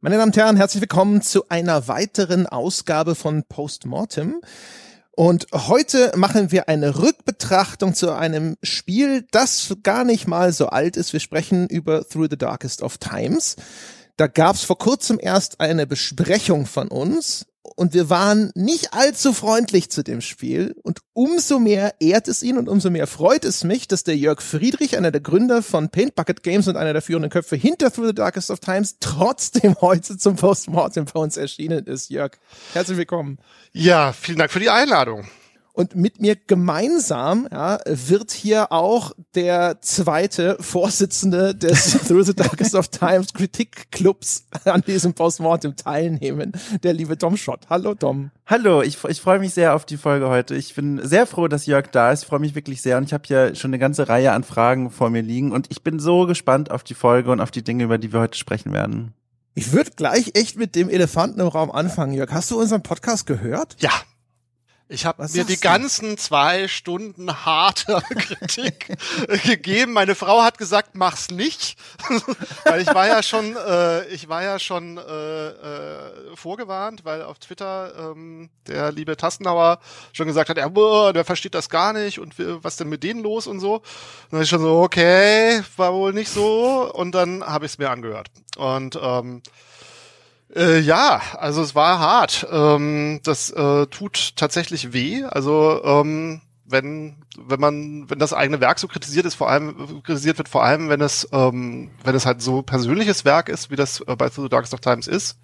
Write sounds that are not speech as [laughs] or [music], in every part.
Meine Damen und Herren, herzlich willkommen zu einer weiteren Ausgabe von Postmortem. Und heute machen wir eine Rückbetrachtung zu einem Spiel, das gar nicht mal so alt ist. Wir sprechen über Through the Darkest of Times. Da gab es vor kurzem erst eine Besprechung von uns und wir waren nicht allzu freundlich zu dem Spiel und umso mehr ehrt es ihn und umso mehr freut es mich, dass der Jörg Friedrich, einer der Gründer von Paint Bucket Games und einer der führenden Köpfe hinter Through the Darkest of Times, trotzdem [laughs] heute zum Postmortem bei uns erschienen ist. Jörg, herzlich willkommen. Ja, vielen Dank für die Einladung. Und mit mir gemeinsam ja, wird hier auch der zweite Vorsitzende des [laughs] Through the Darkest of Times Kritikclubs an diesem Postmortem teilnehmen, der liebe Dom Schott. Hallo Dom. Hallo, ich, ich freue mich sehr auf die Folge heute. Ich bin sehr froh, dass Jörg da ist. Ich freue mich wirklich sehr und ich habe hier schon eine ganze Reihe an Fragen vor mir liegen und ich bin so gespannt auf die Folge und auf die Dinge, über die wir heute sprechen werden. Ich würde gleich echt mit dem Elefanten im Raum anfangen, Jörg. Hast du unseren Podcast gehört? Ja, ich habe mir die du? ganzen zwei Stunden harte [laughs] Kritik gegeben. Meine Frau hat gesagt, mach's nicht, [laughs] weil ich war ja schon, äh, ich war ja schon äh, äh, vorgewarnt, weil auf Twitter ähm, der liebe Tassenauer schon gesagt hat, ja, boah, der versteht das gar nicht und was denn mit denen los und so. Und dann ich schon so, okay, war wohl nicht so. Und dann habe ich es mir angehört und ähm, äh, ja, also es war hart. Ähm, das äh, tut tatsächlich weh. Also ähm, wenn wenn man wenn das eigene Werk so kritisiert ist, vor allem kritisiert wird, vor allem wenn es ähm, wenn es halt so persönliches Werk ist, wie das äh, bei The Darkest of Times ist.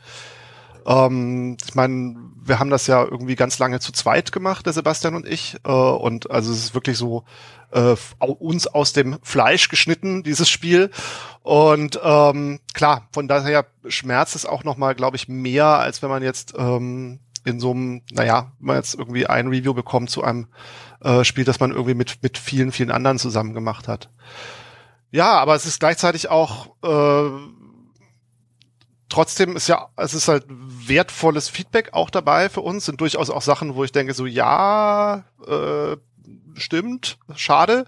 Ähm, ich meine, wir haben das ja irgendwie ganz lange zu zweit gemacht, der Sebastian und ich. Äh, und also es ist wirklich so äh, uns aus dem Fleisch geschnitten, dieses Spiel. Und ähm, klar, von daher schmerzt es auch nochmal, glaube ich, mehr, als wenn man jetzt ähm, in so einem, naja, wenn man jetzt irgendwie ein Review bekommt zu einem äh, Spiel, das man irgendwie mit, mit vielen, vielen anderen zusammen gemacht hat. Ja, aber es ist gleichzeitig auch äh, trotzdem ist ja, es ist halt wertvolles Feedback auch dabei für uns, sind durchaus auch Sachen, wo ich denke, so ja, äh, stimmt, schade.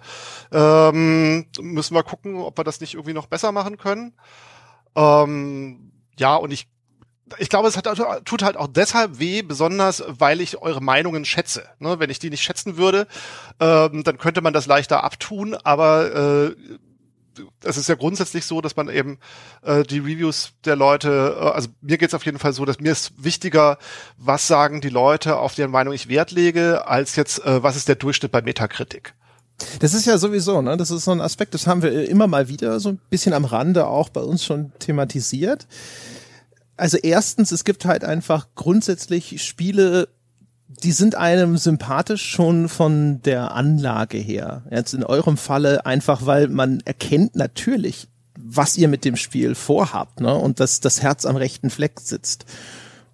Ähm, müssen wir gucken, ob wir das nicht irgendwie noch besser machen können. Ähm, ja, und ich ich glaube, es hat, tut halt auch deshalb weh, besonders weil ich eure Meinungen schätze. Ne, wenn ich die nicht schätzen würde, ähm, dann könnte man das leichter abtun, aber äh, es ist ja grundsätzlich so, dass man eben äh, die Reviews der Leute, äh, also mir geht's auf jeden Fall so, dass mir ist wichtiger, was sagen die Leute, auf deren Meinung ich Wert lege, als jetzt, äh, was ist der Durchschnitt bei Metakritik. Das ist ja sowieso, ne? Das ist so ein Aspekt, das haben wir immer mal wieder so ein bisschen am Rande auch bei uns schon thematisiert. Also erstens, es gibt halt einfach grundsätzlich Spiele, die sind einem sympathisch schon von der Anlage her. Jetzt in eurem Falle einfach, weil man erkennt natürlich, was ihr mit dem Spiel vorhabt, ne? Und dass das Herz am rechten Fleck sitzt.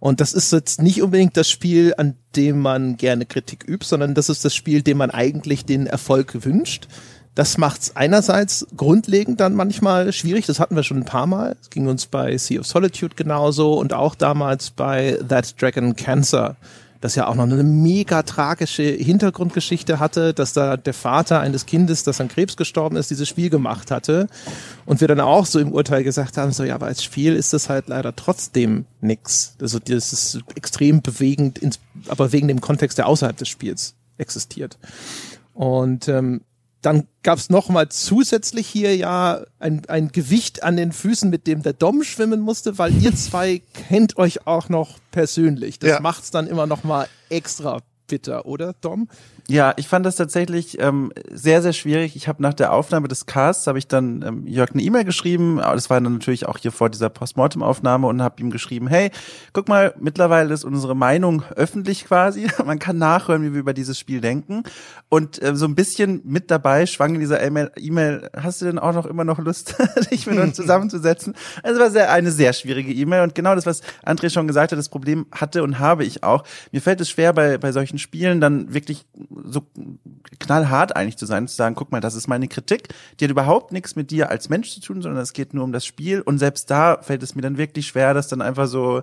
Und das ist jetzt nicht unbedingt das Spiel, an dem man gerne Kritik übt, sondern das ist das Spiel, dem man eigentlich den Erfolg wünscht. Das macht's einerseits grundlegend dann manchmal schwierig. Das hatten wir schon ein paar Mal. Es ging uns bei Sea of Solitude genauso und auch damals bei That Dragon Cancer das ja auch noch eine mega tragische Hintergrundgeschichte hatte, dass da der Vater eines Kindes, das an Krebs gestorben ist, dieses Spiel gemacht hatte. Und wir dann auch so im Urteil gesagt haben, so ja, aber als Spiel ist das halt leider trotzdem nix. Also das ist extrem bewegend, aber wegen dem Kontext, der außerhalb des Spiels existiert. Und ähm, dann gab's noch mal zusätzlich hier ja ein, ein Gewicht an den Füßen, mit dem der Dom schwimmen musste, weil ihr [laughs] zwei kennt euch auch noch persönlich. Das ja. macht's dann immer noch mal extra bitter, oder Dom? Ja, ich fand das tatsächlich ähm, sehr, sehr schwierig. Ich habe nach der Aufnahme des Casts, habe ich dann ähm, Jörg eine E-Mail geschrieben, das war dann natürlich auch hier vor dieser Postmortem-Aufnahme und habe ihm geschrieben, hey, guck mal, mittlerweile ist unsere Meinung öffentlich quasi. [laughs] Man kann nachhören, wie wir über dieses Spiel denken. Und äh, so ein bisschen mit dabei schwang in dieser E-Mail, hast du denn auch noch immer noch Lust, [laughs] dich mit uns zusammenzusetzen? Also war sehr, eine sehr schwierige E-Mail und genau das, was André schon gesagt hat, das Problem hatte und habe ich auch. Mir fällt es schwer, bei, bei solchen Spielen dann wirklich so knallhart eigentlich zu sein, zu sagen, guck mal, das ist meine Kritik, die hat überhaupt nichts mit dir als Mensch zu tun, sondern es geht nur um das Spiel. Und selbst da fällt es mir dann wirklich schwer, das dann einfach so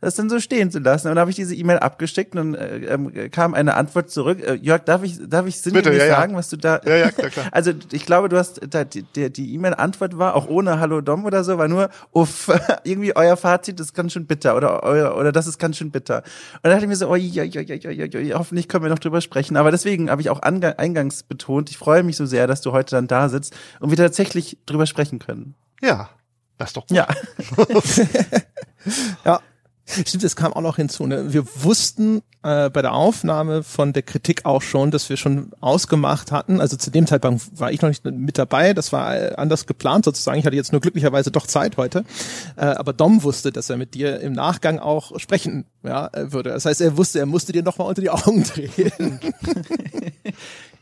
das dann so stehen zu lassen. Und dann habe ich diese E-Mail abgeschickt und äh, äh, kam eine Antwort zurück. Äh, Jörg, darf ich, darf ich sinngemäß Bitte, ja, sagen, ja. was du da. Ja, ja, klar, klar. [laughs] Also ich glaube, du hast da, die die E-Mail-Antwort war auch ohne Hallo Dom oder so, war nur uff, [laughs] irgendwie euer Fazit ist ganz schön bitter oder euer, oder das ist ganz schön bitter. Und dann dachte ich mir so, oi, oi, oi, oi, oi, hoffentlich können wir noch drüber sprechen. Aber deswegen habe ich auch eingangs betont, ich freue mich so sehr, dass du heute dann da sitzt und wir tatsächlich drüber sprechen können. Ja, das ist doch gut. Ja. [laughs] ja, Stimmt, es kam auch noch hinzu. Ne? Wir wussten äh, bei der Aufnahme von der Kritik auch schon, dass wir schon ausgemacht hatten. Also zu dem Zeitpunkt war ich noch nicht mit dabei. Das war äh, anders geplant sozusagen. Ich hatte jetzt nur glücklicherweise doch Zeit heute. Äh, aber Dom wusste, dass er mit dir im Nachgang auch sprechen ja, äh, würde. Das heißt, er wusste, er musste dir noch mal unter die Augen [laughs] drehen. [laughs]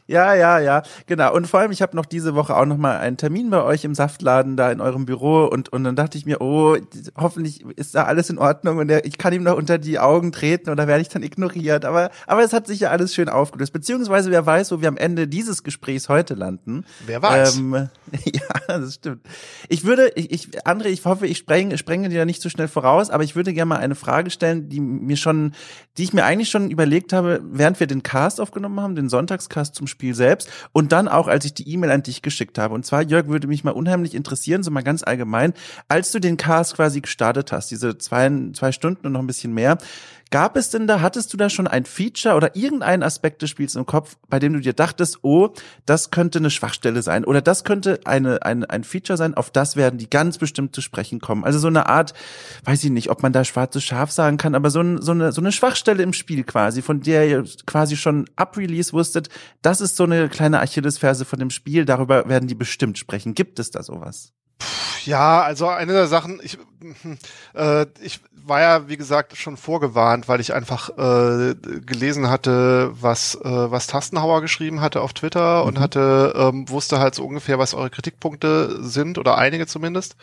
Ja, ja, ja, genau. Und vor allem, ich habe noch diese Woche auch noch mal einen Termin bei euch im Saftladen da in eurem Büro und und dann dachte ich mir, oh, hoffentlich ist da alles in Ordnung und der, ich kann ihm noch unter die Augen treten oder werde ich dann ignoriert. Aber aber es hat sich ja alles schön aufgelöst. Beziehungsweise wer weiß, wo wir am Ende dieses Gesprächs heute landen. Wer weiß? Ähm, [laughs] ja, das stimmt. Ich würde, ich, ich André, ich hoffe, ich spreng, sprenge dir da nicht zu so schnell voraus, aber ich würde gerne mal eine Frage stellen, die mir schon, die ich mir eigentlich schon überlegt habe, während wir den Cast aufgenommen haben, den Sonntagscast zum Spiel selbst und dann auch, als ich die E-Mail an dich geschickt habe. Und zwar, Jörg, würde mich mal unheimlich interessieren, so mal ganz allgemein, als du den Cast quasi gestartet hast, diese zwei, zwei Stunden und noch ein bisschen mehr, Gab es denn da, hattest du da schon ein Feature oder irgendeinen Aspekt des Spiels im Kopf, bei dem du dir dachtest, oh, das könnte eine Schwachstelle sein oder das könnte eine, ein, ein Feature sein, auf das werden die ganz bestimmt zu sprechen kommen. Also so eine Art, weiß ich nicht, ob man da schwarzes Schaf sagen kann, aber so, ein, so, eine, so eine Schwachstelle im Spiel quasi, von der ihr quasi schon ab Release wusstet, das ist so eine kleine Achillesferse von dem Spiel, darüber werden die bestimmt sprechen. Gibt es da sowas? Ja, also eine der Sachen, ich, äh, ich war ja, wie gesagt, schon vorgewarnt, weil ich einfach äh, gelesen hatte, was, äh, was Tastenhauer geschrieben hatte auf Twitter mhm. und hatte, ähm, wusste halt so ungefähr, was eure Kritikpunkte sind oder einige zumindest.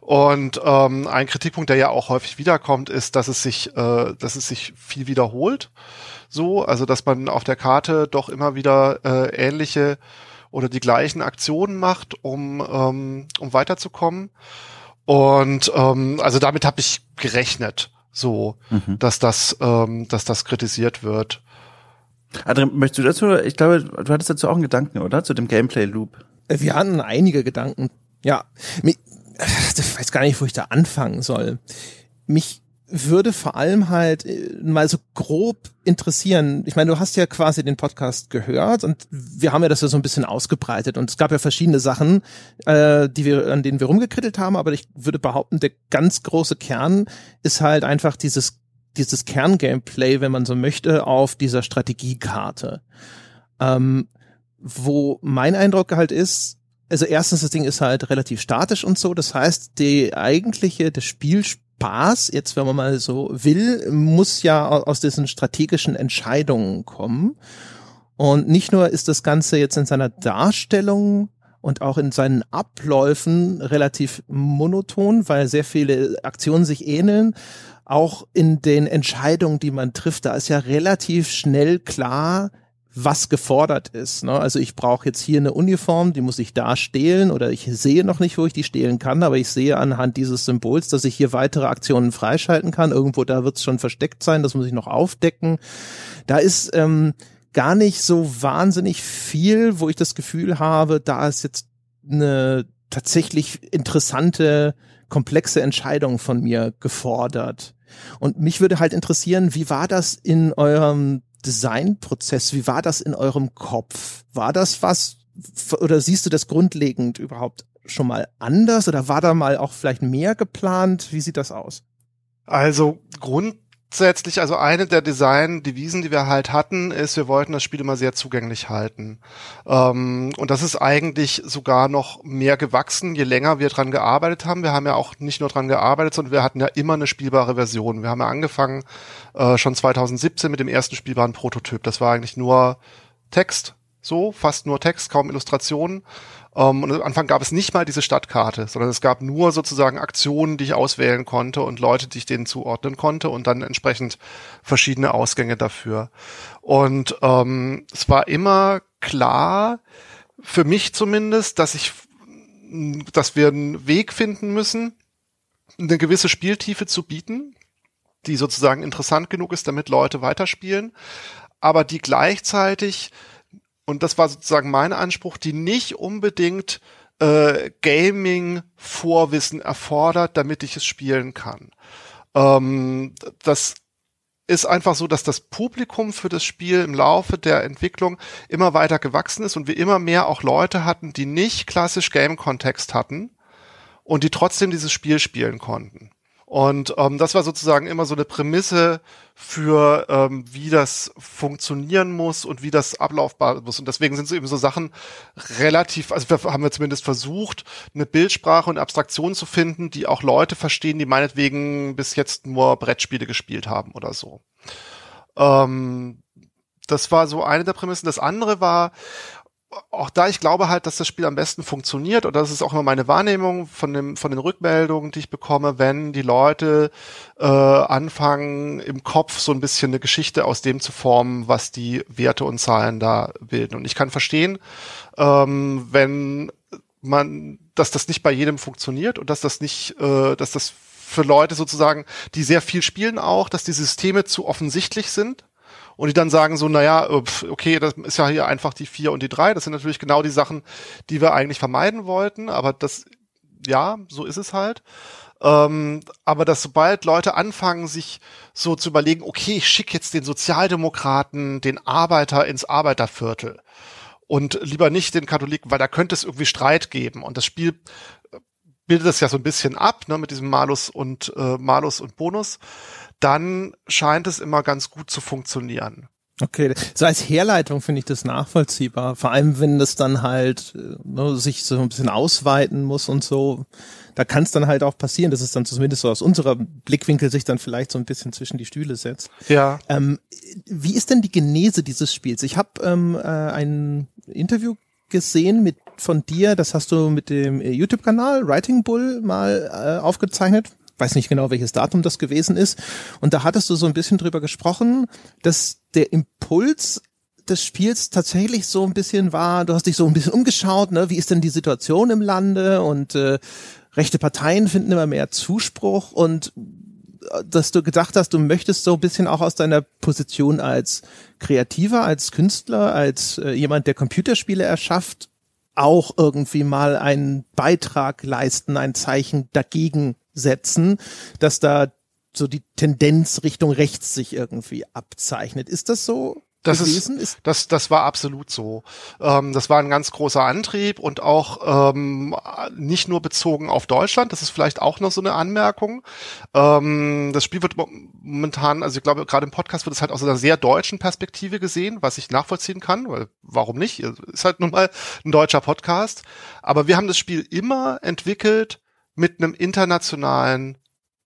Und ähm, ein Kritikpunkt, der ja auch häufig wiederkommt, ist, dass es sich, äh, dass es sich viel wiederholt. So, also dass man auf der Karte doch immer wieder äh, ähnliche oder die gleichen Aktionen macht, um, ähm, um weiterzukommen. Und ähm, also damit habe ich gerechnet, so, mhm. dass das, ähm, dass das kritisiert wird. Adrian, möchtest du dazu, ich glaube, du hattest dazu auch einen Gedanken, oder? Zu dem Gameplay-Loop. Wir hatten einige Gedanken. Ja, ich weiß gar nicht, wo ich da anfangen soll. Mich würde vor allem halt äh, mal so grob interessieren. Ich meine, du hast ja quasi den Podcast gehört und wir haben ja das ja so ein bisschen ausgebreitet und es gab ja verschiedene Sachen, äh, die wir, an denen wir rumgekrittelt haben, aber ich würde behaupten, der ganz große Kern ist halt einfach dieses, dieses Kerngameplay, wenn man so möchte, auf dieser Strategiekarte. Ähm, wo mein Eindruck halt ist, also erstens, das Ding ist halt relativ statisch und so. Das heißt, die eigentliche, das Spiel Spaß, jetzt wenn man mal so will, muss ja aus diesen strategischen Entscheidungen kommen. Und nicht nur ist das Ganze jetzt in seiner Darstellung und auch in seinen Abläufen relativ monoton, weil sehr viele Aktionen sich ähneln. Auch in den Entscheidungen, die man trifft, da ist ja relativ schnell klar, was gefordert ist. Ne? Also ich brauche jetzt hier eine Uniform, die muss ich da stehlen oder ich sehe noch nicht, wo ich die stehlen kann, aber ich sehe anhand dieses Symbols, dass ich hier weitere Aktionen freischalten kann. Irgendwo da wird es schon versteckt sein, das muss ich noch aufdecken. Da ist ähm, gar nicht so wahnsinnig viel, wo ich das Gefühl habe, da ist jetzt eine tatsächlich interessante, komplexe Entscheidung von mir gefordert. Und mich würde halt interessieren, wie war das in eurem Designprozess, wie war das in eurem Kopf? War das was, oder siehst du das grundlegend überhaupt schon mal anders oder war da mal auch vielleicht mehr geplant? Wie sieht das aus? Also grundsätzlich, also eine der Design-Devisen, die wir halt hatten, ist, wir wollten das Spiel immer sehr zugänglich halten. Ähm, und das ist eigentlich sogar noch mehr gewachsen, je länger wir dran gearbeitet haben. Wir haben ja auch nicht nur dran gearbeitet, sondern wir hatten ja immer eine spielbare Version. Wir haben ja angefangen äh, schon 2017 mit dem ersten spielbaren Prototyp. Das war eigentlich nur Text, so fast nur Text, kaum Illustrationen. Um, und am Anfang gab es nicht mal diese Stadtkarte, sondern es gab nur sozusagen Aktionen, die ich auswählen konnte und Leute, die ich denen zuordnen konnte und dann entsprechend verschiedene Ausgänge dafür. Und ähm, es war immer klar, für mich zumindest, dass ich, dass wir einen Weg finden müssen, eine gewisse Spieltiefe zu bieten, die sozusagen interessant genug ist, damit Leute weiterspielen, aber die gleichzeitig und das war sozusagen mein Anspruch, die nicht unbedingt äh, Gaming-Vorwissen erfordert, damit ich es spielen kann. Ähm, das ist einfach so, dass das Publikum für das Spiel im Laufe der Entwicklung immer weiter gewachsen ist und wir immer mehr auch Leute hatten, die nicht klassisch Game-Kontext hatten und die trotzdem dieses Spiel spielen konnten. Und ähm, das war sozusagen immer so eine Prämisse für, ähm, wie das funktionieren muss und wie das ablaufbar muss. Und deswegen sind so eben so Sachen relativ, also wir haben wir zumindest versucht, eine Bildsprache und Abstraktion zu finden, die auch Leute verstehen, die meinetwegen bis jetzt nur Brettspiele gespielt haben oder so. Ähm, das war so eine der Prämissen. Das andere war, auch da, ich glaube halt, dass das Spiel am besten funktioniert oder das ist auch immer meine Wahrnehmung von dem von den Rückmeldungen, die ich bekomme, wenn die Leute äh, anfangen im Kopf so ein bisschen eine Geschichte aus dem zu formen, was die Werte und Zahlen da bilden. Und ich kann verstehen, ähm, wenn man, dass das nicht bei jedem funktioniert und dass das nicht, äh, dass das für Leute sozusagen, die sehr viel spielen auch, dass die Systeme zu offensichtlich sind und die dann sagen so, naja, äh, okay, das ist ja hier einfach die vier und die drei. Das sind natürlich genau die Sachen, die wir eigentlich vermeiden wollten, aber das, ja, so ist es halt. Ähm, aber dass sobald Leute anfangen, sich so zu überlegen, okay, ich schicke jetzt den Sozialdemokraten, den Arbeiter ins Arbeiterviertel und lieber nicht den Katholiken, weil da könnte es irgendwie Streit geben. Und das Spiel äh, bildet es ja so ein bisschen ab, ne, mit diesem Malus und äh, Malus und Bonus dann scheint es immer ganz gut zu funktionieren. Okay, so als Herleitung finde ich das nachvollziehbar. Vor allem, wenn das dann halt äh, ne, sich so ein bisschen ausweiten muss und so. Da kann es dann halt auch passieren, dass es dann zumindest so aus unserer Blickwinkel sich dann vielleicht so ein bisschen zwischen die Stühle setzt. Ja. Ähm, wie ist denn die Genese dieses Spiels? Ich habe ähm, äh, ein Interview gesehen mit von dir, das hast du mit dem äh, YouTube-Kanal Writing Bull mal äh, aufgezeichnet weiß nicht genau, welches Datum das gewesen ist. Und da hattest du so ein bisschen drüber gesprochen, dass der Impuls des Spiels tatsächlich so ein bisschen war, du hast dich so ein bisschen umgeschaut, ne, wie ist denn die Situation im Lande? Und äh, rechte Parteien finden immer mehr Zuspruch. Und äh, dass du gedacht hast, du möchtest so ein bisschen auch aus deiner Position als Kreativer, als Künstler, als äh, jemand, der Computerspiele erschafft, auch irgendwie mal einen Beitrag leisten, ein Zeichen dagegen setzen, dass da so die Tendenz Richtung rechts sich irgendwie abzeichnet. Ist das so? Das gewesen? ist, das, das war absolut so. Ähm, das war ein ganz großer Antrieb und auch ähm, nicht nur bezogen auf Deutschland. Das ist vielleicht auch noch so eine Anmerkung. Ähm, das Spiel wird momentan, also ich glaube, gerade im Podcast wird es halt aus einer sehr deutschen Perspektive gesehen, was ich nachvollziehen kann, weil warum nicht? Ist halt nun mal ein deutscher Podcast. Aber wir haben das Spiel immer entwickelt mit einem internationalen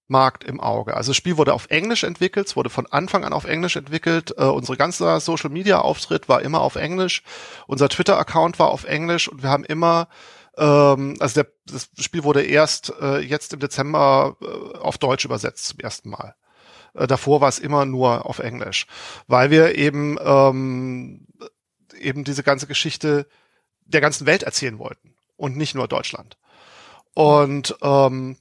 Markt im Auge. Also das Spiel wurde auf Englisch entwickelt, es wurde von Anfang an auf Englisch entwickelt. Äh, unsere ganze Social Media Auftritt war immer auf Englisch. Unser Twitter Account war auf Englisch und wir haben immer ähm, also der, das Spiel wurde erst äh, jetzt im Dezember äh, auf Deutsch übersetzt zum ersten Mal. Äh, davor war es immer nur auf Englisch, weil wir eben ähm, eben diese ganze Geschichte der ganzen Welt erzählen wollten und nicht nur Deutschland. Und ähm,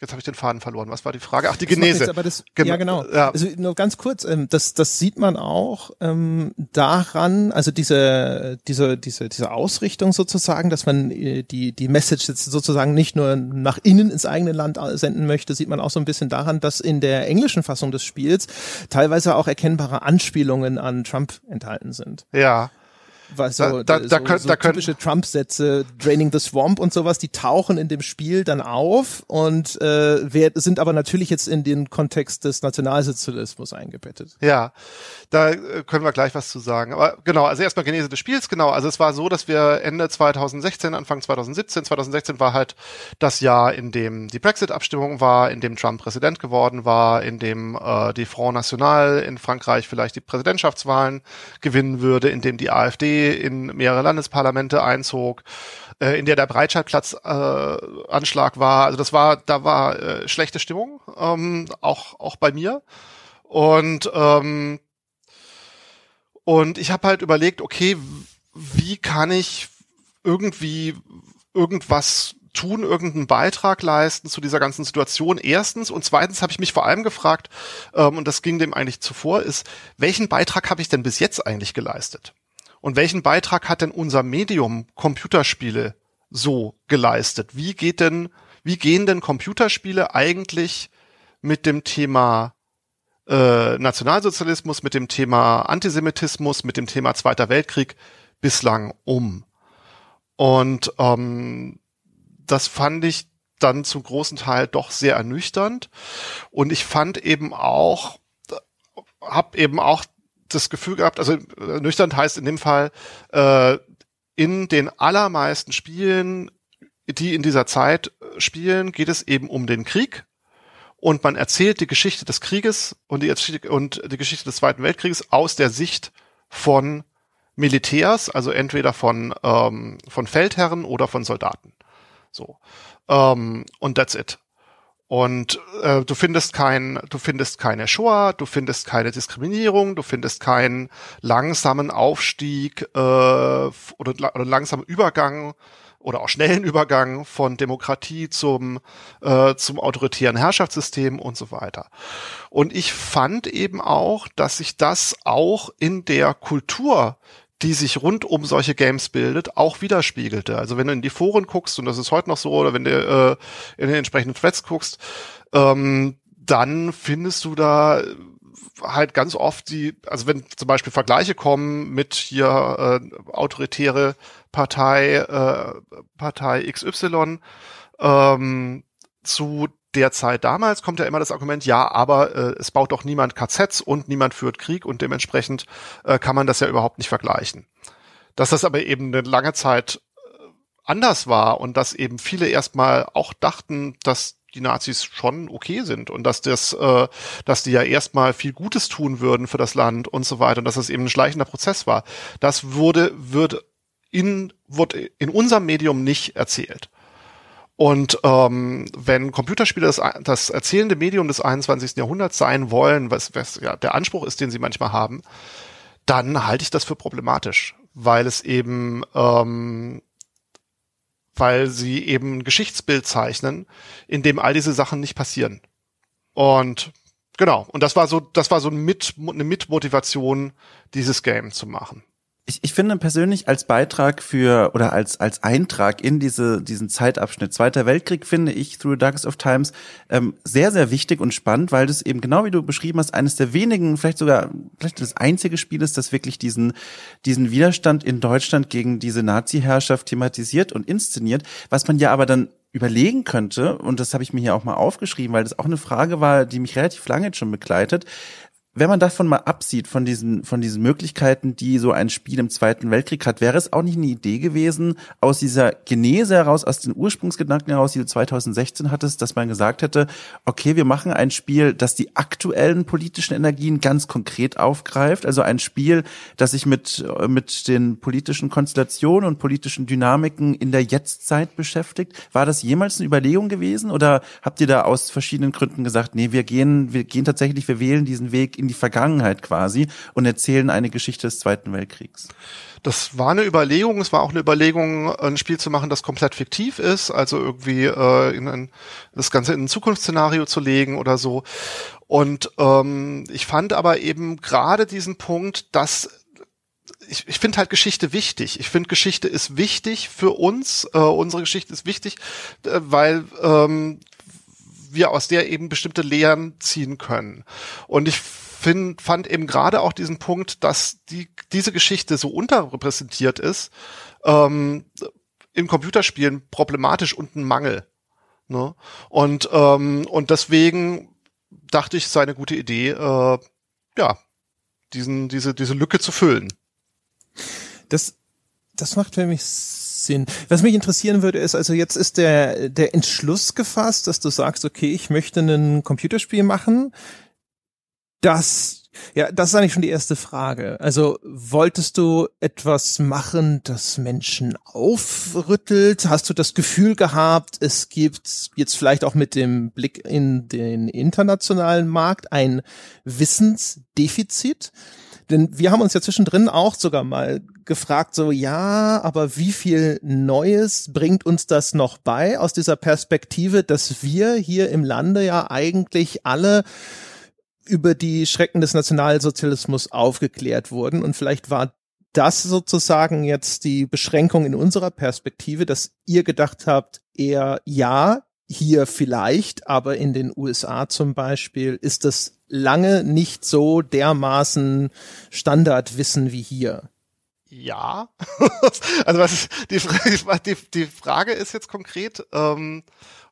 Jetzt habe ich den Faden verloren. Was war die Frage? Ach, die Genese. Das das, Gen ja, genau. Ja. Also nur ganz kurz, ähm, das, das sieht man auch ähm, daran, also diese, diese, diese, diese Ausrichtung sozusagen, dass man äh, die, die Message jetzt sozusagen nicht nur nach innen ins eigene Land senden möchte, sieht man auch so ein bisschen daran, dass in der englischen Fassung des Spiels teilweise auch erkennbare Anspielungen an Trump enthalten sind. Ja. Was so, da, da, da, so, könnt, so da typische Trump-Sätze, Draining the Swamp und sowas, die tauchen in dem Spiel dann auf und äh, wer, sind aber natürlich jetzt in den Kontext des Nationalsozialismus eingebettet. Ja, da äh, können wir gleich was zu sagen. Aber genau, also erstmal Genese des Spiels, genau. Also es war so, dass wir Ende 2016, Anfang 2017, 2016 war halt das Jahr, in dem die Brexit-Abstimmung war, in dem Trump Präsident geworden war, in dem äh, die Front National in Frankreich vielleicht die Präsidentschaftswahlen gewinnen würde, in dem die AfD In mehrere Landesparlamente einzog, äh, in der der Breitscheidplatz-Anschlag äh, war. Also das war, da war äh, schlechte Stimmung, ähm, auch auch bei mir. Und ähm, und ich habe halt überlegt, okay, wie kann ich irgendwie irgendwas tun, irgendeinen Beitrag leisten zu dieser ganzen Situation. Erstens und zweitens habe ich mich vor allem gefragt, ähm, und das ging dem eigentlich zuvor, ist, welchen Beitrag habe ich denn bis jetzt eigentlich geleistet? Und welchen Beitrag hat denn unser Medium Computerspiele so geleistet? Wie geht denn, wie gehen denn Computerspiele eigentlich mit dem Thema äh, Nationalsozialismus, mit dem Thema Antisemitismus, mit dem Thema Zweiter Weltkrieg bislang um? Und ähm, das fand ich dann zum großen Teil doch sehr ernüchternd. Und ich fand eben auch, habe eben auch das Gefühl gehabt, also ernüchternd heißt in dem Fall, äh, in den allermeisten Spielen, die in dieser Zeit spielen, geht es eben um den Krieg. Und man erzählt die Geschichte des Krieges und die, und die Geschichte des Zweiten Weltkrieges aus der Sicht von Militärs, also entweder von, ähm, von Feldherren oder von Soldaten. So. Ähm, und that's it. Und äh, du findest kein, du findest keine Shoah, du findest keine Diskriminierung, du findest keinen langsamen Aufstieg äh, oder, oder langsamen Übergang oder auch schnellen Übergang von Demokratie zum äh, zum autoritären Herrschaftssystem und so weiter. Und ich fand eben auch, dass sich das auch in der Kultur die sich rund um solche Games bildet, auch widerspiegelte. Also wenn du in die Foren guckst, und das ist heute noch so, oder wenn du äh, in den entsprechenden Threads guckst, ähm, dann findest du da halt ganz oft die, also wenn zum Beispiel Vergleiche kommen mit hier äh, autoritäre Partei, äh, Partei XY ähm, zu der Zeit damals kommt ja immer das Argument, ja, aber äh, es baut doch niemand KZs und niemand führt Krieg und dementsprechend äh, kann man das ja überhaupt nicht vergleichen. Dass das aber eben eine lange Zeit äh, anders war und dass eben viele erstmal auch dachten, dass die Nazis schon okay sind und dass das, äh, dass die ja erstmal viel Gutes tun würden für das Land und so weiter und dass das eben ein schleichender Prozess war. Das wurde, wird in, wurde in unserem Medium nicht erzählt. Und ähm, wenn Computerspiele das, das erzählende Medium des 21. Jahrhunderts sein wollen, was, was ja der Anspruch ist, den sie manchmal haben, dann halte ich das für problematisch, weil es eben, ähm, weil sie eben ein Geschichtsbild zeichnen, in dem all diese Sachen nicht passieren. Und genau, und das war so, das war so Mit, eine Mitmotivation, dieses Game zu machen ich, ich finde persönlich als Beitrag für oder als als Eintrag in diese diesen Zeitabschnitt Zweiter Weltkrieg finde ich Through the Darkest of Times ähm, sehr sehr wichtig und spannend, weil das eben genau wie du beschrieben hast eines der wenigen vielleicht sogar vielleicht das einzige Spiel ist, das wirklich diesen diesen Widerstand in Deutschland gegen diese Nazi-Herrschaft thematisiert und inszeniert, was man ja aber dann überlegen könnte, und das habe ich mir hier auch mal aufgeschrieben, weil das auch eine Frage war, die mich relativ lange jetzt schon begleitet, wenn man davon mal absieht, von diesen, von diesen Möglichkeiten, die so ein Spiel im Zweiten Weltkrieg hat, wäre es auch nicht eine Idee gewesen, aus dieser Genese heraus, aus den Ursprungsgedanken heraus, die du 2016 hattest, dass man gesagt hätte, okay, wir machen ein Spiel, das die aktuellen politischen Energien ganz konkret aufgreift, also ein Spiel, das sich mit, mit den politischen Konstellationen und politischen Dynamiken in der Jetztzeit beschäftigt. War das jemals eine Überlegung gewesen oder habt ihr da aus verschiedenen Gründen gesagt, nee, wir gehen, wir gehen tatsächlich, wir wählen diesen Weg in in die Vergangenheit quasi und erzählen eine Geschichte des Zweiten Weltkriegs. Das war eine Überlegung, es war auch eine Überlegung, ein Spiel zu machen, das komplett fiktiv ist, also irgendwie äh, in ein, das Ganze in ein Zukunftsszenario zu legen oder so. Und ähm, ich fand aber eben gerade diesen Punkt, dass ich, ich finde halt Geschichte wichtig. Ich finde Geschichte ist wichtig für uns. Äh, unsere Geschichte ist wichtig, äh, weil ähm, wir aus der eben bestimmte Lehren ziehen können. Und ich find, fand eben gerade auch diesen Punkt, dass die, diese Geschichte so unterrepräsentiert ist, ähm, in Computerspielen problematisch und ein Mangel. Ne? Und, ähm, und deswegen dachte ich, es sei eine gute Idee, äh, ja, diesen, diese, diese Lücke zu füllen. Das, das macht für mich Sinn. Was mich interessieren würde, ist, also jetzt ist der, der Entschluss gefasst, dass du sagst, okay, ich möchte ein Computerspiel machen Das ja, das ist eigentlich schon die erste Frage. Also wolltest du etwas machen, das Menschen aufrüttelt? Hast du das Gefühl gehabt, es gibt jetzt vielleicht auch mit dem Blick in den internationalen Markt ein Wissensdefizit? Denn wir haben uns ja zwischendrin auch sogar mal gefragt, so ja, aber wie viel Neues bringt uns das noch bei aus dieser Perspektive, dass wir hier im Lande ja eigentlich alle über die Schrecken des Nationalsozialismus aufgeklärt wurden. Und vielleicht war das sozusagen jetzt die Beschränkung in unserer Perspektive, dass ihr gedacht habt, eher ja, hier vielleicht, aber in den USA zum Beispiel ist das lange nicht so dermaßen Standardwissen wie hier. Ja, [laughs] also was ist, die, die, [laughs] die Frage ist jetzt konkret, ähm,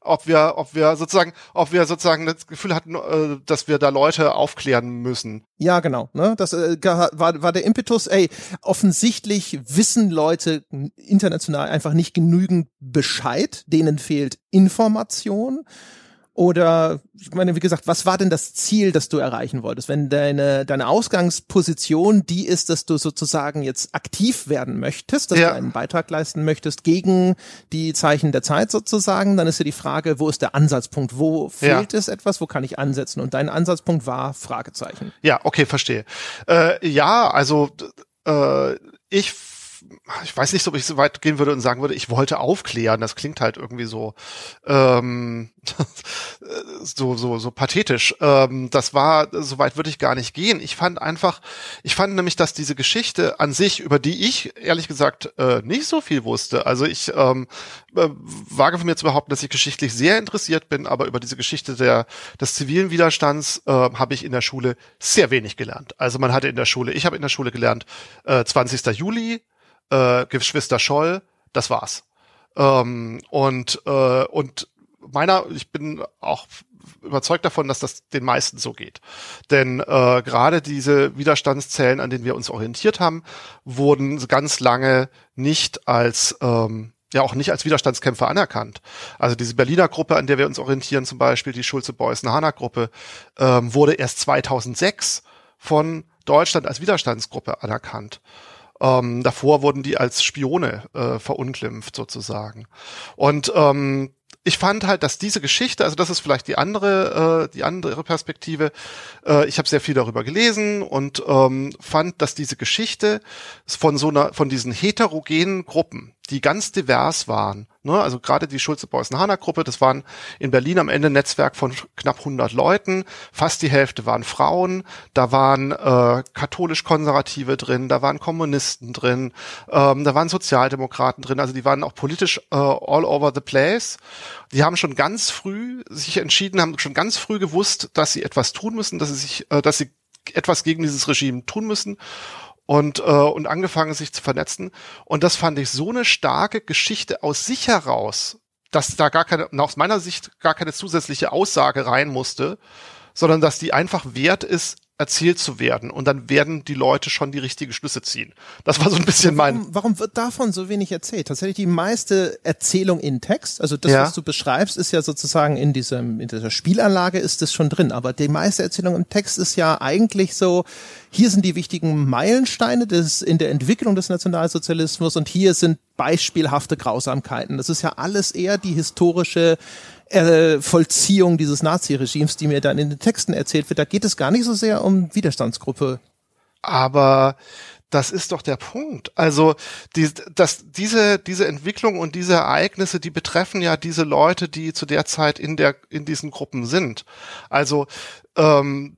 ob wir, ob wir sozusagen, ob wir sozusagen das Gefühl hatten, äh, dass wir da Leute aufklären müssen. Ja, genau. Ne? Das äh, war, war der Impetus, ey, offensichtlich wissen Leute international einfach nicht genügend Bescheid, denen fehlt Information. Oder, ich meine, wie gesagt, was war denn das Ziel, das du erreichen wolltest? Wenn deine, deine Ausgangsposition die ist, dass du sozusagen jetzt aktiv werden möchtest, dass ja. du einen Beitrag leisten möchtest gegen die Zeichen der Zeit sozusagen, dann ist ja die Frage, wo ist der Ansatzpunkt? Wo fehlt ja. es etwas? Wo kann ich ansetzen? Und dein Ansatzpunkt war Fragezeichen. Ja, okay, verstehe. Äh, ja, also äh, ich ich weiß nicht, ob ich so weit gehen würde und sagen würde, ich wollte aufklären. Das klingt halt irgendwie so, ähm, [laughs] so, so, so pathetisch. Ähm, das war, so weit würde ich gar nicht gehen. Ich fand einfach, ich fand nämlich, dass diese Geschichte an sich, über die ich ehrlich gesagt äh, nicht so viel wusste. Also ich ähm, äh, wage von mir zu behaupten, dass ich geschichtlich sehr interessiert bin, aber über diese Geschichte der, des zivilen Widerstands äh, habe ich in der Schule sehr wenig gelernt. Also man hatte in der Schule, ich habe in der Schule gelernt, äh, 20. Juli, äh, Geschwister Scholl, das war's. Ähm, und, äh, und meiner, ich bin auch überzeugt davon, dass das den meisten so geht. Denn äh, gerade diese Widerstandszellen, an denen wir uns orientiert haben, wurden ganz lange nicht als ähm, ja auch nicht als Widerstandskämpfer anerkannt. Also diese Berliner Gruppe, an der wir uns orientieren, zum Beispiel die Schulze-Beuys-Hahner-Gruppe, ähm, wurde erst 2006 von Deutschland als Widerstandsgruppe anerkannt. Ähm, davor wurden die als Spione äh, verunglimpft sozusagen. Und ähm, ich fand halt, dass diese Geschichte, also das ist vielleicht die andere, äh, die andere Perspektive. Äh, ich habe sehr viel darüber gelesen und ähm, fand, dass diese Geschichte von so einer, von diesen heterogenen Gruppen, die ganz divers waren. Ne? Also gerade die Schulze-Beuys-Hahner-Gruppe, das waren in Berlin am Ende ein Netzwerk von knapp 100 Leuten. Fast die Hälfte waren Frauen. Da waren äh, katholisch-Konservative drin, da waren Kommunisten drin, ähm, da waren Sozialdemokraten drin. Also die waren auch politisch äh, all over the place. Die haben schon ganz früh sich entschieden, haben schon ganz früh gewusst, dass sie etwas tun müssen, dass sie sich, äh, dass sie etwas gegen dieses Regime tun müssen und, äh, und angefangen sich zu vernetzen. Und das fand ich so eine starke Geschichte aus sich heraus, dass da gar keine, aus meiner Sicht gar keine zusätzliche Aussage rein musste, sondern dass die einfach wert ist, erzählt zu werden und dann werden die Leute schon die richtigen Schlüsse ziehen. Das war so ein bisschen warum, mein. Warum wird davon so wenig erzählt? Tatsächlich die meiste Erzählung in Text, also das, ja. was du beschreibst, ist ja sozusagen in diesem in dieser Spielanlage ist es schon drin, aber die meiste Erzählung im Text ist ja eigentlich so, hier sind die wichtigen Meilensteine des in der Entwicklung des Nationalsozialismus und hier sind beispielhafte Grausamkeiten. Das ist ja alles eher die historische äh, Vollziehung dieses Naziregimes, die mir dann in den Texten erzählt wird. Da geht es gar nicht so sehr um Widerstandsgruppe. Aber das ist doch der Punkt. Also die, das, diese, diese Entwicklung und diese Ereignisse, die betreffen ja diese Leute, die zu der Zeit in der in diesen Gruppen sind. Also ähm,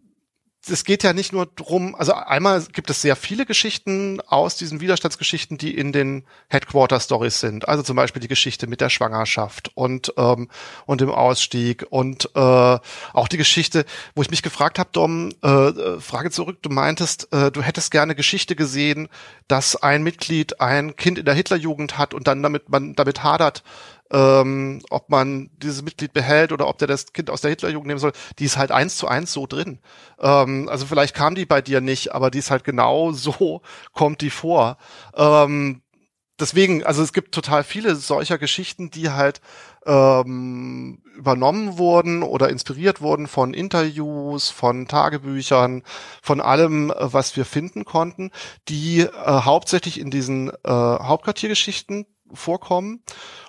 es geht ja nicht nur drum, also einmal gibt es sehr viele Geschichten aus diesen Widerstandsgeschichten, die in den Headquarter Stories sind. Also zum Beispiel die Geschichte mit der Schwangerschaft und ähm, und dem Ausstieg und äh, auch die Geschichte, wo ich mich gefragt habe, Dom, äh, äh, Frage zurück, du meintest, äh, du hättest gerne Geschichte gesehen, dass ein Mitglied ein Kind in der Hitlerjugend hat und dann damit man damit hadert, ähm, ob man dieses Mitglied behält oder ob der das Kind aus der Hitlerjugend nehmen soll, die ist halt eins zu eins so drin. Ähm, also vielleicht kam die bei dir nicht, aber die ist halt genau [laughs] so, kommt die vor. Ähm, deswegen, also es gibt total viele solcher Geschichten, die halt ähm, übernommen wurden oder inspiriert wurden von Interviews, von Tagebüchern, von allem, äh, was wir finden konnten, die äh, hauptsächlich in diesen äh, Hauptquartiergeschichten vorkommen.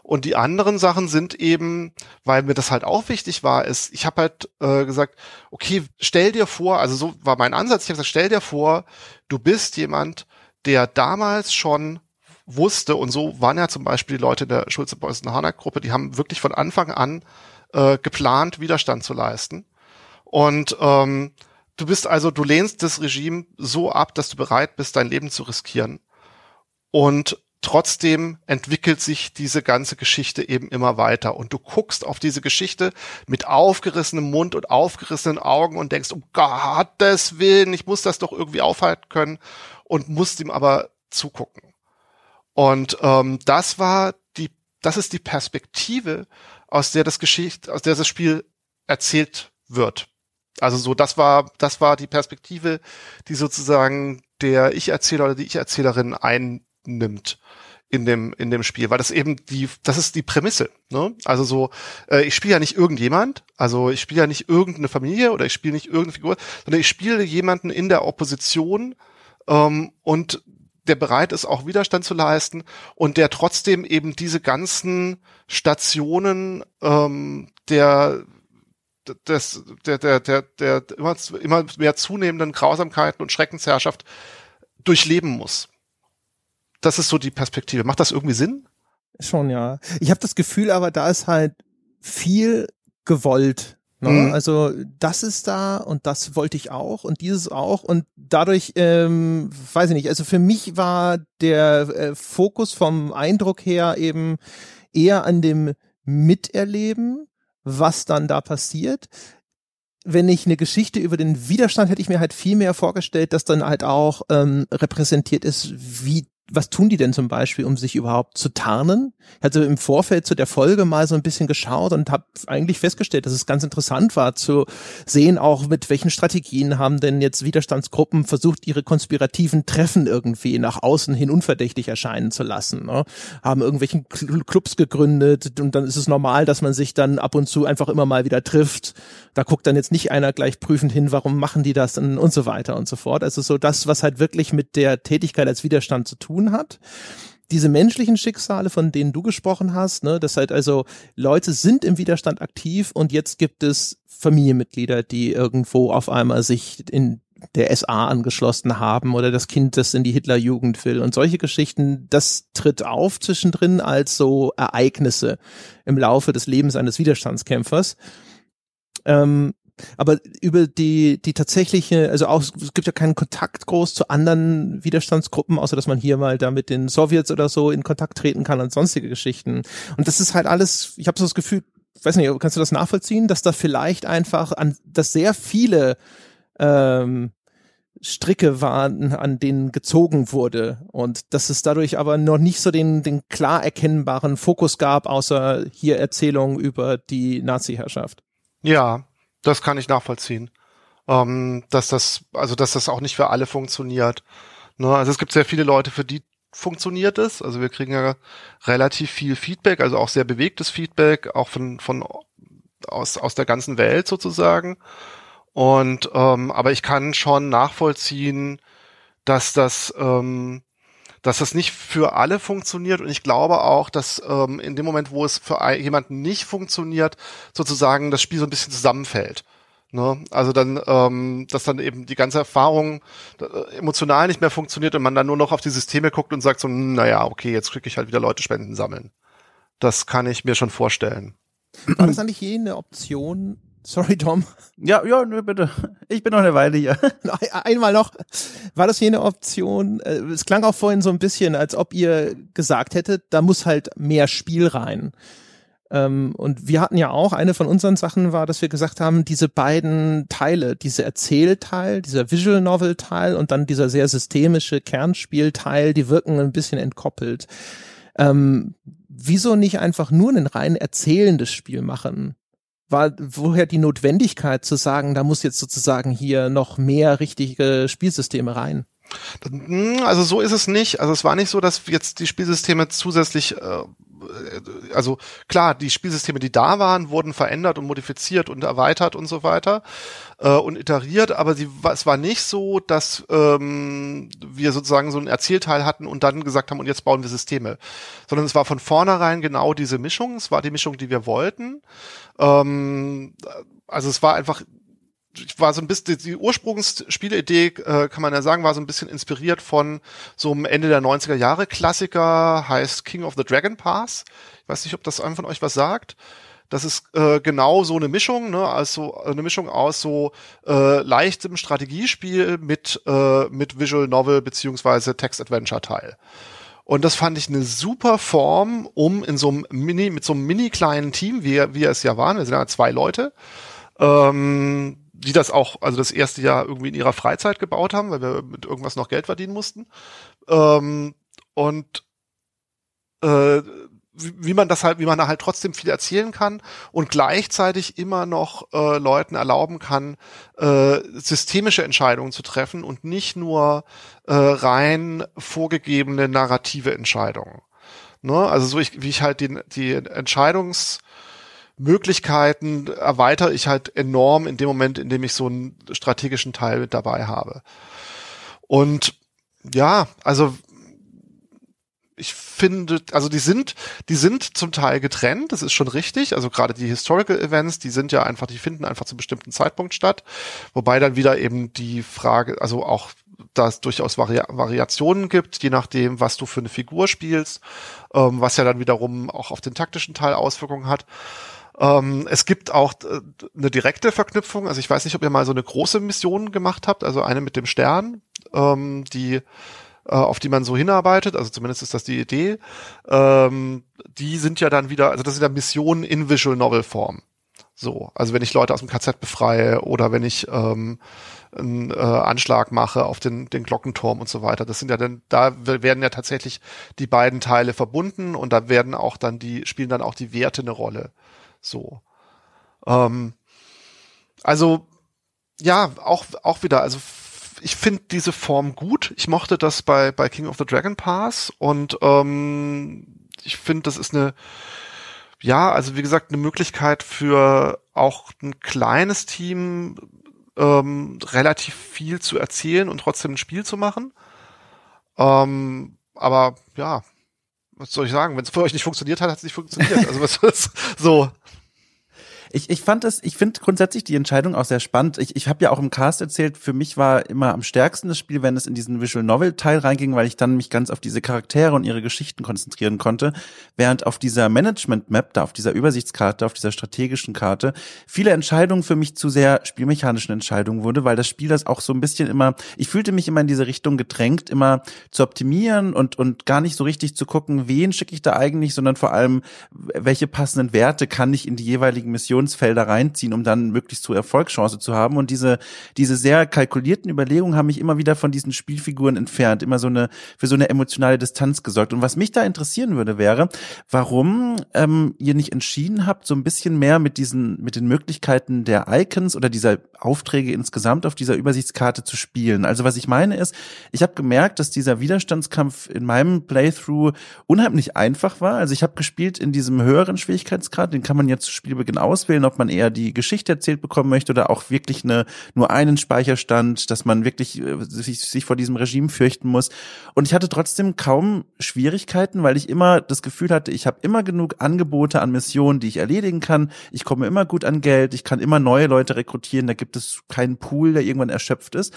Und die anderen Sachen sind eben, weil mir das halt auch wichtig war, ist, ich habe halt äh, gesagt, okay, stell dir vor, also so war mein Ansatz, ich habe gesagt, stell dir vor, du bist jemand, der damals schon wusste, und so waren ja zum Beispiel die Leute der Schulze-Beuys-Hanak-Gruppe, die haben wirklich von Anfang an äh, geplant, Widerstand zu leisten. Und ähm, du bist also, du lehnst das Regime so ab, dass du bereit bist, dein Leben zu riskieren. Und trotzdem entwickelt sich diese ganze Geschichte eben immer weiter. Und du guckst auf diese Geschichte mit aufgerissenem Mund und aufgerissenen Augen und denkst, um Gottes Willen, ich muss das doch irgendwie aufhalten können und musst ihm aber zugucken. Und ähm, das war die, das ist die Perspektive, aus der das Geschicht, aus der das Spiel erzählt wird. Also so, das war, das war die Perspektive, die sozusagen der Ich-Erzähler oder die Ich-Erzählerin einnimmt in dem in dem Spiel, weil das eben die das ist die Prämisse. Ne? Also so, äh, ich spiele ja nicht irgendjemand, also ich spiele ja nicht irgendeine Familie oder ich spiele nicht irgendeine Figur, sondern ich spiele jemanden in der Opposition ähm, und der bereit ist, auch Widerstand zu leisten und der trotzdem eben diese ganzen Stationen ähm, der des, der, der, der, der immer, immer mehr zunehmenden Grausamkeiten und Schreckensherrschaft durchleben muss. Das ist so die Perspektive. Macht das irgendwie Sinn? Schon, ja. Ich habe das Gefühl, aber da ist halt viel gewollt Ne? Mhm. Also das ist da und das wollte ich auch und dieses auch und dadurch, ähm, weiß ich nicht, also für mich war der äh, Fokus vom Eindruck her eben eher an dem Miterleben, was dann da passiert. Wenn ich eine Geschichte über den Widerstand hätte ich mir halt viel mehr vorgestellt, dass dann halt auch ähm, repräsentiert ist, wie was tun die denn zum Beispiel, um sich überhaupt zu tarnen? Ich hatte im Vorfeld zu der Folge mal so ein bisschen geschaut und habe eigentlich festgestellt, dass es ganz interessant war zu sehen, auch mit welchen Strategien haben denn jetzt Widerstandsgruppen versucht, ihre konspirativen Treffen irgendwie nach außen hin unverdächtig erscheinen zu lassen. Ne? Haben irgendwelchen Clubs gegründet und dann ist es normal, dass man sich dann ab und zu einfach immer mal wieder trifft. Da guckt dann jetzt nicht einer gleich prüfend hin, warum machen die das und so weiter und so fort. Also so das, was halt wirklich mit der Tätigkeit als Widerstand zu tun tun hat diese menschlichen Schicksale, von denen du gesprochen hast, ne, das halt also Leute sind im Widerstand aktiv und jetzt gibt es Familienmitglieder, die irgendwo auf einmal sich in der SA angeschlossen haben oder das Kind, das in die Hitlerjugend will und solche Geschichten, das tritt auf zwischendrin als so Ereignisse im Laufe des Lebens eines Widerstandskämpfers. Ähm, aber über die, die tatsächliche, also auch, es gibt ja keinen Kontakt groß zu anderen Widerstandsgruppen, außer dass man hier mal da mit den Sowjets oder so in Kontakt treten kann und sonstige Geschichten. Und das ist halt alles, ich habe so das Gefühl, weiß nicht, kannst du das nachvollziehen, dass da vielleicht einfach an, dass sehr viele ähm, Stricke waren, an denen gezogen wurde und dass es dadurch aber noch nicht so den, den klar erkennbaren Fokus gab, außer hier Erzählungen über die Nazi-Herrschaft. Ja, das kann ich nachvollziehen. Ähm, dass das, also dass das auch nicht für alle funktioniert. Ne? Also es gibt sehr viele Leute, für die funktioniert es. Also wir kriegen ja relativ viel Feedback, also auch sehr bewegtes Feedback, auch von, von aus, aus der ganzen Welt sozusagen. Und ähm, aber ich kann schon nachvollziehen, dass das ähm, dass das nicht für alle funktioniert und ich glaube auch, dass ähm, in dem Moment, wo es für jemanden nicht funktioniert, sozusagen das Spiel so ein bisschen zusammenfällt. Ne? Also dann, ähm, dass dann eben die ganze Erfahrung äh, emotional nicht mehr funktioniert und man dann nur noch auf die Systeme guckt und sagt so, hm, naja, okay, jetzt kriege ich halt wieder Leute Spenden sammeln. Das kann ich mir schon vorstellen. War das eigentlich je eine Option, Sorry, Tom. Ja, ja, bitte. Ich bin noch eine Weile hier. [laughs] Einmal noch. War das hier eine Option? Äh, es klang auch vorhin so ein bisschen, als ob ihr gesagt hättet, da muss halt mehr Spiel rein. Ähm, und wir hatten ja auch, eine von unseren Sachen war, dass wir gesagt haben, diese beiden Teile, dieser Erzählteil, dieser Visual Novel Teil und dann dieser sehr systemische Kernspielteil, die wirken ein bisschen entkoppelt. Ähm, wieso nicht einfach nur ein rein erzählendes Spiel machen? War woher die Notwendigkeit zu sagen, da muss jetzt sozusagen hier noch mehr richtige Spielsysteme rein? Hm, also so ist es nicht. Also es war nicht so, dass jetzt die Spielsysteme zusätzlich äh, also klar, die Spielsysteme, die da waren, wurden verändert und modifiziert und erweitert und so weiter äh, und iteriert, aber sie, es war nicht so, dass ähm, wir sozusagen so einen Erzählteil hatten und dann gesagt haben, und jetzt bauen wir Systeme, sondern es war von vornherein genau diese Mischung, es war die Mischung, die wir wollten. Ähm, also es war einfach war so ein bisschen, die Ursprungsspieleidee, äh, kann man ja sagen, war so ein bisschen inspiriert von so einem Ende der 90er Jahre Klassiker, heißt King of the Dragon Pass. Ich weiß nicht, ob das einem von euch was sagt. Das ist äh, genau so eine Mischung, ne? also eine Mischung aus so äh, leichtem Strategiespiel mit, äh, mit Visual Novel beziehungsweise Text-Adventure-Teil. Und das fand ich eine super Form, um in so einem Mini, mit so einem mini kleinen Team, wie, wie es ja waren, wir sind ja zwei Leute, ähm, die das auch, also das erste Jahr irgendwie in ihrer Freizeit gebaut haben, weil wir mit irgendwas noch Geld verdienen mussten. Ähm, und äh, wie, wie man das halt, wie man da halt trotzdem viel erzählen kann und gleichzeitig immer noch äh, Leuten erlauben kann, äh, systemische Entscheidungen zu treffen und nicht nur äh, rein vorgegebene narrative Entscheidungen. Ne? Also so ich, wie ich halt die, die Entscheidungs Möglichkeiten erweitere ich halt enorm in dem Moment, in dem ich so einen strategischen Teil mit dabei habe. Und ja, also ich finde, also die sind, die sind zum Teil getrennt, das ist schon richtig. Also gerade die Historical Events, die sind ja einfach, die finden einfach zu einem bestimmten Zeitpunkt statt. Wobei dann wieder eben die Frage, also auch, da es durchaus Vari Variationen gibt, je nachdem, was du für eine Figur spielst, ähm, was ja dann wiederum auch auf den taktischen Teil Auswirkungen hat. Ähm, es gibt auch äh, eine direkte Verknüpfung. Also ich weiß nicht, ob ihr mal so eine große Mission gemacht habt, also eine mit dem Stern, ähm, die äh, auf die man so hinarbeitet, also zumindest ist das die Idee, ähm, die sind ja dann wieder, also das sind ja Missionen in Visual Novel Form. So, also wenn ich Leute aus dem KZ befreie oder wenn ich ähm, einen äh, Anschlag mache auf den, den Glockenturm und so weiter. Das sind ja dann, da werden ja tatsächlich die beiden Teile verbunden und da werden auch dann die, spielen dann auch die Werte eine Rolle. So. Ähm, also, ja, auch, auch wieder, also ich finde diese Form gut. Ich mochte das bei, bei King of the Dragon Pass und ähm, ich finde, das ist eine, ja, also wie gesagt, eine Möglichkeit für auch ein kleines Team ähm, relativ viel zu erzählen und trotzdem ein Spiel zu machen. Ähm, aber ja, was soll ich sagen? Wenn es für euch nicht funktioniert hat, hat es nicht funktioniert. Also was [laughs] ist so. Ich, ich fand es, ich finde grundsätzlich die Entscheidung auch sehr spannend. Ich, ich habe ja auch im Cast erzählt, für mich war immer am stärksten das Spiel, wenn es in diesen Visual Novel Teil reinging, weil ich dann mich ganz auf diese Charaktere und ihre Geschichten konzentrieren konnte, während auf dieser Management Map, da auf dieser Übersichtskarte, auf dieser strategischen Karte, viele Entscheidungen für mich zu sehr spielmechanischen Entscheidungen wurde, weil das Spiel das auch so ein bisschen immer, ich fühlte mich immer in diese Richtung gedrängt, immer zu optimieren und und gar nicht so richtig zu gucken, wen schicke ich da eigentlich, sondern vor allem welche passenden Werte kann ich in die jeweiligen Missionen Positionsfelder reinziehen, um dann möglichst zu Erfolgschance zu haben. Und diese, diese sehr kalkulierten Überlegungen haben mich immer wieder von diesen Spielfiguren entfernt, immer so eine, für so eine emotionale Distanz gesorgt. Und was mich da interessieren würde, wäre, warum ähm, ihr nicht entschieden habt, so ein bisschen mehr mit diesen, mit den Möglichkeiten der Icons oder dieser Aufträge insgesamt auf dieser Übersichtskarte zu spielen. Also was ich meine ist, ich habe gemerkt, dass dieser Widerstandskampf in meinem Playthrough unheimlich einfach war. Also ich habe gespielt in diesem höheren Schwierigkeitsgrad, den kann man jetzt zu Spielbeginn auswählen auswählen, ob man eher die Geschichte erzählt bekommen möchte oder auch wirklich eine, nur einen Speicherstand, dass man wirklich äh, sich, sich vor diesem Regime fürchten muss. Und ich hatte trotzdem kaum Schwierigkeiten, weil ich immer das Gefühl hatte, ich habe immer genug Angebote an Missionen, die ich erledigen kann. Ich komme immer gut an Geld, ich kann immer neue Leute rekrutieren, da gibt es keinen Pool, der irgendwann erschöpft ist.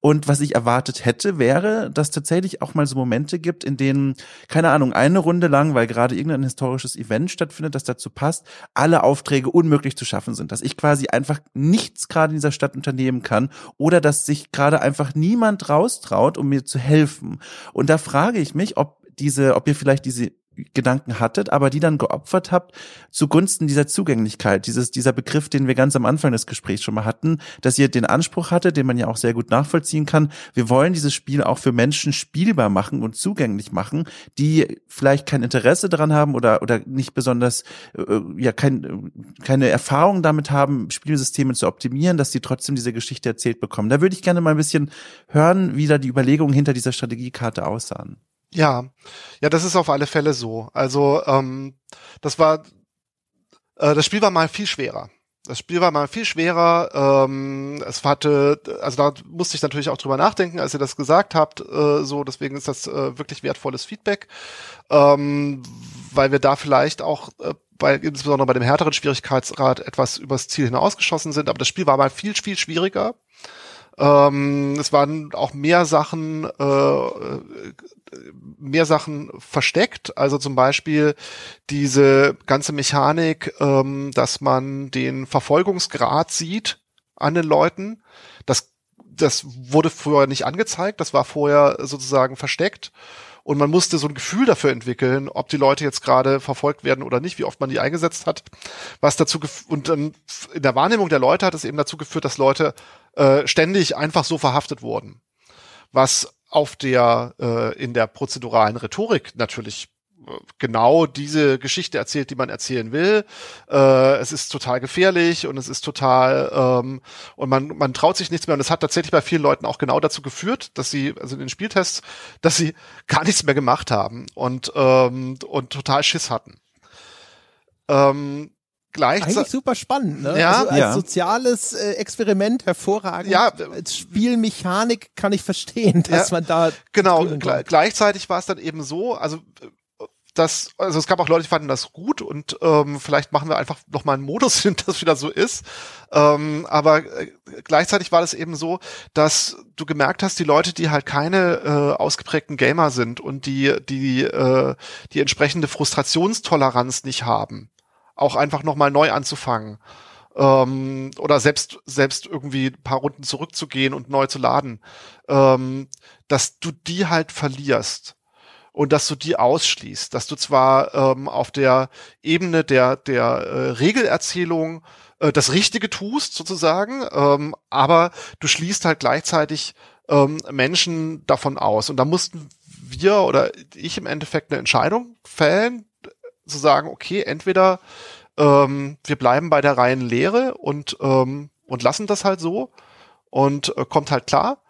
Und was ich erwartet hätte, wäre, dass tatsächlich auch mal so Momente gibt, in denen, keine Ahnung, eine Runde lang, weil gerade irgendein historisches Event stattfindet, das dazu passt, alle Aufträge unmöglich zu schaffen sind. Dass ich quasi einfach nichts gerade in dieser Stadt unternehmen kann oder dass sich gerade einfach niemand raustraut, um mir zu helfen. Und da frage ich mich, ob diese, ob ihr vielleicht diese Gedanken hattet, aber die dann geopfert habt zugunsten dieser Zugänglichkeit, dieses, dieser Begriff, den wir ganz am Anfang des Gesprächs schon mal hatten, dass ihr den Anspruch hattet, den man ja auch sehr gut nachvollziehen kann. Wir wollen dieses Spiel auch für Menschen spielbar machen und zugänglich machen, die vielleicht kein Interesse daran haben oder, oder nicht besonders, äh, ja, kein, keine Erfahrung damit haben, Spielsysteme zu optimieren, dass die trotzdem diese Geschichte erzählt bekommen. Da würde ich gerne mal ein bisschen hören, wie da die Überlegungen hinter dieser Strategiekarte aussahen. Ja, ja, das ist auf alle Fälle so. Also ähm, das war, äh, das Spiel war mal viel schwerer. Das Spiel war mal viel schwerer. Ähm, es hatte, also da musste ich natürlich auch drüber nachdenken, als ihr das gesagt habt. Äh, so, deswegen ist das äh, wirklich wertvolles Feedback, ähm, weil wir da vielleicht auch äh, bei, insbesondere bei dem härteren Schwierigkeitsgrad etwas übers Ziel hinausgeschossen sind. Aber das Spiel war mal viel, viel schwieriger. Ähm, es waren auch mehr Sachen, äh, mehr Sachen versteckt. Also zum Beispiel diese ganze Mechanik, ähm, dass man den Verfolgungsgrad sieht an den Leuten. Das, das wurde früher nicht angezeigt. Das war vorher sozusagen versteckt und man musste so ein Gefühl dafür entwickeln, ob die Leute jetzt gerade verfolgt werden oder nicht, wie oft man die eingesetzt hat. Was dazu und dann in der Wahrnehmung der Leute hat es eben dazu geführt, dass Leute äh, ständig einfach so verhaftet wurden. Was auf der äh, in der prozeduralen Rhetorik natürlich genau diese Geschichte erzählt, die man erzählen will. Äh, es ist total gefährlich und es ist total ähm, und man man traut sich nichts mehr und es hat tatsächlich bei vielen Leuten auch genau dazu geführt, dass sie also in den Spieltests, dass sie [laughs] gar nichts mehr gemacht haben und ähm, und total Schiss hatten. Ähm, Eigentlich super spannend, ne? Ja, also als ja. soziales äh, Experiment hervorragend. Ja, als Spielmechanik kann ich verstehen, [laughs] dass ja, man da genau. Gleichzeitig war es dann eben so, also das, also es gab auch Leute, die fanden das gut und ähm, vielleicht machen wir einfach noch mal einen Modus [laughs] hin, das wieder so ist. Ähm, aber äh, gleichzeitig war das eben so, dass du gemerkt hast, die Leute, die halt keine äh, ausgeprägten Gamer sind und die die äh, die entsprechende Frustrationstoleranz nicht haben, auch einfach noch mal neu anzufangen ähm, oder selbst selbst irgendwie ein paar Runden zurückzugehen und neu zu laden, ähm, dass du die halt verlierst und dass du die ausschließt, dass du zwar ähm, auf der Ebene der der äh, Regelerzählung äh, das Richtige tust sozusagen, ähm, aber du schließt halt gleichzeitig ähm, Menschen davon aus und da mussten wir oder ich im Endeffekt eine Entscheidung fällen, zu sagen, okay, entweder ähm, wir bleiben bei der reinen Lehre und ähm, und lassen das halt so und äh, kommt halt klar,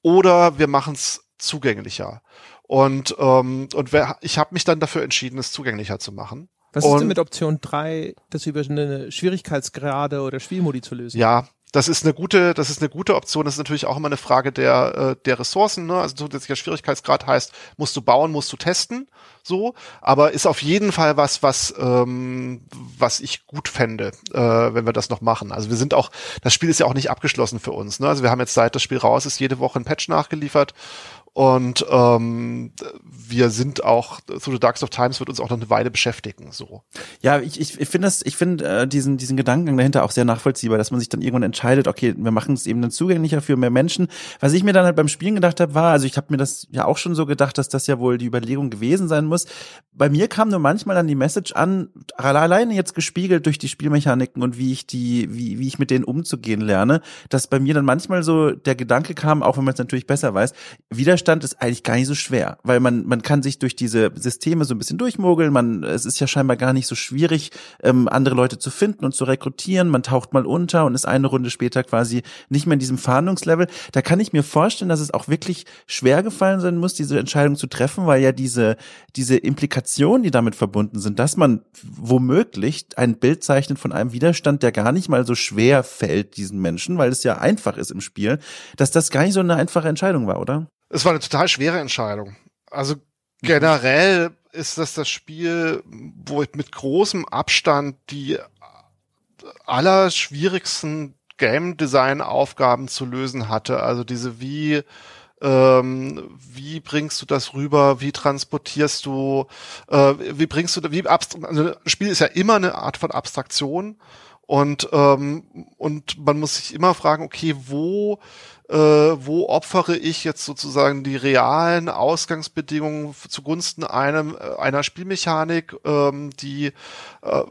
oder wir machen es zugänglicher. Und, ähm, und wer, ich habe mich dann dafür entschieden, es zugänglicher zu machen. Was und, ist denn mit Option 3, das über eine Schwierigkeitsgrade oder Spielmodi zu lösen? Ja, das ist eine gute, das ist eine gute Option. Das ist natürlich auch immer eine Frage der, äh, der Ressourcen. Ne? Also zusätzlicher Schwierigkeitsgrad heißt, musst du bauen, musst du testen, so. Aber ist auf jeden Fall was, was, ähm, was ich gut fände, äh, wenn wir das noch machen. Also wir sind auch, das Spiel ist ja auch nicht abgeschlossen für uns. Ne? Also wir haben jetzt seit das Spiel raus ist jede Woche ein Patch nachgeliefert und ähm, wir sind auch, so The Darks of Times wird uns auch noch eine Weile beschäftigen. So. Ja, ich, ich, ich finde das, ich finde äh, diesen, diesen Gedankengang dahinter auch sehr nachvollziehbar, dass man sich dann irgendwann entscheidet, okay, wir machen es eben dann zugänglicher für mehr Menschen. Was ich mir dann halt beim Spielen gedacht habe, war, also ich habe mir das ja auch schon so gedacht, dass das ja wohl die Überlegung gewesen sein muss. Bei mir kam nur manchmal dann die Message an, alleine jetzt gespiegelt durch die Spielmechaniken und wie ich die, wie, wie ich mit denen umzugehen lerne, dass bei mir dann manchmal so der Gedanke kam, auch wenn man es natürlich besser weiß, wieder Widerstand ist eigentlich gar nicht so schwer, weil man man kann sich durch diese Systeme so ein bisschen durchmogeln. Man es ist ja scheinbar gar nicht so schwierig, ähm, andere Leute zu finden und zu rekrutieren. Man taucht mal unter und ist eine Runde später quasi nicht mehr in diesem Fahndungslevel. Da kann ich mir vorstellen, dass es auch wirklich schwer gefallen sein muss, diese Entscheidung zu treffen, weil ja diese diese Implikationen, die damit verbunden sind, dass man womöglich ein Bild zeichnet von einem Widerstand, der gar nicht mal so schwer fällt diesen Menschen, weil es ja einfach ist im Spiel, dass das gar nicht so eine einfache Entscheidung war, oder? Es war eine total schwere Entscheidung. Also generell ist das das Spiel, wo ich mit großem Abstand die allerschwierigsten Game Design Aufgaben zu lösen hatte. Also diese wie ähm, wie bringst du das rüber? Wie transportierst du? Äh, wie bringst du? Wie abstrakt? Also Spiel ist ja immer eine Art von Abstraktion und ähm, und man muss sich immer fragen, okay, wo äh, wo opfere ich jetzt sozusagen die realen Ausgangsbedingungen zugunsten einem äh, einer Spielmechanik, ähm, die äh,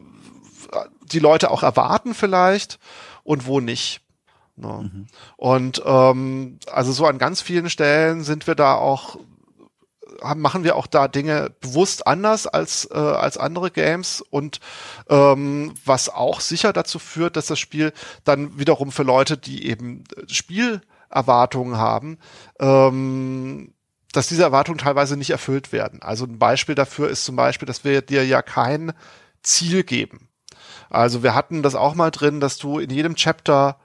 die Leute auch erwarten vielleicht und wo nicht. Ne? Mhm. Und ähm, also so an ganz vielen Stellen sind wir da auch haben, machen wir auch da Dinge bewusst anders als äh, als andere Games und ähm, was auch sicher dazu führt, dass das Spiel dann wiederum für Leute, die eben Spiel Erwartungen haben, ähm, dass diese Erwartungen teilweise nicht erfüllt werden. Also ein Beispiel dafür ist zum Beispiel, dass wir dir ja kein Ziel geben. Also wir hatten das auch mal drin, dass du in jedem Chapter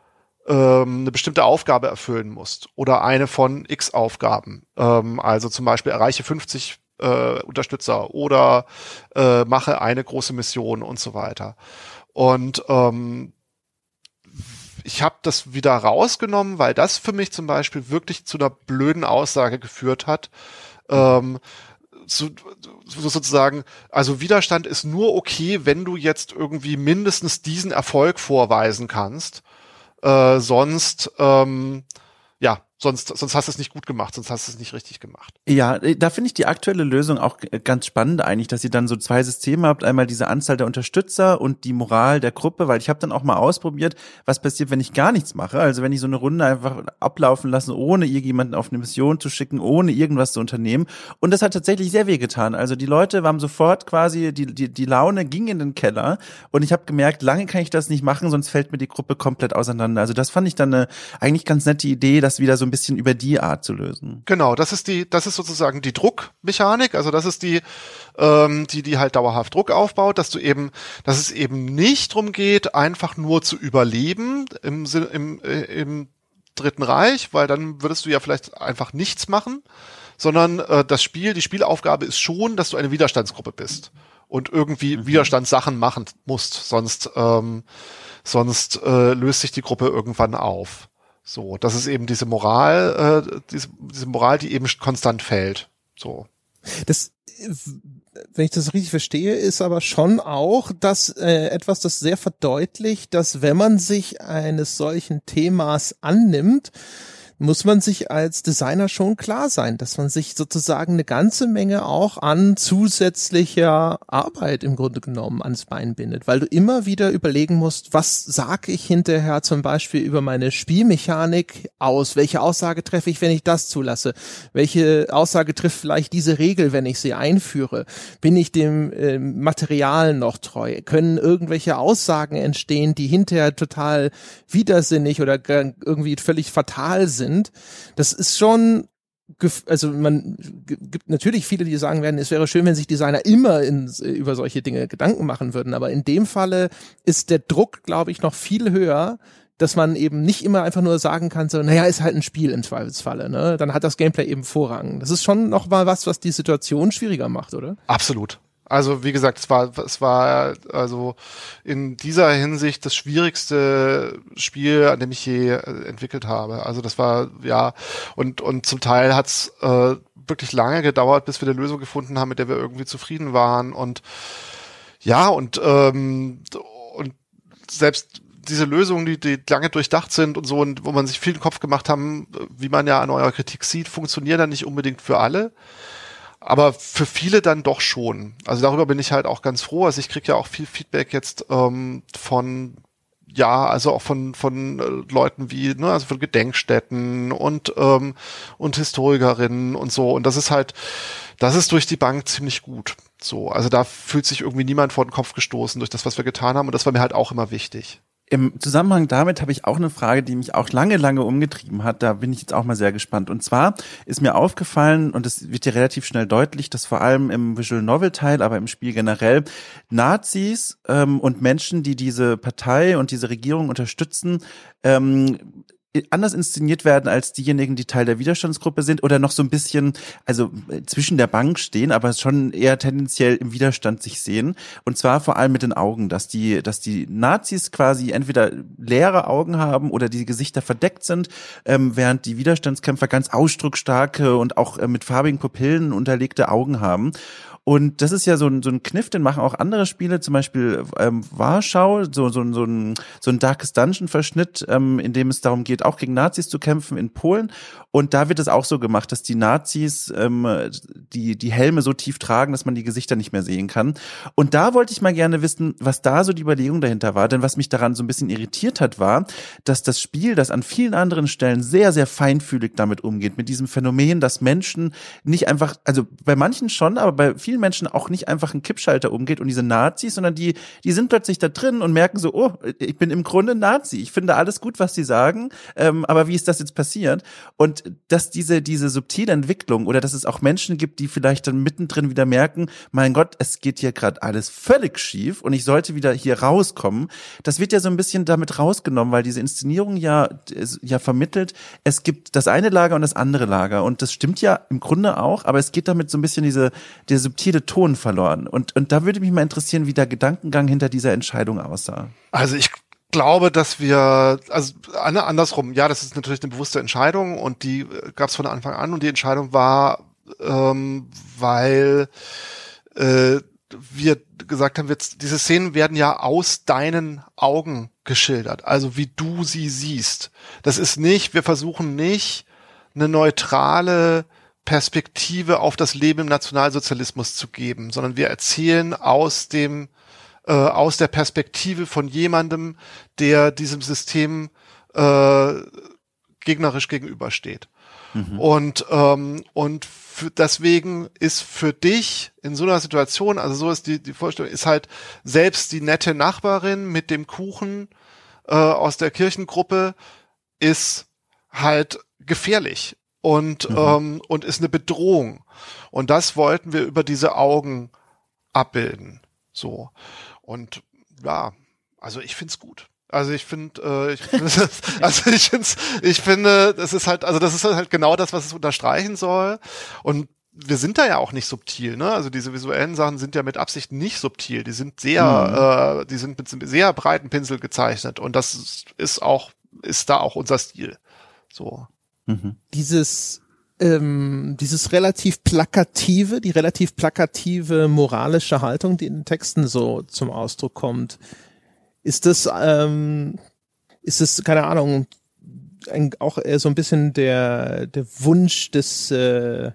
ähm, eine bestimmte Aufgabe erfüllen musst oder eine von x Aufgaben. Ähm, also zum Beispiel erreiche 50 äh, Unterstützer oder äh, mache eine große Mission und so weiter. Und ähm, ich habe das wieder rausgenommen, weil das für mich zum Beispiel wirklich zu einer blöden Aussage geführt hat. Ähm, so, so sozusagen, also Widerstand ist nur okay, wenn du jetzt irgendwie mindestens diesen Erfolg vorweisen kannst. Äh, sonst, ähm, sonst, sonst hast du es nicht gut gemacht, sonst hast du es nicht richtig gemacht. Ja, äh, da finde ich die aktuelle Lösung auch ganz spannend eigentlich, dass ihr dann so zwei Systeme habt, einmal diese Anzahl der Unterstützer und die Moral der Gruppe, weil ich habe dann auch mal ausprobiert, was passiert, wenn ich gar nichts mache. Also wenn ich so eine Runde einfach ablaufen lasse, ohne irgendjemanden auf eine Mission zu schicken, ohne irgendwas zu unternehmen. Und das hat tatsächlich sehr weh getan. Also die Leute waren sofort quasi, die, die, die Laune ging in den Keller und ich habe gemerkt, lange kann ich das nicht machen, sonst fällt mir die Gruppe komplett auseinander. Also das fand ich dann eine eigentlich ganz nette Idee, das wieder so ein bisschen über die Art zu lösen. Genau, das ist die, das ist sozusagen die Druckmechanik, also das ist die, ähm, die, die halt dauerhaft Druck aufbaut, dass du eben, dass es eben nicht drum geht, einfach nur zu überleben im, im, äh, im Dritten Reich, weil dann würdest du ja vielleicht einfach nichts machen, sondern äh, das Spiel, die Spielaufgabe ist schon, dass du eine Widerstandsgruppe bist und irgendwie mhm. Widerstandssachen machen musst, sonst ähm, sonst äh, löst sich die Gruppe irgendwann auf. So, das ist eben diese Moral, äh, diese, diese Moral, die eben konstant fällt. So. Das, wenn ich das richtig verstehe, ist aber schon auch das äh, etwas, das sehr verdeutlicht, dass wenn man sich eines solchen Themas annimmt, muss man sich als Designer schon klar sein, dass man sich sozusagen eine ganze Menge auch an zusätzlicher Arbeit im Grunde genommen ans Bein bindet, weil du immer wieder überlegen musst, was sage ich hinterher zum Beispiel über meine Spielmechanik aus? Welche Aussage treffe ich, wenn ich das zulasse? Welche Aussage trifft vielleicht diese Regel, wenn ich sie einführe? Bin ich dem äh, Material noch treu? Können irgendwelche Aussagen entstehen, die hinterher total widersinnig oder irgendwie völlig fatal sind? Sind. Das ist schon also man gibt natürlich viele, die sagen werden, es wäre schön, wenn sich Designer immer in, über solche Dinge Gedanken machen würden, aber in dem Falle ist der Druck, glaube ich, noch viel höher, dass man eben nicht immer einfach nur sagen kann, so, naja, ist halt ein Spiel im Zweifelsfalle, ne? Dann hat das Gameplay eben Vorrang. Das ist schon noch mal was, was die Situation schwieriger macht, oder? Absolut. Also wie gesagt, es war, es war also in dieser Hinsicht das schwierigste Spiel, an dem ich je äh, entwickelt habe. Also das war ja und und zum Teil hat's äh, wirklich lange gedauert, bis wir eine Lösung gefunden haben, mit der wir irgendwie zufrieden waren und ja und ähm, und selbst diese Lösungen, die, die lange durchdacht sind und so und wo man sich viel den Kopf gemacht haben, wie man ja an eurer Kritik sieht, funktionieren dann nicht unbedingt für alle aber für viele dann doch schon. Also darüber bin ich halt auch ganz froh. Also ich kriege ja auch viel Feedback jetzt ähm, von ja, also auch von von äh, Leuten wie, ne, also von Gedenkstätten und ähm, und Historikerinnen und so. Und das ist halt, das ist durch die Bank ziemlich gut. So, also da fühlt sich irgendwie niemand vor den Kopf gestoßen durch das, was wir getan haben. Und das war mir halt auch immer wichtig. Im Zusammenhang damit habe ich auch eine Frage, die mich auch lange, lange umgetrieben hat. Da bin ich jetzt auch mal sehr gespannt. Und zwar ist mir aufgefallen, und es wird ja relativ schnell deutlich, dass vor allem im Visual Novel Teil, aber im Spiel generell, Nazis ähm, und Menschen, die diese Partei und diese Regierung unterstützen, ähm, anders inszeniert werden als diejenigen, die Teil der Widerstandsgruppe sind oder noch so ein bisschen, also äh, zwischen der Bank stehen, aber schon eher tendenziell im Widerstand sich sehen. Und zwar vor allem mit den Augen, dass die, dass die Nazis quasi entweder leere Augen haben oder die Gesichter verdeckt sind, ähm, während die Widerstandskämpfer ganz ausdrucksstarke und auch äh, mit farbigen Pupillen unterlegte Augen haben. Und das ist ja so ein, so ein Kniff, den machen auch andere Spiele, zum Beispiel ähm, Warschau, so, so, so, ein, so ein Darkest Dungeon-Verschnitt, ähm, in dem es darum geht, auch gegen Nazis zu kämpfen in Polen. Und da wird es auch so gemacht, dass die Nazis ähm, die, die Helme so tief tragen, dass man die Gesichter nicht mehr sehen kann. Und da wollte ich mal gerne wissen, was da so die Überlegung dahinter war. Denn was mich daran so ein bisschen irritiert hat, war, dass das Spiel, das an vielen anderen Stellen sehr, sehr feinfühlig damit umgeht, mit diesem Phänomen, dass Menschen nicht einfach, also bei manchen schon, aber bei vielen vielen Menschen auch nicht einfach ein Kippschalter umgeht und diese Nazis, sondern die, die sind plötzlich da drin und merken so, oh, ich bin im Grunde Nazi. Ich finde alles gut, was sie sagen, ähm, aber wie ist das jetzt passiert? Und dass diese, diese subtile Entwicklung oder dass es auch Menschen gibt, die vielleicht dann mittendrin wieder merken, mein Gott, es geht hier gerade alles völlig schief und ich sollte wieder hier rauskommen. Das wird ja so ein bisschen damit rausgenommen, weil diese Inszenierung ja, ja vermittelt, es gibt das eine Lager und das andere Lager. Und das stimmt ja im Grunde auch, aber es geht damit so ein bisschen diese, der subtile Ton verloren. Und, und da würde mich mal interessieren, wie der Gedankengang hinter dieser Entscheidung aussah. Also ich glaube, dass wir, also andersrum, ja, das ist natürlich eine bewusste Entscheidung und die gab es von Anfang an und die Entscheidung war, ähm, weil äh, wir gesagt haben, wir, diese Szenen werden ja aus deinen Augen geschildert, also wie du sie siehst. Das ist nicht, wir versuchen nicht eine neutrale Perspektive auf das Leben im Nationalsozialismus zu geben, sondern wir erzählen aus dem äh, aus der Perspektive von jemandem, der diesem System äh, gegnerisch gegenübersteht. Mhm. Und ähm, und für, deswegen ist für dich in so einer Situation, also so ist die die Vorstellung, ist halt selbst die nette Nachbarin mit dem Kuchen äh, aus der Kirchengruppe ist halt gefährlich und, mhm. ähm, und ist eine Bedrohung. Und das wollten wir über diese Augen abbilden. So. Und ja, also ich find's gut. Also ich finde, äh, ich [laughs] find, also ich finde, ich finde, das ist halt, also das ist halt genau das, was es unterstreichen soll. Und wir sind da ja auch nicht subtil, ne? Also diese visuellen Sachen sind ja mit Absicht nicht subtil. Die sind sehr, mhm. äh, die sind mit sehr breiten Pinsel gezeichnet und das ist auch, ist da auch unser Stil. So. Mhm. Dieses ähm, dieses relativ plakative, die relativ plakative moralische Haltung, die in den Texten so zum Ausdruck kommt, ist das, ähm, ist es, keine Ahnung, ein, auch eher so ein bisschen der, der Wunsch des äh,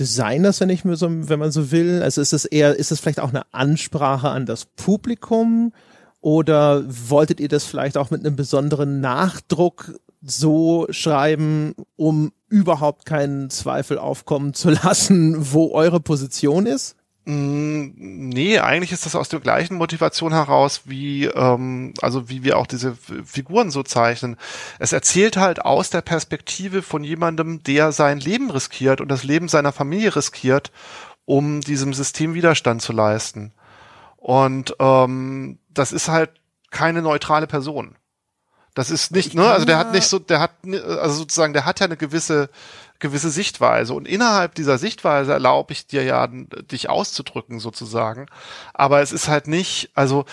Designers, wenn ich mir so, wenn man so will? Also ist es eher, ist es vielleicht auch eine Ansprache an das Publikum? Oder wolltet ihr das vielleicht auch mit einem besonderen Nachdruck so schreiben, um überhaupt keinen Zweifel aufkommen zu lassen, wo eure Position ist? Mm, nee, eigentlich ist das aus der gleichen Motivation heraus, wie, ähm, also wie wir auch diese Figuren so zeichnen. Es erzählt halt aus der Perspektive von jemandem, der sein Leben riskiert und das Leben seiner Familie riskiert, um diesem System Widerstand zu leisten. Und ähm, das ist halt keine neutrale Person. Das ist nicht, ne, also der hat nicht so, der hat, also sozusagen, der hat ja eine gewisse, gewisse Sichtweise und innerhalb dieser Sichtweise erlaube ich dir ja, dich auszudrücken sozusagen. Aber es ist halt nicht, also,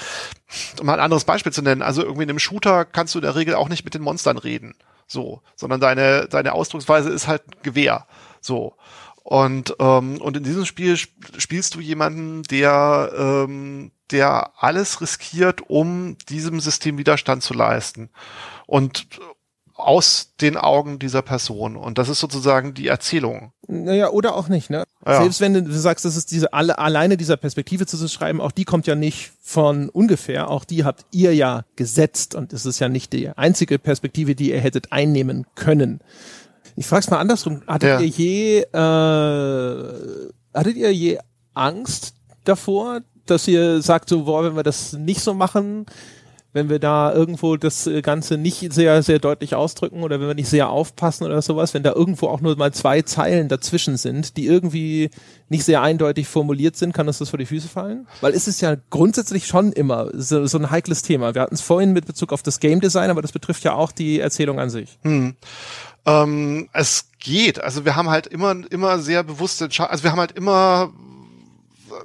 um mal ein anderes Beispiel zu nennen, also irgendwie in einem Shooter kannst du in der Regel auch nicht mit den Monstern reden. So, sondern deine, deine Ausdrucksweise ist halt Gewehr. So. Und, ähm, und in diesem Spiel spielst du jemanden, der, ähm, der alles riskiert, um diesem System Widerstand zu leisten. Und aus den Augen dieser Person. Und das ist sozusagen die Erzählung. Naja, oder auch nicht, ne? Ja. Selbst wenn du sagst, das ist diese alle, alleine dieser Perspektive zu schreiben, auch die kommt ja nicht von ungefähr. Auch die habt ihr ja gesetzt. Und es ist ja nicht die einzige Perspektive, die ihr hättet einnehmen können. Ich frage es mal andersrum. Hattet ja. ihr je, äh, hattet ihr je Angst davor, dass ihr sagt, so, boah, wenn wir das nicht so machen, wenn wir da irgendwo das Ganze nicht sehr, sehr deutlich ausdrücken oder wenn wir nicht sehr aufpassen oder sowas, wenn da irgendwo auch nur mal zwei Zeilen dazwischen sind, die irgendwie nicht sehr eindeutig formuliert sind, kann uns das vor die Füße fallen? Weil es ist ja grundsätzlich schon immer so, so ein heikles Thema. Wir hatten es vorhin mit Bezug auf das Game Design, aber das betrifft ja auch die Erzählung an sich. Hm. Ähm, es geht. Also wir haben halt immer, immer sehr bewusste Entscheidungen, also wir haben halt immer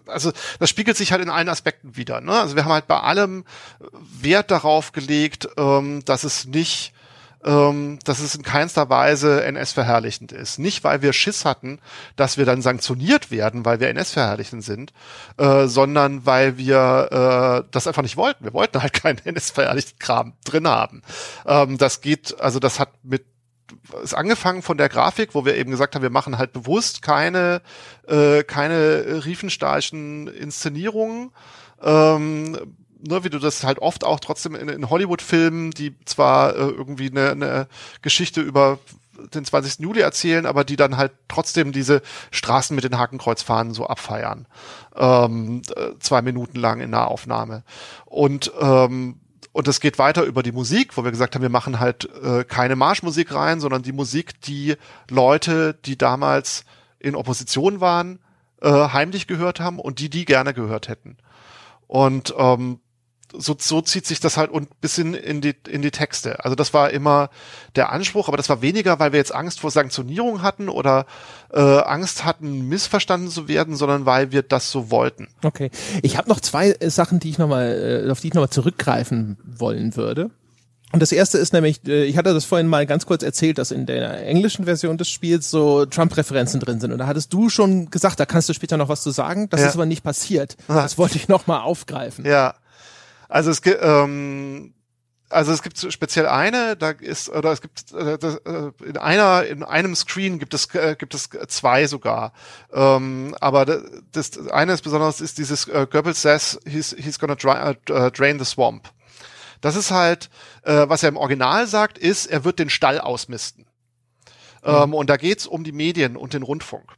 also das spiegelt sich halt in allen Aspekten wieder. Ne? Also wir haben halt bei allem Wert darauf gelegt, ähm, dass es nicht ähm, dass es in keinster Weise NS-verherrlichend ist. Nicht, weil wir Schiss hatten, dass wir dann sanktioniert werden, weil wir NS-verherrlichend sind, äh, sondern weil wir äh, das einfach nicht wollten. Wir wollten halt keinen [laughs] NS-verherrlichten Kram drin haben. Ähm, das geht, also das hat mit ist angefangen von der Grafik, wo wir eben gesagt haben, wir machen halt bewusst keine, äh, keine Riefenstahlchen Inszenierungen. Ähm, ne, wie du das halt oft auch trotzdem in, in Hollywood-Filmen, die zwar äh, irgendwie eine, eine Geschichte über den 20. Juli erzählen, aber die dann halt trotzdem diese Straßen mit den Hakenkreuzfahnen so abfeiern. Ähm, äh, zwei Minuten lang in der Aufnahme. Und ähm, und es geht weiter über die Musik, wo wir gesagt haben, wir machen halt äh, keine Marschmusik rein, sondern die Musik, die Leute, die damals in Opposition waren, äh, heimlich gehört haben und die die gerne gehört hätten. Und ähm, so, so zieht sich das halt und bis in, in, die, in die Texte. Also das war immer der Anspruch, aber das war weniger, weil wir jetzt Angst vor Sanktionierung hatten oder äh, Angst hatten, missverstanden zu werden, sondern weil wir das so wollten. Okay. Ich habe noch zwei äh, Sachen, die ich noch mal, äh, auf die ich nochmal zurückgreifen wollen würde. Und das erste ist nämlich, äh, ich hatte das vorhin mal ganz kurz erzählt, dass in der englischen Version des Spiels so Trump-Referenzen drin sind. Und da hattest du schon gesagt, da kannst du später noch was zu sagen. Das ja. ist aber nicht passiert. Das wollte ich noch mal aufgreifen. Ja. Also es gibt, ähm, also es gibt speziell eine, da ist oder es gibt äh, äh, in einer in einem Screen gibt es äh, gibt es zwei sogar, ähm, aber das, das eine ist besonders ist dieses äh, Goebbels says he's he's gonna dry, uh, drain the swamp. Das ist halt, äh, was er im Original sagt, ist, er wird den Stall ausmisten. Mhm. Ähm, und da geht's um die Medien und den Rundfunk.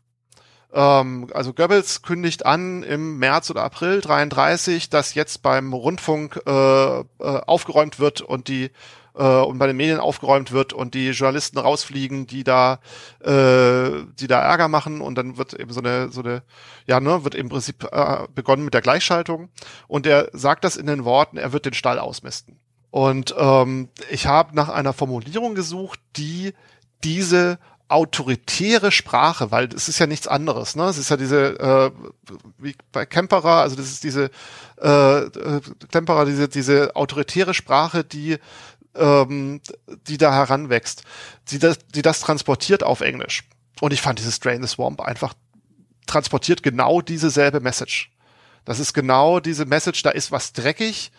Ähm, also Goebbels kündigt an im März oder April 33, dass jetzt beim Rundfunk äh, äh, aufgeräumt wird und die äh, und bei den Medien aufgeräumt wird und die Journalisten rausfliegen, die da, äh, die da Ärger machen und dann wird eben so eine, so eine, ja, ne, wird im Prinzip äh, begonnen mit der Gleichschaltung und er sagt das in den Worten, er wird den Stall ausmisten. Und ähm, ich habe nach einer Formulierung gesucht, die diese autoritäre Sprache, weil es ist ja nichts anderes, ne? Es ist ja diese, äh, wie bei Kemperer, also das ist diese äh, äh, Kemperer, diese, diese autoritäre Sprache, die ähm, die da heranwächst, die das, die das transportiert auf Englisch. Und ich fand dieses Drain the Swamp einfach transportiert genau diese selbe Message. Das ist genau diese Message, da ist was dreckig,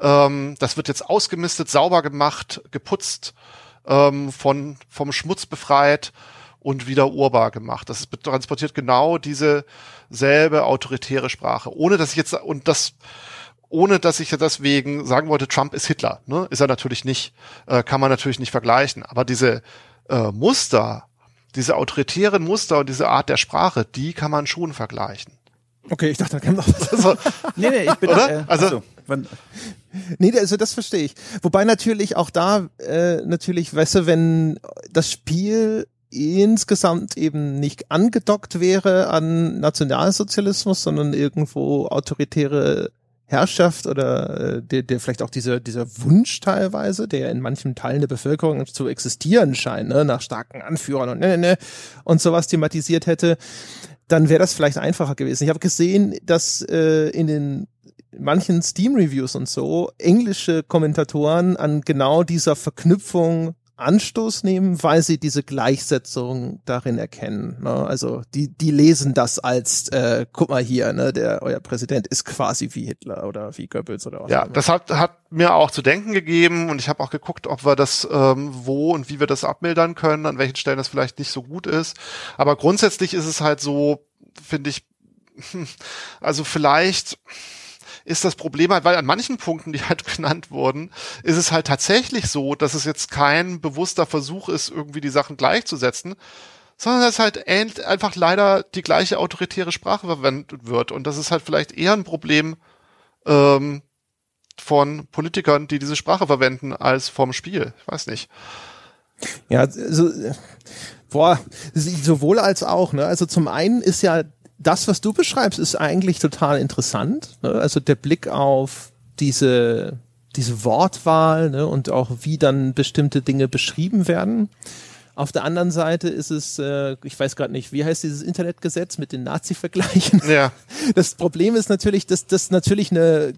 ähm, das wird jetzt ausgemistet, sauber gemacht, geputzt ähm, von, vom Schmutz befreit und wieder urbar gemacht. Das transportiert genau diese selbe autoritäre Sprache. Ohne dass ich jetzt, und das, ohne dass ich deswegen sagen wollte, Trump ist Hitler. Ne? Ist er natürlich nicht. Äh, kann man natürlich nicht vergleichen. Aber diese äh, Muster, diese autoritären Muster und diese Art der Sprache, die kann man schon vergleichen. Okay, ich dachte, da kam noch was. Also, [laughs] nee, nee, ich bin, Oder? Äh, also, Nee, also das verstehe ich. Wobei natürlich auch da, äh, natürlich, weißt du, wenn das Spiel insgesamt eben nicht angedockt wäre an Nationalsozialismus, sondern irgendwo autoritäre Herrschaft oder äh, der, der vielleicht auch dieser dieser Wunsch teilweise, der in manchen Teilen der Bevölkerung zu existieren scheint, ne, nach starken Anführern und ne, ne, ne, und sowas thematisiert hätte, dann wäre das vielleicht einfacher gewesen. Ich habe gesehen, dass äh, in den manchen Steam-Reviews und so englische Kommentatoren an genau dieser Verknüpfung Anstoß nehmen, weil sie diese Gleichsetzung darin erkennen. Ne? Also die, die lesen das als, äh, guck mal hier, ne, der euer Präsident ist quasi wie Hitler oder wie Goebbels oder was. Ja, immer. das hat, hat mir auch zu denken gegeben und ich habe auch geguckt, ob wir das ähm, wo und wie wir das abmildern können, an welchen Stellen das vielleicht nicht so gut ist. Aber grundsätzlich ist es halt so, finde ich, [laughs] also vielleicht ist das Problem halt, weil an manchen Punkten, die halt [laughs] genannt wurden, ist es halt tatsächlich so, dass es jetzt kein bewusster Versuch ist, irgendwie die Sachen gleichzusetzen, sondern dass halt einfach leider die gleiche autoritäre Sprache verwendet wird. Und das ist halt vielleicht eher ein Problem ähm, von Politikern, die diese Sprache verwenden, als vom Spiel. Ich weiß nicht. Ja, so, boah, sowohl als auch, ne? Also zum einen ist ja das, was du beschreibst, ist eigentlich total interessant. Ne? Also der Blick auf diese, diese Wortwahl ne? und auch wie dann bestimmte Dinge beschrieben werden. Auf der anderen Seite ist es, äh, ich weiß gerade nicht, wie heißt dieses Internetgesetz mit den Nazi-Vergleichen? Ja. [laughs] Das Problem ist natürlich, dass das natürlich eine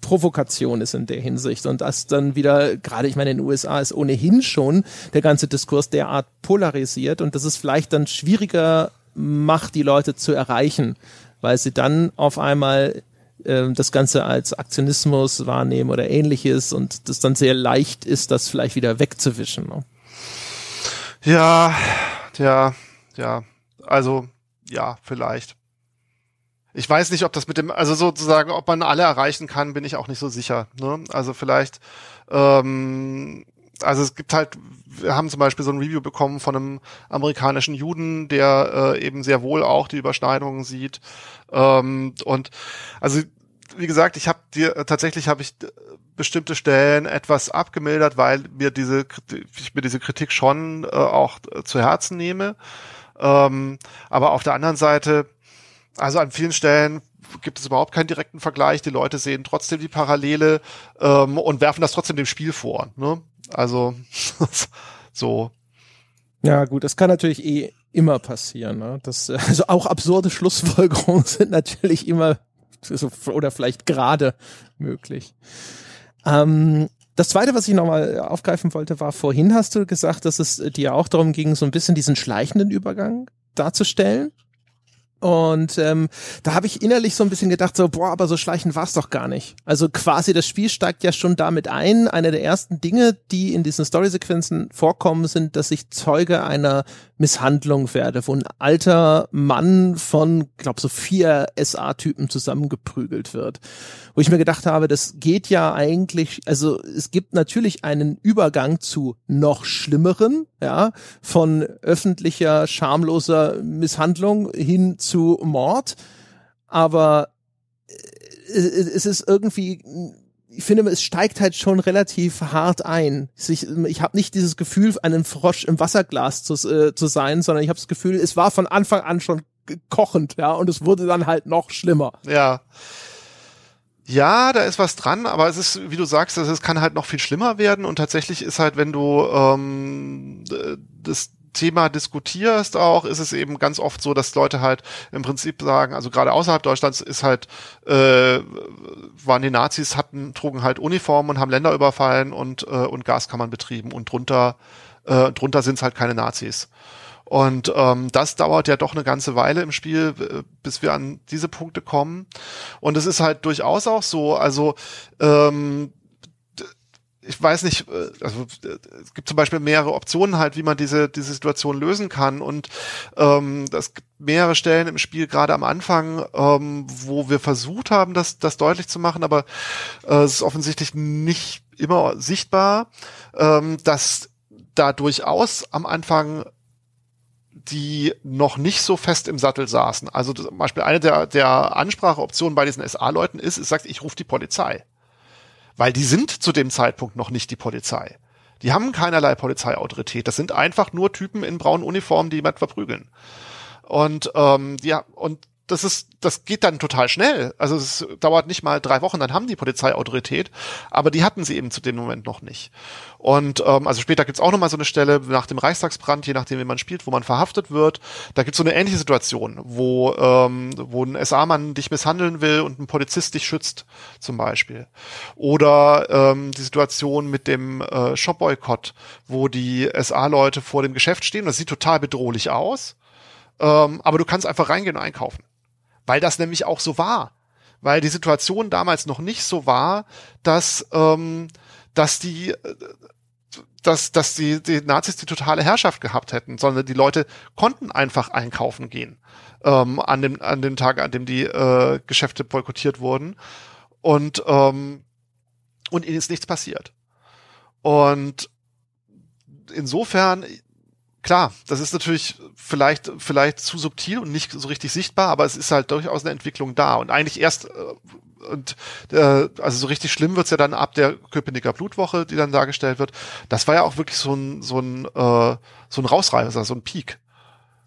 Provokation ist in der Hinsicht und das dann wieder, gerade ich meine, in den USA ist ohnehin schon der ganze Diskurs derart polarisiert und das ist vielleicht dann schwieriger macht, die Leute zu erreichen, weil sie dann auf einmal äh, das Ganze als Aktionismus wahrnehmen oder ähnliches und das dann sehr leicht ist, das vielleicht wieder wegzuwischen. Ne? Ja, ja, ja. Also, ja, vielleicht. Ich weiß nicht, ob das mit dem, also sozusagen, ob man alle erreichen kann, bin ich auch nicht so sicher. Ne? Also vielleicht, ähm, also es gibt halt, wir haben zum Beispiel so ein Review bekommen von einem amerikanischen Juden, der äh, eben sehr wohl auch die Überschneidungen sieht. Ähm, und also wie gesagt, ich habe dir tatsächlich habe ich bestimmte Stellen etwas abgemildert, weil mir diese ich mir diese Kritik schon äh, auch zu Herzen nehme. Ähm, aber auf der anderen Seite, also an vielen Stellen gibt es überhaupt keinen direkten Vergleich. Die Leute sehen trotzdem die Parallele ähm, und werfen das trotzdem dem Spiel vor. Ne? Also [laughs] so. Ja, gut, das kann natürlich eh immer passieren. Ne? Das, also auch absurde Schlussfolgerungen [laughs] sind natürlich immer oder vielleicht gerade möglich. Ähm, das zweite, was ich nochmal aufgreifen wollte, war vorhin hast du gesagt, dass es dir auch darum ging, so ein bisschen diesen schleichenden Übergang darzustellen. Und ähm, da habe ich innerlich so ein bisschen gedacht, so, boah, aber so schleichend war es doch gar nicht. Also quasi das Spiel steigt ja schon damit ein. Eine der ersten Dinge, die in diesen Storysequenzen vorkommen, sind, dass ich Zeuge einer Misshandlung werde, wo ein alter Mann von, glaub so vier SA-Typen zusammengeprügelt wird. Wo ich mir gedacht habe, das geht ja eigentlich, also es gibt natürlich einen Übergang zu noch schlimmeren, ja, von öffentlicher, schamloser Misshandlung hin zu Mord. Aber äh, es ist irgendwie ich finde, es steigt halt schon relativ hart ein. Ich, ich habe nicht dieses Gefühl, einen Frosch im Wasserglas zu, äh, zu sein, sondern ich habe das Gefühl, es war von Anfang an schon kochend, ja, und es wurde dann halt noch schlimmer. Ja. Ja, da ist was dran, aber es ist, wie du sagst, es kann halt noch viel schlimmer werden und tatsächlich ist halt, wenn du ähm, das Thema diskutierst auch, ist es eben ganz oft so, dass Leute halt im Prinzip sagen, also gerade außerhalb Deutschlands ist halt, äh, waren die Nazis, hatten, trugen halt Uniformen und haben Länder überfallen und, äh, und Gaskammern betrieben und drunter, äh, drunter sind es halt keine Nazis. Und ähm, das dauert ja doch eine ganze Weile im Spiel, äh, bis wir an diese Punkte kommen. Und es ist halt durchaus auch so, also ähm, ich weiß nicht, äh, also es gibt zum Beispiel mehrere Optionen halt, wie man diese, diese Situation lösen kann. Und ähm, es gibt mehrere Stellen im Spiel, gerade am Anfang, ähm, wo wir versucht haben, das, das deutlich zu machen, aber äh, es ist offensichtlich nicht immer sichtbar, ähm, dass da durchaus am Anfang die noch nicht so fest im Sattel saßen. Also zum Beispiel eine der, der Anspracheoptionen bei diesen SA-Leuten ist, es sagt, ich rufe die Polizei. Weil die sind zu dem Zeitpunkt noch nicht die Polizei. Die haben keinerlei Polizeiautorität. Das sind einfach nur Typen in braunen Uniformen, die jemand verprügeln. Und ähm, ja, und das ist, das geht dann total schnell. Also es dauert nicht mal drei Wochen, dann haben die Polizeiautorität, aber die hatten sie eben zu dem Moment noch nicht. Und ähm, also später gibt's auch nochmal so eine Stelle nach dem Reichstagsbrand, je nachdem, wie man spielt, wo man verhaftet wird. Da gibt's so eine ähnliche Situation, wo, ähm, wo ein SA-Mann dich misshandeln will und ein Polizist dich schützt, zum Beispiel. Oder ähm, die Situation mit dem äh, Shop-Boykott, wo die SA-Leute vor dem Geschäft stehen. Das sieht total bedrohlich aus. Ähm, aber du kannst einfach reingehen und einkaufen weil das nämlich auch so war. Weil die Situation damals noch nicht so war, dass, ähm, dass die, dass, dass die, die Nazis die totale Herrschaft gehabt hätten, sondern die Leute konnten einfach einkaufen gehen ähm, an, dem, an dem Tag, an dem die äh, Geschäfte boykottiert wurden. Und, ähm, und ihnen ist nichts passiert. Und insofern klar, das ist natürlich vielleicht, vielleicht zu subtil und nicht so richtig sichtbar, aber es ist halt durchaus eine Entwicklung da. Und eigentlich erst, äh, und äh, also so richtig schlimm wird's ja dann ab der Köpenicker Blutwoche, die dann dargestellt wird. Das war ja auch wirklich so ein, so ein, äh, so ein Rausreißer, so ein Peak.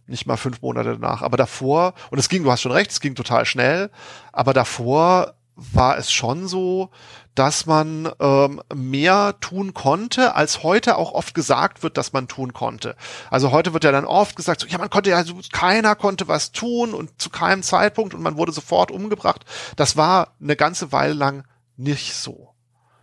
Nicht mal fünf Monate danach. Aber davor, und es ging, du hast schon recht, es ging total schnell, aber davor war es schon so, dass man ähm, mehr tun konnte, als heute auch oft gesagt wird, dass man tun konnte. Also heute wird ja dann oft gesagt, so, ja, man konnte ja, keiner konnte was tun und zu keinem Zeitpunkt und man wurde sofort umgebracht. Das war eine ganze Weile lang nicht so.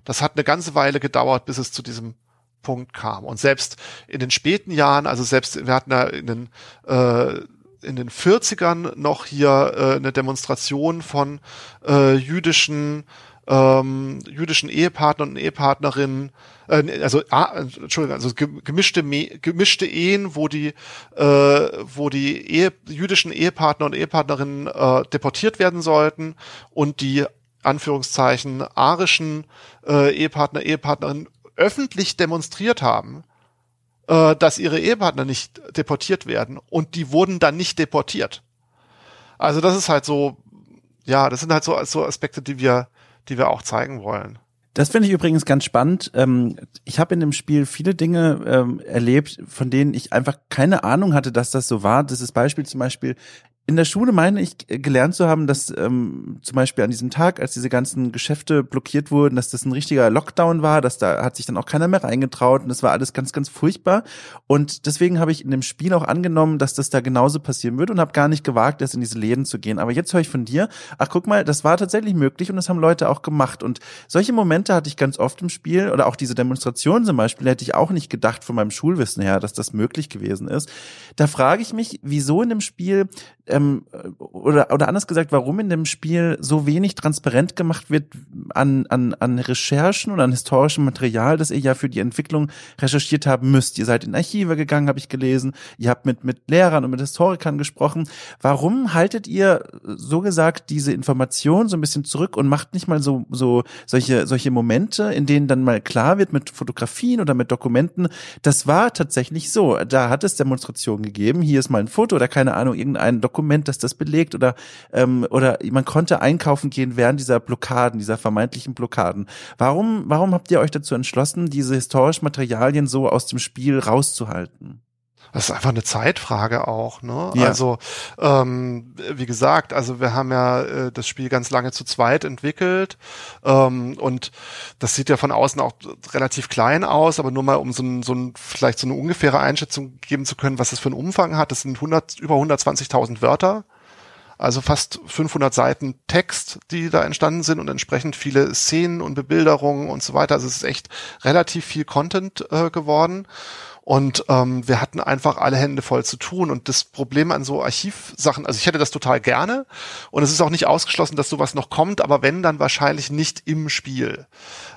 Das hat eine ganze Weile gedauert, bis es zu diesem Punkt kam. Und selbst in den späten Jahren, also selbst, wir hatten ja in den äh, in den 40ern noch hier äh, eine Demonstration von äh, jüdischen ähm, jüdischen Ehepartner und Ehepartnerinnen, äh, also ah, Entschuldigung, also gemischte gemischte Ehen, wo die äh, wo die Ehe, jüdischen Ehepartner und Ehepartnerinnen äh, deportiert werden sollten und die Anführungszeichen arischen äh, Ehepartner Ehepartnerinnen öffentlich demonstriert haben, äh, dass ihre Ehepartner nicht deportiert werden und die wurden dann nicht deportiert. Also das ist halt so, ja, das sind halt so, so Aspekte, die wir, die wir auch zeigen wollen. Das finde ich übrigens ganz spannend. Ähm, ich habe in dem Spiel viele Dinge ähm, erlebt, von denen ich einfach keine Ahnung hatte, dass das so war. Das ist Beispiel zum Beispiel in der Schule meine ich gelernt zu haben, dass ähm, zum Beispiel an diesem Tag, als diese ganzen Geschäfte blockiert wurden, dass das ein richtiger Lockdown war, dass da hat sich dann auch keiner mehr reingetraut und das war alles ganz, ganz furchtbar. Und deswegen habe ich in dem Spiel auch angenommen, dass das da genauso passieren würde und habe gar nicht gewagt, erst in diese Läden zu gehen. Aber jetzt höre ich von dir, ach guck mal, das war tatsächlich möglich und das haben Leute auch gemacht. Und solche Momente hatte ich ganz oft im Spiel oder auch diese Demonstration zum Beispiel, hätte ich auch nicht gedacht von meinem Schulwissen her, dass das möglich gewesen ist. Da frage ich mich, wieso in dem Spiel ähm, oder, oder anders gesagt, warum in dem Spiel so wenig transparent gemacht wird an, an, an Recherchen und an historischem Material, das ihr ja für die Entwicklung recherchiert haben müsst. Ihr seid in Archive gegangen, habe ich gelesen. Ihr habt mit, mit Lehrern und mit Historikern gesprochen. Warum haltet ihr so gesagt diese Information so ein bisschen zurück und macht nicht mal so, so solche, solche Momente, in denen dann mal klar wird mit Fotografien oder mit Dokumenten, das war tatsächlich so. Da hat es Demonstrationen gegeben. Hier ist mal ein Foto oder keine Ahnung, irgendein Dokument Dokument, das das belegt oder ähm, oder man konnte einkaufen gehen während dieser Blockaden, dieser vermeintlichen Blockaden. Warum warum habt ihr euch dazu entschlossen, diese historischen Materialien so aus dem Spiel rauszuhalten? Das ist einfach eine Zeitfrage auch. Ne? Ja. Also ähm, wie gesagt, also wir haben ja äh, das Spiel ganz lange zu zweit entwickelt ähm, und das sieht ja von außen auch relativ klein aus, aber nur mal um so ein, so ein vielleicht so eine ungefähre Einschätzung geben zu können, was das für einen Umfang hat. Das sind 100 über 120.000 Wörter. Also fast 500 Seiten Text, die da entstanden sind und entsprechend viele Szenen und Bebilderungen und so weiter. Also es ist echt relativ viel Content äh, geworden. Und ähm, wir hatten einfach alle Hände voll zu tun. Und das Problem an so Archivsachen, also ich hätte das total gerne. Und es ist auch nicht ausgeschlossen, dass sowas noch kommt, aber wenn, dann wahrscheinlich nicht im Spiel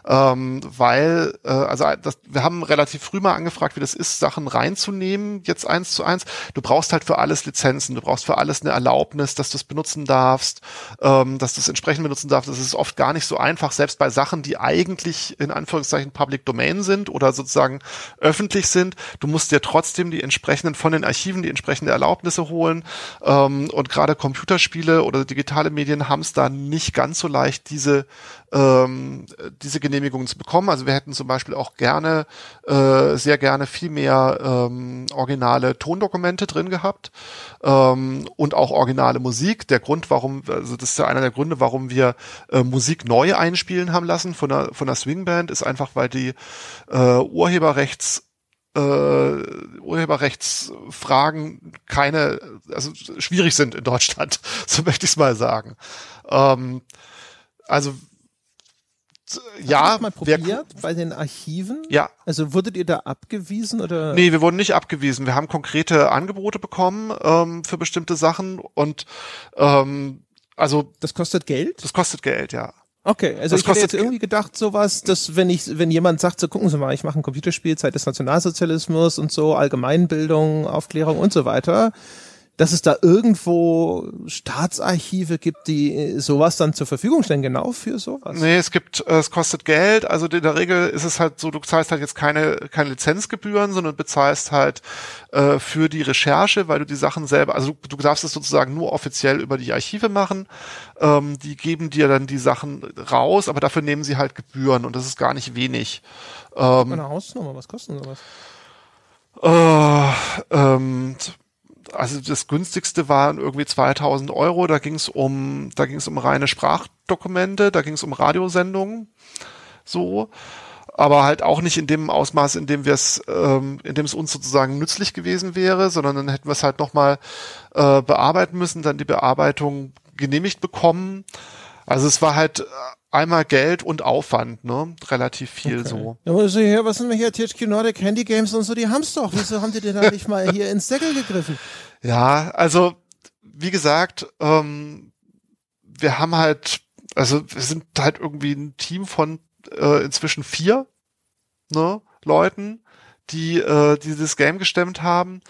ähm, weil, äh, also das, wir haben relativ früh mal angefragt, wie das ist, Sachen reinzunehmen, jetzt eins zu eins. Du brauchst halt für alles Lizenzen, du brauchst für alles eine Erlaubnis, dass du es benutzen darfst, ähm, dass du es entsprechend benutzen darfst. Das ist oft gar nicht so einfach, selbst bei Sachen, die eigentlich in Anführungszeichen Public Domain sind oder sozusagen öffentlich sind. Du musst dir trotzdem die entsprechenden von den Archiven die entsprechende Erlaubnisse holen. Ähm, und gerade Computerspiele oder digitale Medien haben es da nicht ganz so leicht, diese ähm, diese Genehmigungen zu bekommen. Also wir hätten zum Beispiel auch gerne, äh, sehr gerne viel mehr ähm, originale Tondokumente drin gehabt ähm, und auch originale Musik. Der Grund, warum, also das ist ja einer der Gründe, warum wir äh, Musik neu einspielen haben lassen von der, von der Swingband, ist einfach, weil die äh, Urheberrechts äh, Urheberrechtsfragen keine, also schwierig sind in Deutschland, [laughs] so möchte ich es mal sagen. Ähm, also ja. Hast mal probiert bei den Archiven? Ja. Also wurdet ihr da abgewiesen oder? Nee, wir wurden nicht abgewiesen. Wir haben konkrete Angebote bekommen ähm, für bestimmte Sachen und ähm, also. Das kostet Geld? Das kostet Geld, ja. Okay, also das ich hätte jetzt irgendwie gedacht, sowas, dass wenn ich, wenn jemand sagt, so gucken Sie mal, ich mache ein Computerspiel, Zeit des Nationalsozialismus und so, Allgemeinbildung, Aufklärung und so weiter, dass es da irgendwo Staatsarchive gibt, die sowas dann zur Verfügung stellen, genau für sowas? Nee, es gibt, äh, es kostet Geld. Also in der Regel ist es halt so, du zahlst halt jetzt keine, keine Lizenzgebühren, sondern bezahlst halt äh, für die Recherche, weil du die Sachen selber, also du, du darfst es sozusagen nur offiziell über die Archive machen. Ähm, die geben dir dann die Sachen raus, aber dafür nehmen sie halt Gebühren und das ist gar nicht wenig. Ähm, Eine Hausnummer, was kostet sowas? Äh, ähm, also das günstigste waren irgendwie 2000 Euro. Da ging es um, da ging es um reine Sprachdokumente, da ging es um Radiosendungen, so, aber halt auch nicht in dem Ausmaß, in dem wir es, ähm, in dem es uns sozusagen nützlich gewesen wäre, sondern dann hätten wir es halt nochmal äh, bearbeiten müssen, dann die Bearbeitung genehmigt bekommen. Also es war halt einmal Geld und Aufwand, ne? Relativ viel okay. so. Ja, also hier, was sind wir hier? THQ Nordic Handy Games und so, die haben's doch. Wieso haben die denn da nicht mal hier ins Deckel gegriffen? Ja, also, wie gesagt, ähm, wir haben halt, also wir sind halt irgendwie ein Team von äh, inzwischen vier ne, Leuten, die äh, dieses Game gestemmt haben.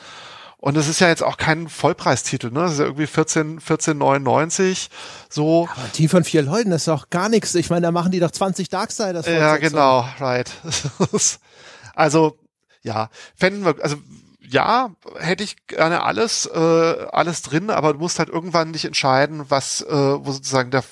Und es ist ja jetzt auch kein Vollpreistitel, ne? Das ist ja irgendwie 14, 14,99. So. Aber ein Team von vier Leuten das ist doch gar nichts. Ich meine, da machen die doch 20 Darksiders. Ja, genau, right. [laughs] also, ja, fänden wir, also ja, hätte ich gerne alles, äh, alles drin, aber du musst halt irgendwann dich entscheiden, was, äh, wo sozusagen der,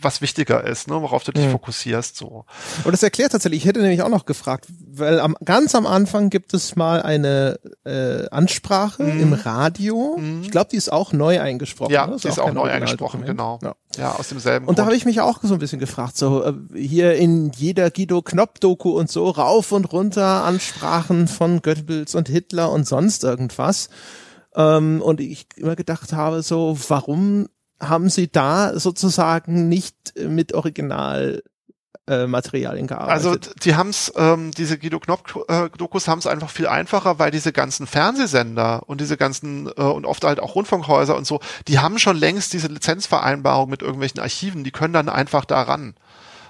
was wichtiger ist, ne, worauf du dich ja. fokussierst. So. Und das erklärt tatsächlich, ich hätte nämlich auch noch gefragt, weil am, ganz am Anfang gibt es mal eine äh, Ansprache mhm. im Radio. Mhm. Ich glaube, die ist auch neu eingesprochen. Ja, ne? die ist auch, auch neu eingesprochen, genau. Ja. ja. aus demselben Und Grund. da habe ich mich auch so ein bisschen gefragt, so äh, hier in jeder Guido Knopp-Doku und so, rauf und runter Ansprachen von Goebbels und Hitler und sonst irgendwas. Ähm, und ich immer gedacht habe, so, warum haben sie da sozusagen nicht mit Original äh, Materialien gearbeitet. Also die haben's, ähm, diese Guido Knopf-Dokus haben es einfach viel einfacher, weil diese ganzen Fernsehsender und diese ganzen äh, und oft halt auch Rundfunkhäuser und so, die haben schon längst diese Lizenzvereinbarung mit irgendwelchen Archiven, die können dann einfach daran.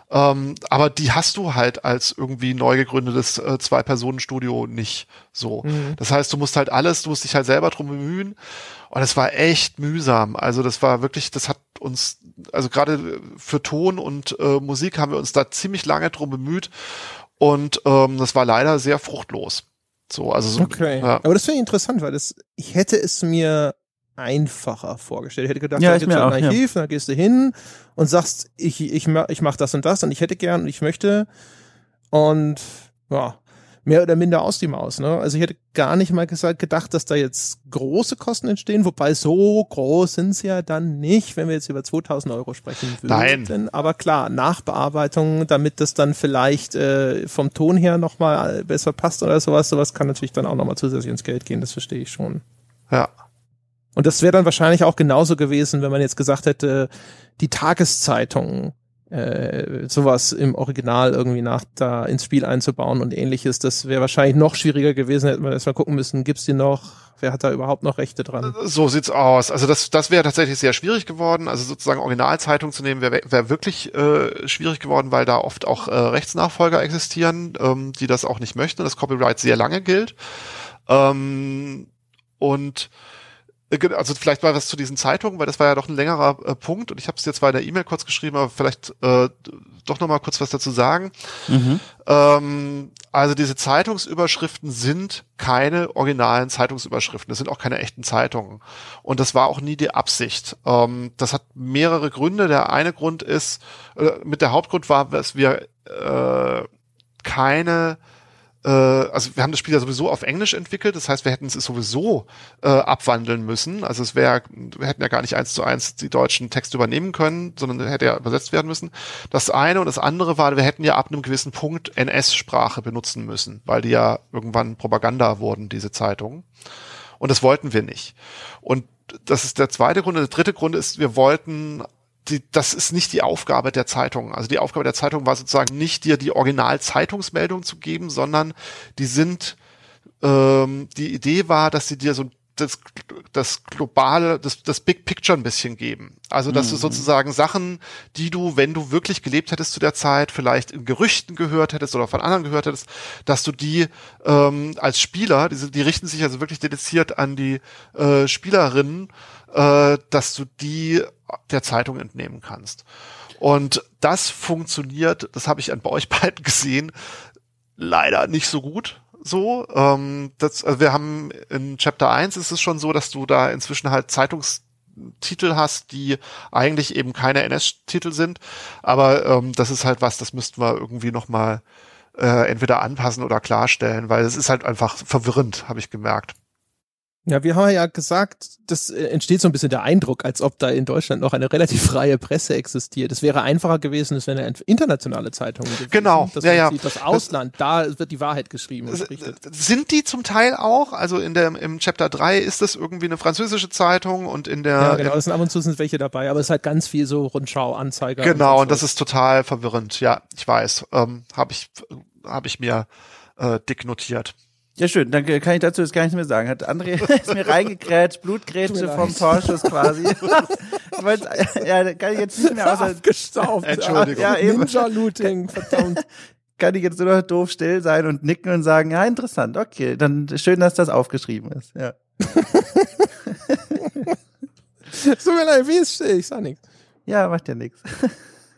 Ähm, aber die hast du halt als irgendwie neu gegründetes äh, Zwei-Personen-Studio nicht so. Mhm. Das heißt, du musst halt alles, du musst dich halt selber drum bemühen. Und es war echt mühsam. Also das war wirklich, das hat uns, also gerade für Ton und äh, Musik haben wir uns da ziemlich lange drum bemüht. Und ähm, das war leider sehr fruchtlos. So, also so, okay. Ja. Aber das finde ich interessant, weil das, ich hätte es mir einfacher vorgestellt. Ich hätte gedacht, ja, da ist ein Archiv, ja. dann gehst du hin und sagst, ich, ich, ich mach das und das und ich hätte gern und ich möchte und ja, mehr oder minder aus die Maus. Ne? Also ich hätte gar nicht mal gesagt, gedacht, dass da jetzt große Kosten entstehen, wobei so groß sind sie ja dann nicht, wenn wir jetzt über 2000 Euro sprechen würden. Nein. Aber klar, Nachbearbeitung, damit das dann vielleicht äh, vom Ton her nochmal besser passt oder sowas, sowas kann natürlich dann auch nochmal zusätzlich ins Geld gehen, das verstehe ich schon. Ja. Und das wäre dann wahrscheinlich auch genauso gewesen, wenn man jetzt gesagt hätte, die Tageszeitung äh, sowas im Original irgendwie nach da ins Spiel einzubauen und ähnliches. Das wäre wahrscheinlich noch schwieriger gewesen, hätten wir erstmal gucken müssen, gibt's die noch? Wer hat da überhaupt noch Rechte dran? So sieht's aus. Also das, das wäre tatsächlich sehr schwierig geworden. Also sozusagen Originalzeitung zu nehmen, wäre wär wirklich äh, schwierig geworden, weil da oft auch äh, Rechtsnachfolger existieren, ähm, die das auch nicht möchten. Das Copyright sehr lange gilt. Ähm, und also vielleicht mal was zu diesen Zeitungen, weil das war ja doch ein längerer äh, Punkt und ich habe es jetzt bei der E-Mail kurz geschrieben, aber vielleicht äh, doch noch mal kurz was dazu sagen. Mhm. Ähm, also diese Zeitungsüberschriften sind keine originalen Zeitungsüberschriften, das sind auch keine echten Zeitungen und das war auch nie die Absicht. Ähm, das hat mehrere Gründe. Der eine Grund ist, äh, mit der Hauptgrund war, dass wir äh, keine äh, also wir haben das Spiel ja sowieso auf Englisch entwickelt, das heißt, wir hätten es sowieso äh, abwandeln müssen. Also es wäre, wir hätten ja gar nicht eins zu eins die deutschen Texte übernehmen können, sondern hätte ja übersetzt werden müssen. Das eine und das andere war, wir hätten ja ab einem gewissen Punkt NS-Sprache benutzen müssen, weil die ja irgendwann Propaganda wurden, diese Zeitungen. Und das wollten wir nicht. Und das ist der zweite Grund. Und der dritte Grund ist, wir wollten die, das ist nicht die Aufgabe der Zeitung. Also die Aufgabe der Zeitung war sozusagen nicht dir die Original-Zeitungsmeldung zu geben, sondern die sind, ähm, die Idee war, dass sie dir so das, das globale, das, das Big Picture ein bisschen geben. Also, dass mhm. du sozusagen Sachen, die du, wenn du wirklich gelebt hättest zu der Zeit, vielleicht in Gerüchten gehört hättest oder von anderen gehört hättest, dass du die ähm, als Spieler, die, die richten sich also wirklich dediziert an die äh, Spielerinnen, äh, dass du die der Zeitung entnehmen kannst. Und das funktioniert, das habe ich an bei euch [laughs] beiden gesehen, leider nicht so gut so. Ähm, das, also wir haben in Chapter 1 ist es schon so, dass du da inzwischen halt Zeitungstitel hast, die eigentlich eben keine NS-Titel sind. Aber ähm, das ist halt was, das müssten wir irgendwie nochmal äh, entweder anpassen oder klarstellen, weil es ist halt einfach verwirrend, habe ich gemerkt. Ja, wir haben ja gesagt, das äh, entsteht so ein bisschen der Eindruck, als ob da in Deutschland noch eine relativ freie Presse existiert. Es wäre einfacher gewesen, es wäre eine internationale Zeitung gewesen. Genau, das ja, ja. Das Ausland, das, da wird die Wahrheit geschrieben. Sind die zum Teil auch? Also in der, im Chapter 3 ist das irgendwie eine französische Zeitung und in der... Ja, genau, es sind ab und zu sind welche dabei, aber es ist halt ganz viel so Rundschau, Anzeiger. Genau, und, und das ist total verwirrend. Ja, ich weiß. Ähm, Habe ich, hab ich mir äh, dick notiert. Ja, schön. Dann kann ich dazu jetzt gar nichts mehr sagen. Hat André [laughs] ist mir reingekrätscht, Blutgrätsche vom Torschuss quasi. [laughs] ja, da kann ich jetzt nicht mehr außer... Abgestaubt. Entschuldigung. Ja, eben. Ninja-Looting, verdammt. [laughs] kann ich jetzt nur noch doof still sein und nicken und sagen, ja, interessant, okay, dann schön, dass das aufgeschrieben ist, ja. Tut mir leid, wie ist still? Ich sag nichts. Ja, macht ja nichts.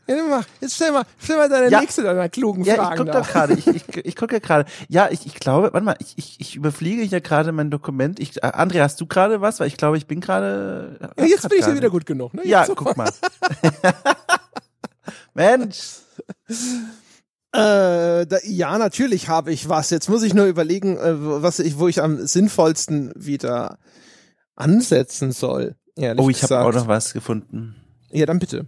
Ja, mach. Jetzt stell mal, stell mal deine ja. nächste deiner klugen ja, Fragen. Ja, ich gucke doch gerade. Ich, ich, ich gucke ja gerade. Ja, ich, ich glaube, warte mal, ich, ich, ich überfliege hier gerade mein Dokument. Ich, äh, André, hast du gerade was? Weil ich glaube, ich bin gerade. Ja, jetzt bin ich ja wieder gut genug. Ne? Ja, guck mal. [laughs] Mensch. Äh, da, ja, natürlich habe ich was. Jetzt muss ich nur überlegen, äh, was ich, wo ich am sinnvollsten wieder ansetzen soll. Oh, ich habe auch noch was gefunden. Ja, dann bitte.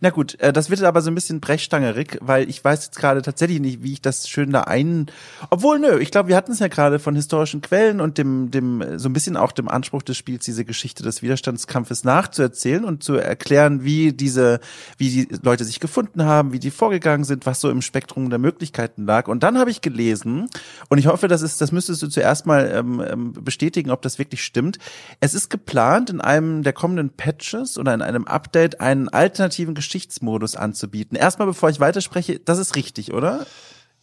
Na gut, äh, das wird aber so ein bisschen brechstangerig, weil ich weiß jetzt gerade tatsächlich nicht, wie ich das schön da ein. Obwohl, nö, ich glaube, wir hatten es ja gerade von historischen Quellen und dem, dem, so ein bisschen auch dem Anspruch des Spiels, diese Geschichte des Widerstandskampfes nachzuerzählen und zu erklären, wie diese, wie die Leute sich gefunden haben, wie die vorgegangen sind, was so im Spektrum der Möglichkeiten lag. Und dann habe ich gelesen, und ich hoffe, das ist, das müsstest du zuerst mal ähm, ähm bestätigen, ob das wirklich stimmt. Es ist geplant, in einem der kommenden Patches oder in einem Update einen alternativen Geschichtsmodus anzubieten. Erstmal, bevor ich weiterspreche, das ist richtig, oder?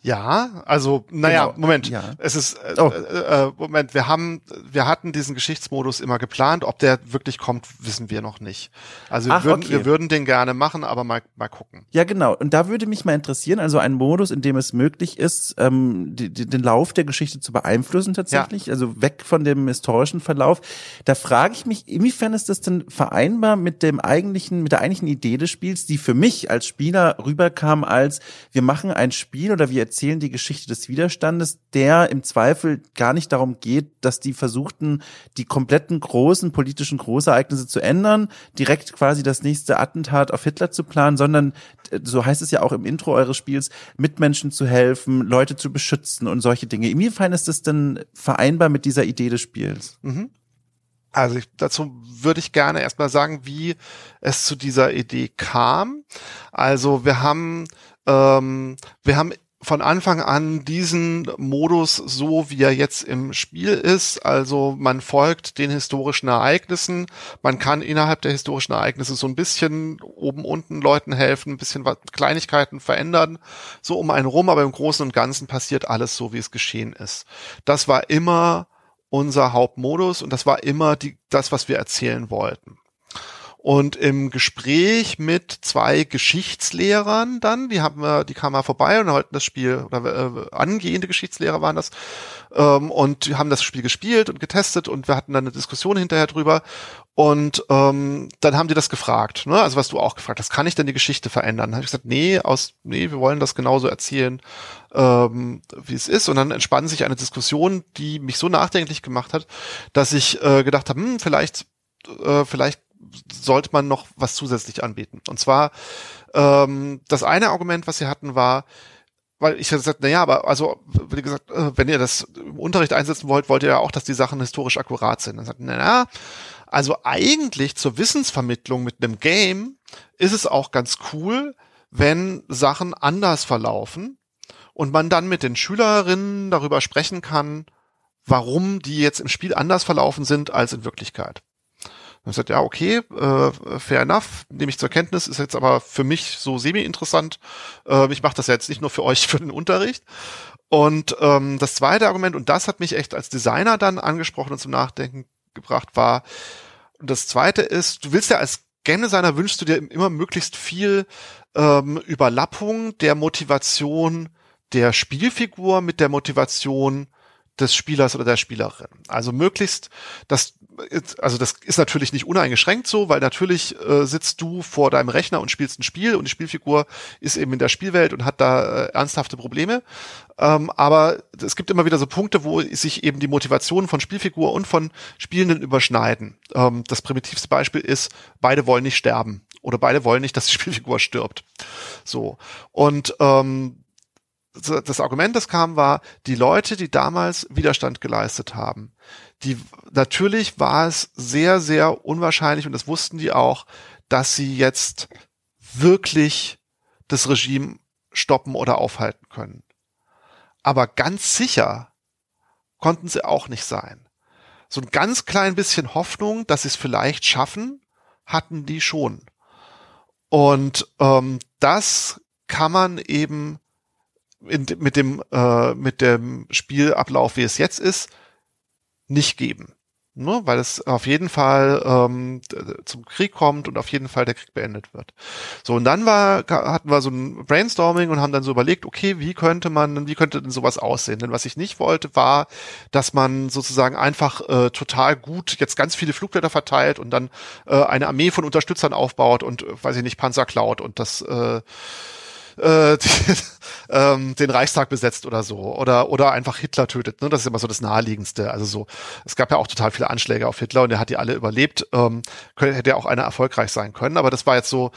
Ja, also naja, genau. Moment. Ja. Es ist äh, oh. äh, äh, Moment. Wir haben, wir hatten diesen Geschichtsmodus immer geplant. Ob der wirklich kommt, wissen wir noch nicht. Also wir, Ach, würden, okay. wir würden den gerne machen, aber mal mal gucken. Ja, genau. Und da würde mich mal interessieren, also ein Modus, in dem es möglich ist, ähm, die, die, den Lauf der Geschichte zu beeinflussen tatsächlich, ja. also weg von dem historischen Verlauf. Da frage ich mich, inwiefern ist das denn vereinbar mit dem eigentlichen, mit der eigentlichen Idee des Spiels, die für mich als Spieler rüberkam als wir machen ein Spiel oder wir erzählen die Geschichte des Widerstandes, der im Zweifel gar nicht darum geht, dass die versuchten, die kompletten großen politischen Großereignisse zu ändern, direkt quasi das nächste Attentat auf Hitler zu planen, sondern, äh, so heißt es ja auch im Intro eures Spiels, Mitmenschen zu helfen, Leute zu beschützen und solche Dinge. Inwiefern ist das denn vereinbar mit dieser Idee des Spiels? Mhm. Also ich, dazu würde ich gerne erstmal sagen, wie es zu dieser Idee kam. Also wir haben ähm, wir haben von Anfang an diesen Modus so, wie er jetzt im Spiel ist. Also man folgt den historischen Ereignissen. Man kann innerhalb der historischen Ereignisse so ein bisschen oben unten Leuten helfen, ein bisschen was, Kleinigkeiten verändern, so um einen rum. Aber im Großen und Ganzen passiert alles so, wie es geschehen ist. Das war immer unser Hauptmodus und das war immer die, das, was wir erzählen wollten. Und im Gespräch mit zwei Geschichtslehrern dann, die haben wir, die kamen mal vorbei und wollten das Spiel, oder äh, angehende Geschichtslehrer waren das, ähm, und die haben das Spiel gespielt und getestet und wir hatten dann eine Diskussion hinterher drüber. Und ähm, dann haben die das gefragt, ne? Also was du auch gefragt hast, kann ich denn die Geschichte verändern? Dann habe ich gesagt, nee, aus, nee, wir wollen das genauso erzählen, ähm, wie es ist. Und dann entspann sich eine Diskussion, die mich so nachdenklich gemacht hat, dass ich äh, gedacht habe, hm, vielleicht, äh, vielleicht sollte man noch was zusätzlich anbieten. Und zwar ähm, das eine Argument, was sie hatten, war, weil ich gesagt, naja, aber also, wie gesagt, äh, wenn ihr das im Unterricht einsetzen wollt, wollt ihr ja auch, dass die Sachen historisch akkurat sind. Dann sagt, naja, also eigentlich zur Wissensvermittlung mit einem Game ist es auch ganz cool, wenn Sachen anders verlaufen und man dann mit den Schülerinnen darüber sprechen kann, warum die jetzt im Spiel anders verlaufen sind als in Wirklichkeit. Dann sagt ja, okay, äh, fair enough, nehme ich zur Kenntnis, ist jetzt aber für mich so semi-interessant. Äh, ich mache das ja jetzt nicht nur für euch [laughs] für den Unterricht. Und ähm, das zweite Argument, und das hat mich echt als Designer dann angesprochen und zum Nachdenken gebracht, war, und das zweite ist, du willst ja als Game Designer wünschst du dir immer möglichst viel ähm, Überlappung der Motivation der Spielfigur mit der Motivation des Spielers oder der Spielerin. Also möglichst, dass also das ist natürlich nicht uneingeschränkt so, weil natürlich äh, sitzt du vor deinem Rechner und spielst ein Spiel und die Spielfigur ist eben in der Spielwelt und hat da äh, ernsthafte Probleme. Ähm, aber es gibt immer wieder so Punkte, wo sich eben die Motivationen von Spielfigur und von Spielenden überschneiden. Ähm, das primitivste Beispiel ist, beide wollen nicht sterben oder beide wollen nicht, dass die Spielfigur stirbt. So und ähm, das Argument, das kam, war, die Leute, die damals Widerstand geleistet haben, die, natürlich war es sehr, sehr unwahrscheinlich und das wussten die auch, dass sie jetzt wirklich das Regime stoppen oder aufhalten können. Aber ganz sicher konnten sie auch nicht sein. So ein ganz klein bisschen Hoffnung, dass sie es vielleicht schaffen, hatten die schon. Und ähm, das kann man eben in, mit dem äh, mit dem Spielablauf, wie es jetzt ist, nicht geben ne, weil es auf jeden Fall ähm, zum Krieg kommt und auf jeden Fall der Krieg beendet wird. So und dann war hatten wir so ein Brainstorming und haben dann so überlegt, okay, wie könnte man, wie könnte denn sowas aussehen? Denn was ich nicht wollte, war, dass man sozusagen einfach äh, total gut jetzt ganz viele Flugblätter verteilt und dann äh, eine Armee von Unterstützern aufbaut und äh, weiß ich nicht Panzer klaut und das äh, äh, [laughs] die, ähm, den Reichstag besetzt oder so oder oder einfach Hitler tötet. Ne? Das ist immer so das naheliegendste. Also so, es gab ja auch total viele Anschläge auf Hitler und er hat die alle überlebt. Ähm, könnte, hätte auch einer erfolgreich sein können, aber das war jetzt so,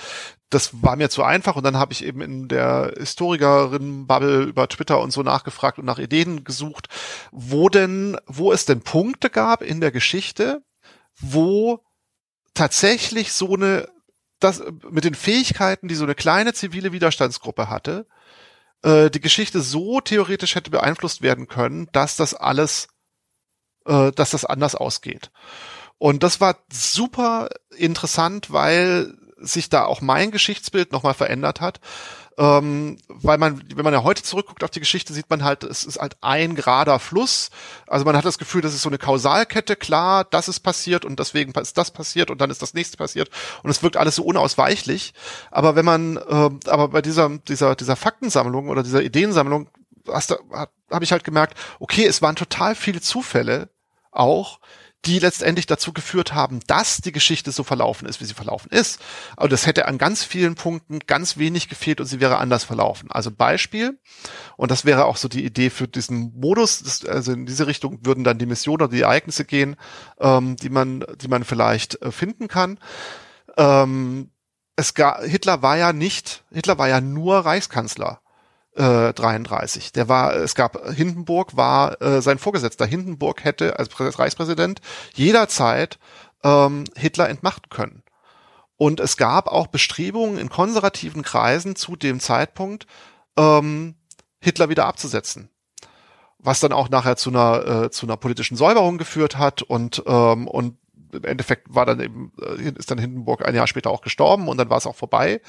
das war mir zu einfach und dann habe ich eben in der Historikerin-Bubble über Twitter und so nachgefragt und nach Ideen gesucht, wo denn, wo es denn Punkte gab in der Geschichte, wo tatsächlich so eine das mit den Fähigkeiten, die so eine kleine zivile Widerstandsgruppe hatte, äh, die Geschichte so theoretisch hätte beeinflusst werden können, dass das alles, äh, dass das anders ausgeht. Und das war super interessant, weil sich da auch mein Geschichtsbild nochmal verändert hat ähm, weil man, wenn man ja heute zurückguckt auf die Geschichte, sieht man halt, es ist halt ein gerader Fluss. Also man hat das Gefühl, das ist so eine Kausalkette, klar, das ist passiert und deswegen ist das passiert und dann ist das nächste passiert und es wirkt alles so unausweichlich. Aber wenn man, äh, aber bei dieser, dieser, dieser Faktensammlung oder dieser Ideensammlung hast habe ich halt gemerkt, okay, es waren total viele Zufälle auch, die letztendlich dazu geführt haben, dass die Geschichte so verlaufen ist, wie sie verlaufen ist. Aber das hätte an ganz vielen Punkten ganz wenig gefehlt und sie wäre anders verlaufen. Also Beispiel, und das wäre auch so die Idee für diesen Modus, das, also in diese Richtung würden dann die Missionen oder die Ereignisse gehen, ähm, die man, die man vielleicht äh, finden kann. Ähm, es gab, Hitler war ja nicht, Hitler war ja nur Reichskanzler äh, 33. Der war, es gab Hindenburg war äh, sein Vorgesetzter. Hindenburg hätte als Reichspräsident jederzeit ähm, Hitler entmachten können. Und es gab auch Bestrebungen in konservativen Kreisen zu dem Zeitpunkt, ähm, Hitler wieder abzusetzen. Was dann auch nachher zu einer, äh, zu einer politischen Säuberung geführt hat und, ähm, und im Endeffekt war dann eben, äh, ist dann Hindenburg ein Jahr später auch gestorben und dann war es auch vorbei.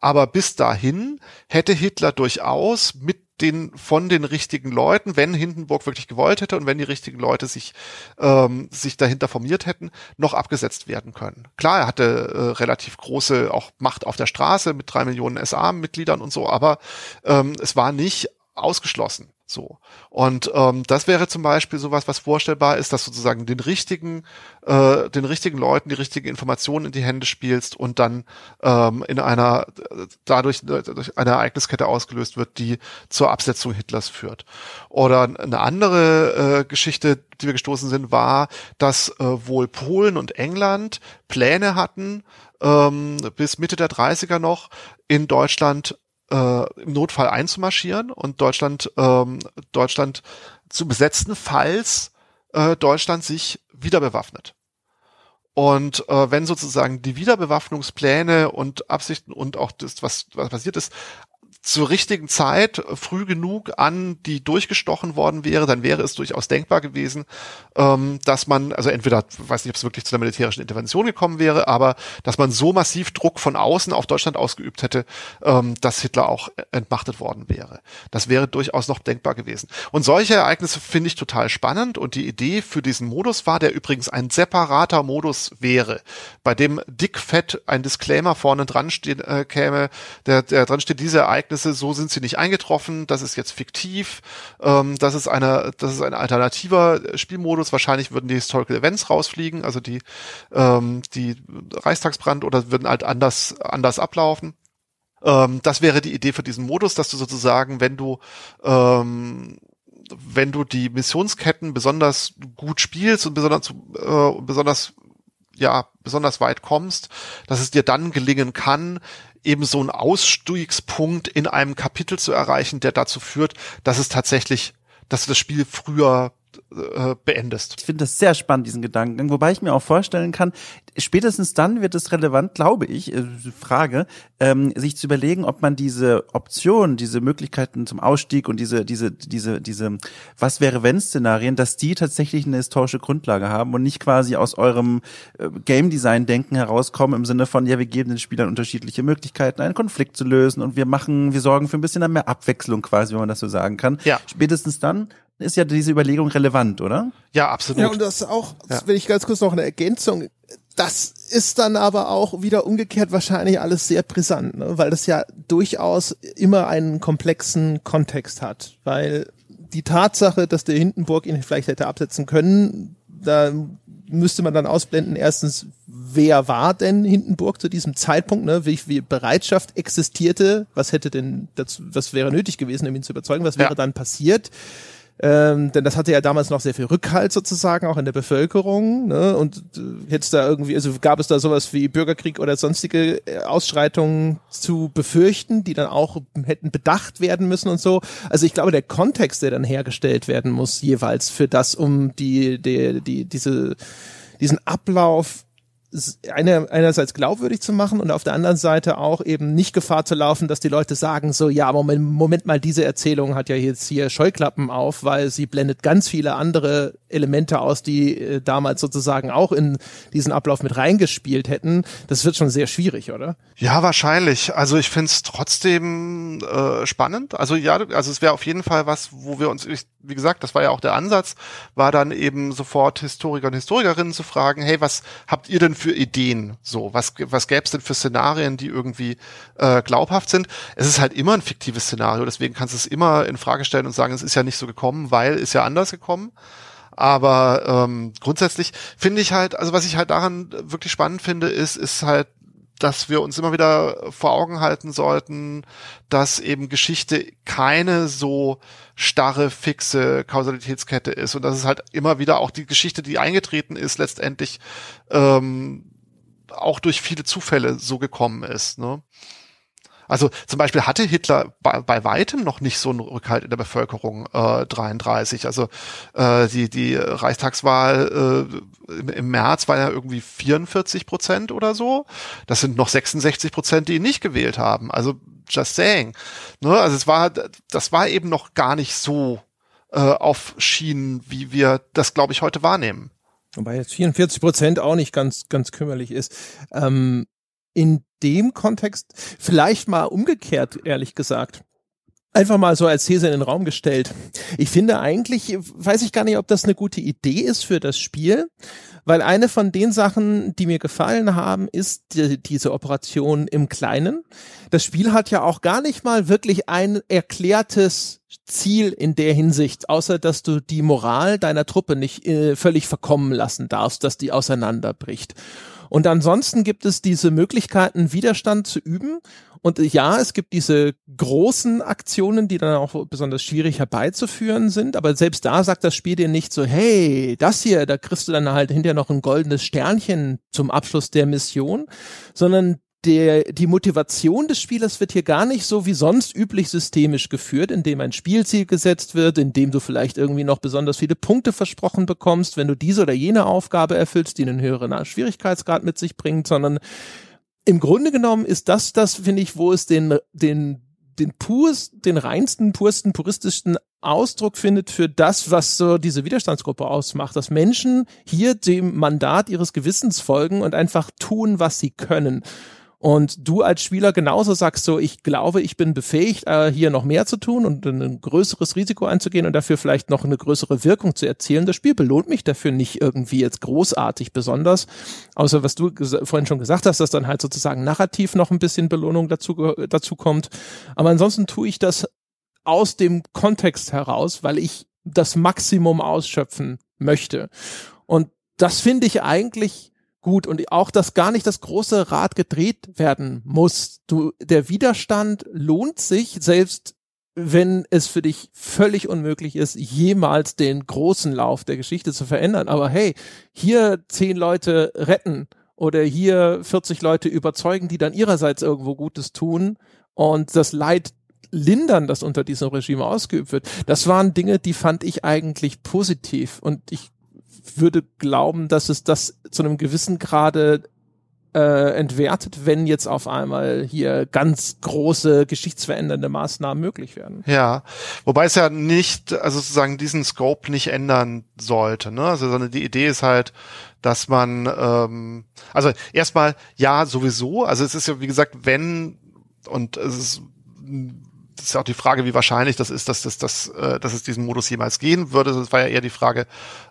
Aber bis dahin hätte Hitler durchaus mit den von den richtigen Leuten, wenn Hindenburg wirklich gewollt hätte und wenn die richtigen Leute sich ähm, sich dahinter formiert hätten, noch abgesetzt werden können. Klar, er hatte äh, relativ große auch Macht auf der Straße mit drei Millionen SA-Mitgliedern und so, aber ähm, es war nicht ausgeschlossen. So. Und ähm, das wäre zum Beispiel sowas, was vorstellbar ist, dass sozusagen den richtigen, äh, den richtigen Leuten die richtigen Informationen in die Hände spielst und dann ähm, in einer dadurch durch eine Ereigniskette ausgelöst wird, die zur Absetzung Hitlers führt. Oder eine andere äh, Geschichte, die wir gestoßen sind, war, dass äh, wohl Polen und England Pläne hatten, ähm, bis Mitte der 30er noch in Deutschland äh, im Notfall einzumarschieren und Deutschland, ähm, Deutschland zu besetzen, falls äh, Deutschland sich wieder bewaffnet. Und äh, wenn sozusagen die Wiederbewaffnungspläne und Absichten und auch das, was, was passiert ist, zur richtigen Zeit früh genug an die durchgestochen worden wäre, dann wäre es durchaus denkbar gewesen, ähm, dass man, also entweder, weiß nicht, ob es wirklich zu einer militärischen Intervention gekommen wäre, aber dass man so massiv Druck von außen auf Deutschland ausgeübt hätte, ähm, dass Hitler auch entmachtet worden wäre. Das wäre durchaus noch denkbar gewesen. Und solche Ereignisse finde ich total spannend und die Idee für diesen Modus war, der übrigens ein separater Modus wäre, bei dem dick fett ein Disclaimer vorne dran äh, käme, der, der dran steht, diese Ereignisse Ereignisse, so sind sie nicht eingetroffen, das ist jetzt fiktiv, ähm, das ist eine, das ist ein alternativer Spielmodus, wahrscheinlich würden die Historical Events rausfliegen, also die, ähm, die Reichstagsbrand oder würden halt anders, anders ablaufen. Ähm, das wäre die Idee für diesen Modus, dass du sozusagen, wenn du ähm, wenn du die Missionsketten besonders gut spielst und besonders äh, besonders ja besonders weit kommst, dass es dir dann gelingen kann, eben so einen Ausstiegspunkt in einem Kapitel zu erreichen, der dazu führt, dass es tatsächlich, dass das Spiel früher äh, beendest. Ich finde das sehr spannend, diesen Gedanken, wobei ich mir auch vorstellen kann, spätestens dann wird es relevant, glaube ich, äh, Frage, ähm, sich zu überlegen, ob man diese Optionen, diese Möglichkeiten zum Ausstieg und diese, diese, diese, diese, was wäre wenn Szenarien, dass die tatsächlich eine historische Grundlage haben und nicht quasi aus eurem äh, Game Design Denken herauskommen im Sinne von, ja, wir geben den Spielern unterschiedliche Möglichkeiten, einen Konflikt zu lösen und wir machen, wir sorgen für ein bisschen mehr Abwechslung quasi, wenn man das so sagen kann. Ja. Spätestens dann ist ja diese Überlegung relevant, oder? Ja, absolut. Ja, und das auch, ja. wenn ich ganz kurz noch eine Ergänzung, das ist dann aber auch wieder umgekehrt wahrscheinlich alles sehr brisant, ne? weil das ja durchaus immer einen komplexen Kontext hat, weil die Tatsache, dass der Hindenburg ihn vielleicht hätte absetzen können, da müsste man dann ausblenden, erstens, wer war denn Hindenburg zu diesem Zeitpunkt, ne? wie viel Bereitschaft existierte, was hätte denn, dazu, was wäre nötig gewesen, um ihn zu überzeugen, was wäre ja. dann passiert? Ähm, denn das hatte ja damals noch sehr viel Rückhalt sozusagen auch in der Bevölkerung. Ne? Und äh, jetzt da irgendwie, also gab es da sowas wie Bürgerkrieg oder sonstige äh, Ausschreitungen zu befürchten, die dann auch hätten bedacht werden müssen und so. Also ich glaube, der Kontext, der dann hergestellt werden muss, jeweils für das, um die, die, die, diese, diesen Ablauf eine, einerseits glaubwürdig zu machen und auf der anderen Seite auch eben nicht Gefahr zu laufen, dass die Leute sagen so, ja, Moment, Moment mal, diese Erzählung hat ja jetzt hier Scheuklappen auf, weil sie blendet ganz viele andere Elemente aus, die äh, damals sozusagen auch in diesen Ablauf mit reingespielt hätten. Das wird schon sehr schwierig, oder? Ja, wahrscheinlich. Also ich finde es trotzdem äh, spannend. Also ja, also es wäre auf jeden Fall was, wo wir uns, wie gesagt, das war ja auch der Ansatz, war dann eben sofort Historiker und Historikerinnen zu fragen, hey, was habt ihr denn für Ideen? So, was, was gäbe es denn für Szenarien, die irgendwie äh, glaubhaft sind? Es ist halt immer ein fiktives Szenario, deswegen kannst du es immer in Frage stellen und sagen, es ist ja nicht so gekommen, weil ist ja anders gekommen. Aber ähm, grundsätzlich finde ich halt, also was ich halt daran wirklich spannend finde, ist, ist halt, dass wir uns immer wieder vor Augen halten sollten, dass eben Geschichte keine so starre, fixe Kausalitätskette ist und dass es halt immer wieder auch die Geschichte, die eingetreten ist, letztendlich ähm, auch durch viele Zufälle so gekommen ist. Ne? Also zum Beispiel hatte Hitler bei, bei weitem noch nicht so einen Rückhalt in der Bevölkerung äh, 33. Also äh, die, die Reichstagswahl äh, im, im März war ja irgendwie 44 Prozent oder so. Das sind noch 66 Prozent, die ihn nicht gewählt haben. Also just saying. Ne? Also es war, das war eben noch gar nicht so äh, auf Schienen, wie wir das, glaube ich, heute wahrnehmen. Wobei jetzt 44 Prozent auch nicht ganz, ganz kümmerlich ist. Ähm, in dem Kontext vielleicht mal umgekehrt, ehrlich gesagt. Einfach mal so als These in den Raum gestellt. Ich finde eigentlich, weiß ich gar nicht, ob das eine gute Idee ist für das Spiel, weil eine von den Sachen, die mir gefallen haben, ist die, diese Operation im Kleinen. Das Spiel hat ja auch gar nicht mal wirklich ein erklärtes Ziel in der Hinsicht, außer dass du die Moral deiner Truppe nicht äh, völlig verkommen lassen darfst, dass die auseinanderbricht. Und ansonsten gibt es diese Möglichkeiten, Widerstand zu üben. Und ja, es gibt diese großen Aktionen, die dann auch besonders schwierig herbeizuführen sind. Aber selbst da sagt das Spiel dir nicht so, hey, das hier, da kriegst du dann halt hinterher noch ein goldenes Sternchen zum Abschluss der Mission, sondern der, die Motivation des Spielers wird hier gar nicht so wie sonst üblich systemisch geführt, indem ein Spielziel gesetzt wird, indem du vielleicht irgendwie noch besonders viele Punkte versprochen bekommst, wenn du diese oder jene Aufgabe erfüllst, die einen höheren Schwierigkeitsgrad mit sich bringt, sondern im Grunde genommen ist das das, finde ich, wo es den, den, den purs, den reinsten, pursten, puristischsten Ausdruck findet für das, was so diese Widerstandsgruppe ausmacht, dass Menschen hier dem Mandat ihres Gewissens folgen und einfach tun, was sie können und du als Spieler genauso sagst so, ich glaube, ich bin befähigt, äh, hier noch mehr zu tun und ein größeres Risiko einzugehen und dafür vielleicht noch eine größere Wirkung zu erzielen. Das Spiel belohnt mich dafür nicht irgendwie jetzt großartig besonders, außer was du vorhin schon gesagt hast, dass dann halt sozusagen narrativ noch ein bisschen Belohnung dazu, dazu kommt. Aber ansonsten tue ich das aus dem Kontext heraus, weil ich das Maximum ausschöpfen möchte. Und das finde ich eigentlich gut und auch, dass gar nicht das große Rad gedreht werden muss. Du, der Widerstand lohnt sich, selbst wenn es für dich völlig unmöglich ist, jemals den großen Lauf der Geschichte zu verändern. Aber hey, hier zehn Leute retten oder hier 40 Leute überzeugen, die dann ihrerseits irgendwo Gutes tun und das Leid lindern, das unter diesem Regime ausgeübt wird, das waren Dinge, die fand ich eigentlich positiv. Und ich würde glauben, dass es das zu einem gewissen Grade äh, entwertet, wenn jetzt auf einmal hier ganz große geschichtsverändernde Maßnahmen möglich werden. Ja, wobei es ja nicht, also sozusagen diesen Scope nicht ändern sollte. Ne? Also sondern die Idee ist halt, dass man, ähm, also erstmal ja sowieso, also es ist ja wie gesagt, wenn und es ist ist auch die Frage, wie wahrscheinlich das ist, dass, das, dass, äh, dass es diesen Modus jemals gehen würde. Das war ja eher die Frage,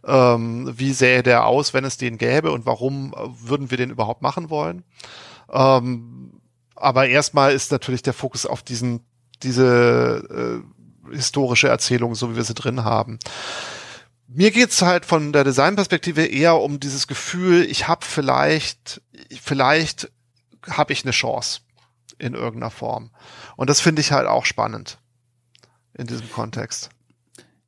ähm, wie sähe der aus, wenn es den gäbe und warum äh, würden wir den überhaupt machen wollen. Ähm, aber erstmal ist natürlich der Fokus auf diesen, diese äh, historische Erzählung, so wie wir sie drin haben. Mir geht's halt von der Designperspektive eher um dieses Gefühl, ich habe vielleicht, vielleicht habe ich eine Chance in irgendeiner Form. Und das finde ich halt auch spannend in diesem Kontext.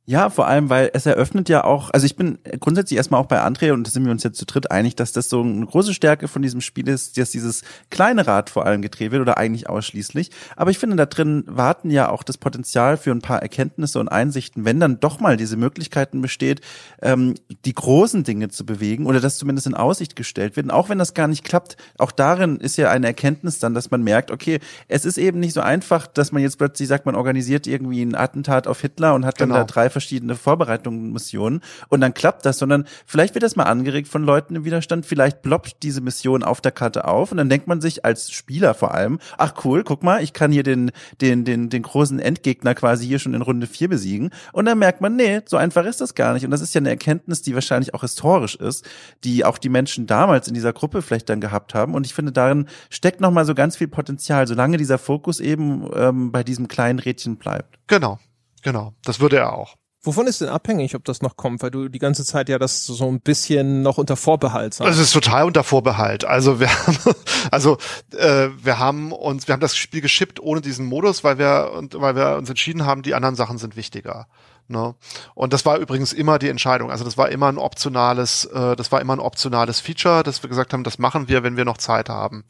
Ja, vor allem, weil es eröffnet ja auch, also ich bin grundsätzlich erstmal auch bei André und da sind wir uns jetzt zu dritt einig, dass das so eine große Stärke von diesem Spiel ist, dass dieses kleine Rad vor allem gedreht wird oder eigentlich ausschließlich. Aber ich finde, da drin warten ja auch das Potenzial für ein paar Erkenntnisse und Einsichten, wenn dann doch mal diese Möglichkeiten besteht, ähm, die großen Dinge zu bewegen oder das zumindest in Aussicht gestellt wird. Und auch wenn das gar nicht klappt, auch darin ist ja eine Erkenntnis dann, dass man merkt, okay, es ist eben nicht so einfach, dass man jetzt plötzlich sagt, man organisiert irgendwie ein Attentat auf Hitler und hat dann genau. da drei verschiedene Vorbereitungsmissionen und dann klappt das, sondern vielleicht wird das mal angeregt von Leuten im Widerstand, vielleicht ploppt diese Mission auf der Karte auf und dann denkt man sich als Spieler vor allem, ach cool, guck mal, ich kann hier den, den, den, den großen Endgegner quasi hier schon in Runde vier besiegen. Und dann merkt man, nee, so einfach ist das gar nicht. Und das ist ja eine Erkenntnis, die wahrscheinlich auch historisch ist, die auch die Menschen damals in dieser Gruppe vielleicht dann gehabt haben. Und ich finde, darin steckt nochmal so ganz viel Potenzial, solange dieser Fokus eben ähm, bei diesem kleinen Rädchen bleibt. Genau, genau, das würde er auch. Wovon ist denn abhängig, ob das noch kommt? Weil du die ganze Zeit ja das so ein bisschen noch unter Vorbehalt sagst. Das ist total unter Vorbehalt. Also wir haben, [laughs] also äh, wir haben uns, wir haben das Spiel geschippt ohne diesen Modus, weil wir und weil wir uns entschieden haben, die anderen Sachen sind wichtiger. Ne? Und das war übrigens immer die Entscheidung. Also das war immer ein optionales, äh, das war immer ein optionales Feature, dass wir gesagt haben, das machen wir, wenn wir noch Zeit haben.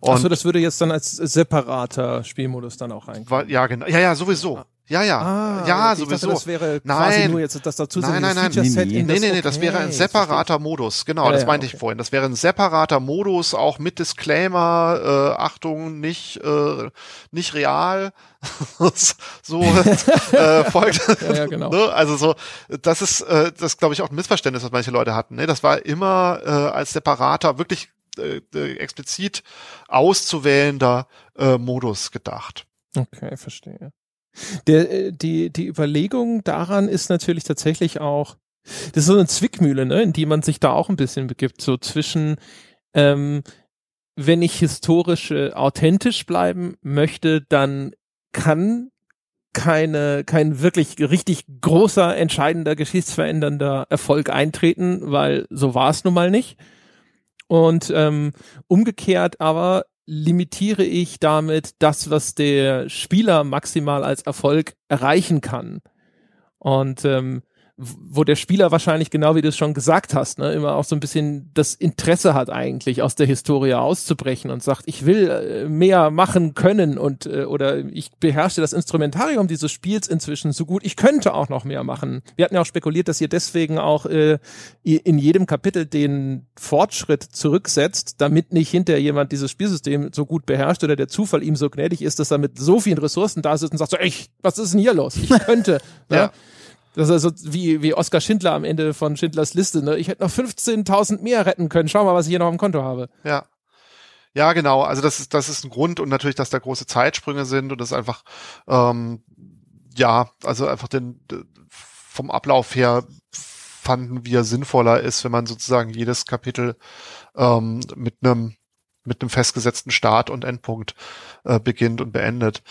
Und Achso, das würde jetzt dann als separater Spielmodus dann auch rein. Ja, genau. Ja, ja, sowieso. Ja, ja. Ah, ja, okay, sowieso. Dachte, das wäre nein. nur jetzt das dazu nein, nein, nein, nein, nee, nee, nee, nee, das wäre ein separater Modus. Genau, ja, das meinte ja, okay. ich vorhin. Das wäre ein separater Modus, auch mit Disclaimer, äh, Achtung, nicht, äh, nicht real. [laughs] so äh, folgt. [laughs] ja, ja, genau. ne? Also so, das ist, äh, das glaube ich auch ein Missverständnis, was manche Leute hatten. Ne? Das war immer äh, als separater, wirklich äh, äh explizit auszuwählender äh, Modus gedacht. Okay, verstehe. Der, äh, die, die Überlegung daran ist natürlich tatsächlich auch, das ist so eine Zwickmühle, ne, in die man sich da auch ein bisschen begibt, so zwischen, ähm, wenn ich historisch äh, authentisch bleiben möchte, dann kann keine, kein wirklich richtig großer, entscheidender, geschichtsverändernder Erfolg eintreten, weil so war es nun mal nicht. Und ähm, umgekehrt aber limitiere ich damit das, was der Spieler maximal als Erfolg erreichen kann. Und ähm, wo der Spieler wahrscheinlich genau wie du es schon gesagt hast, ne, immer auch so ein bisschen das Interesse hat eigentlich aus der Historie auszubrechen und sagt, ich will äh, mehr machen können und äh, oder ich beherrsche das Instrumentarium dieses Spiels inzwischen so gut, ich könnte auch noch mehr machen. Wir hatten ja auch spekuliert, dass ihr deswegen auch äh, in jedem Kapitel den Fortschritt zurücksetzt, damit nicht hinterher jemand dieses Spielsystem so gut beherrscht oder der Zufall ihm so gnädig ist, dass er mit so vielen Ressourcen da sitzt und sagt so, ey, was ist denn hier los? Ich könnte. [laughs] ne? Das ist also wie, wie Oskar Schindler am Ende von Schindlers Liste. Ne? Ich hätte noch 15.000 mehr retten können. Schau mal, was ich hier noch im Konto habe. Ja. Ja, genau. Also das ist, das ist ein Grund und natürlich, dass da große Zeitsprünge sind und das einfach, ähm, ja, also einfach den, vom Ablauf her fanden wir sinnvoller ist, wenn man sozusagen jedes Kapitel ähm, mit einem mit einem festgesetzten Start und Endpunkt äh, beginnt und beendet.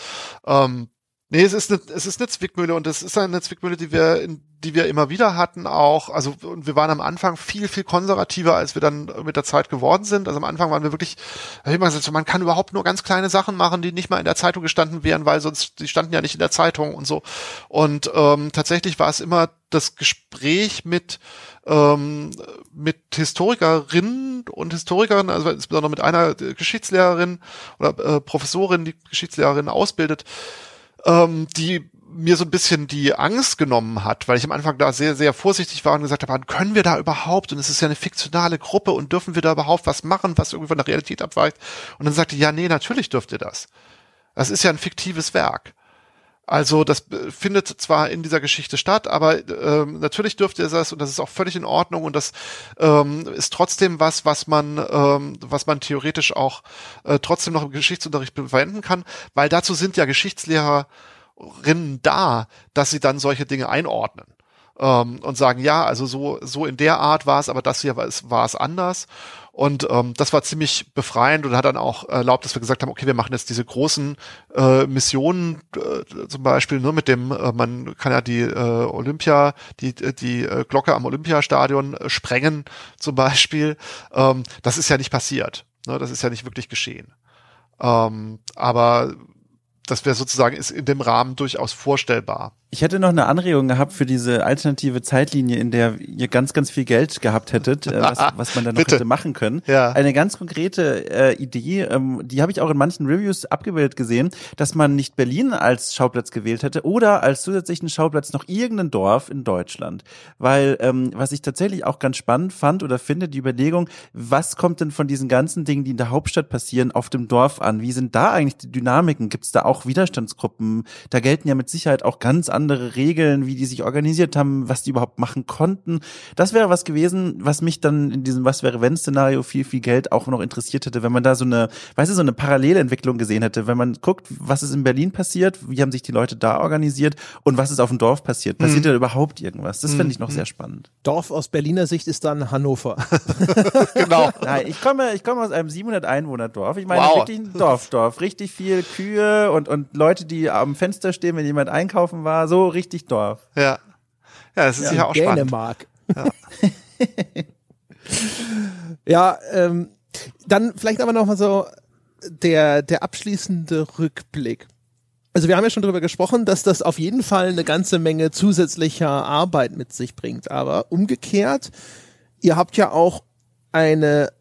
Ähm, Nee, es ist eine, es ist eine Zwickmühle und es ist eine Zwickmühle, die wir, die wir immer wieder hatten auch. Also, und wir waren am Anfang viel, viel konservativer, als wir dann mit der Zeit geworden sind. Also am Anfang waren wir wirklich, man kann überhaupt nur ganz kleine Sachen machen, die nicht mal in der Zeitung gestanden wären, weil sonst, die standen ja nicht in der Zeitung und so. Und ähm, tatsächlich war es immer das Gespräch mit, ähm, mit Historikerinnen und Historikern, also insbesondere mit einer Geschichtslehrerin oder äh, Professorin, die Geschichtslehrerin ausbildet, ähm, die mir so ein bisschen die Angst genommen hat, weil ich am Anfang da sehr, sehr vorsichtig war und gesagt habe, können wir da überhaupt, und es ist ja eine fiktionale Gruppe und dürfen wir da überhaupt was machen, was irgendwie von der Realität abweicht? Und dann sagte, ja, nee, natürlich dürft ihr das. Das ist ja ein fiktives Werk. Also das äh, findet zwar in dieser Geschichte statt, aber ähm, natürlich dürfte es das und das ist auch völlig in Ordnung und das ähm, ist trotzdem was, was man, ähm, was man theoretisch auch äh, trotzdem noch im Geschichtsunterricht verwenden kann, weil dazu sind ja Geschichtslehrerinnen da, dass sie dann solche Dinge einordnen ähm, und sagen, ja, also so so in der Art war es, aber das hier war es anders. Und ähm, das war ziemlich befreiend und hat dann auch erlaubt, dass wir gesagt haben, okay, wir machen jetzt diese großen äh, Missionen äh, zum Beispiel, nur ne, mit dem, äh, man kann ja die äh, Olympia, die, die äh, Glocke am Olympiastadion äh, sprengen zum Beispiel. Ähm, das ist ja nicht passiert. Ne? Das ist ja nicht wirklich geschehen. Ähm, aber das wäre sozusagen ist in dem Rahmen durchaus vorstellbar. Ich hätte noch eine Anregung gehabt für diese alternative Zeitlinie, in der ihr ganz, ganz viel Geld gehabt hättet, äh, was, [laughs] was man dann noch hätte machen können. Ja. Eine ganz konkrete äh, Idee, ähm, die habe ich auch in manchen Reviews abgebildet gesehen, dass man nicht Berlin als Schauplatz gewählt hätte oder als zusätzlichen Schauplatz noch irgendein Dorf in Deutschland. Weil, ähm, was ich tatsächlich auch ganz spannend fand oder finde, die Überlegung, was kommt denn von diesen ganzen Dingen, die in der Hauptstadt passieren, auf dem Dorf an? Wie sind da eigentlich die Dynamiken? Gibt es da auch Widerstandsgruppen? Da gelten ja mit Sicherheit auch ganz andere Regeln, wie die sich organisiert haben, was die überhaupt machen konnten. Das wäre was gewesen, was mich dann in diesem Was wäre wenn Szenario viel, viel Geld auch noch interessiert hätte, wenn man da so eine, weißt du, so eine Parallelentwicklung gesehen hätte, wenn man guckt, was ist in Berlin passiert, wie haben sich die Leute da organisiert und was ist auf dem Dorf passiert. Passiert mhm. da überhaupt irgendwas? Das finde ich noch mhm. sehr spannend. Dorf aus Berliner Sicht ist dann Hannover. [laughs] genau. Nein, ich komme, ich komme aus einem 700 Einwohner Dorf. Ich meine, wow. wirklich ein Dorfdorf. Richtig viel Kühe und, und Leute, die am Fenster stehen, wenn jemand einkaufen war so richtig Dorf. Ja. Ja, das ist ja, sicher auch Dänemark. spannend. Ja, [laughs] ja ähm, dann vielleicht aber noch mal so der, der abschließende Rückblick. Also wir haben ja schon darüber gesprochen, dass das auf jeden Fall eine ganze Menge zusätzlicher Arbeit mit sich bringt. Aber umgekehrt, ihr habt ja auch eine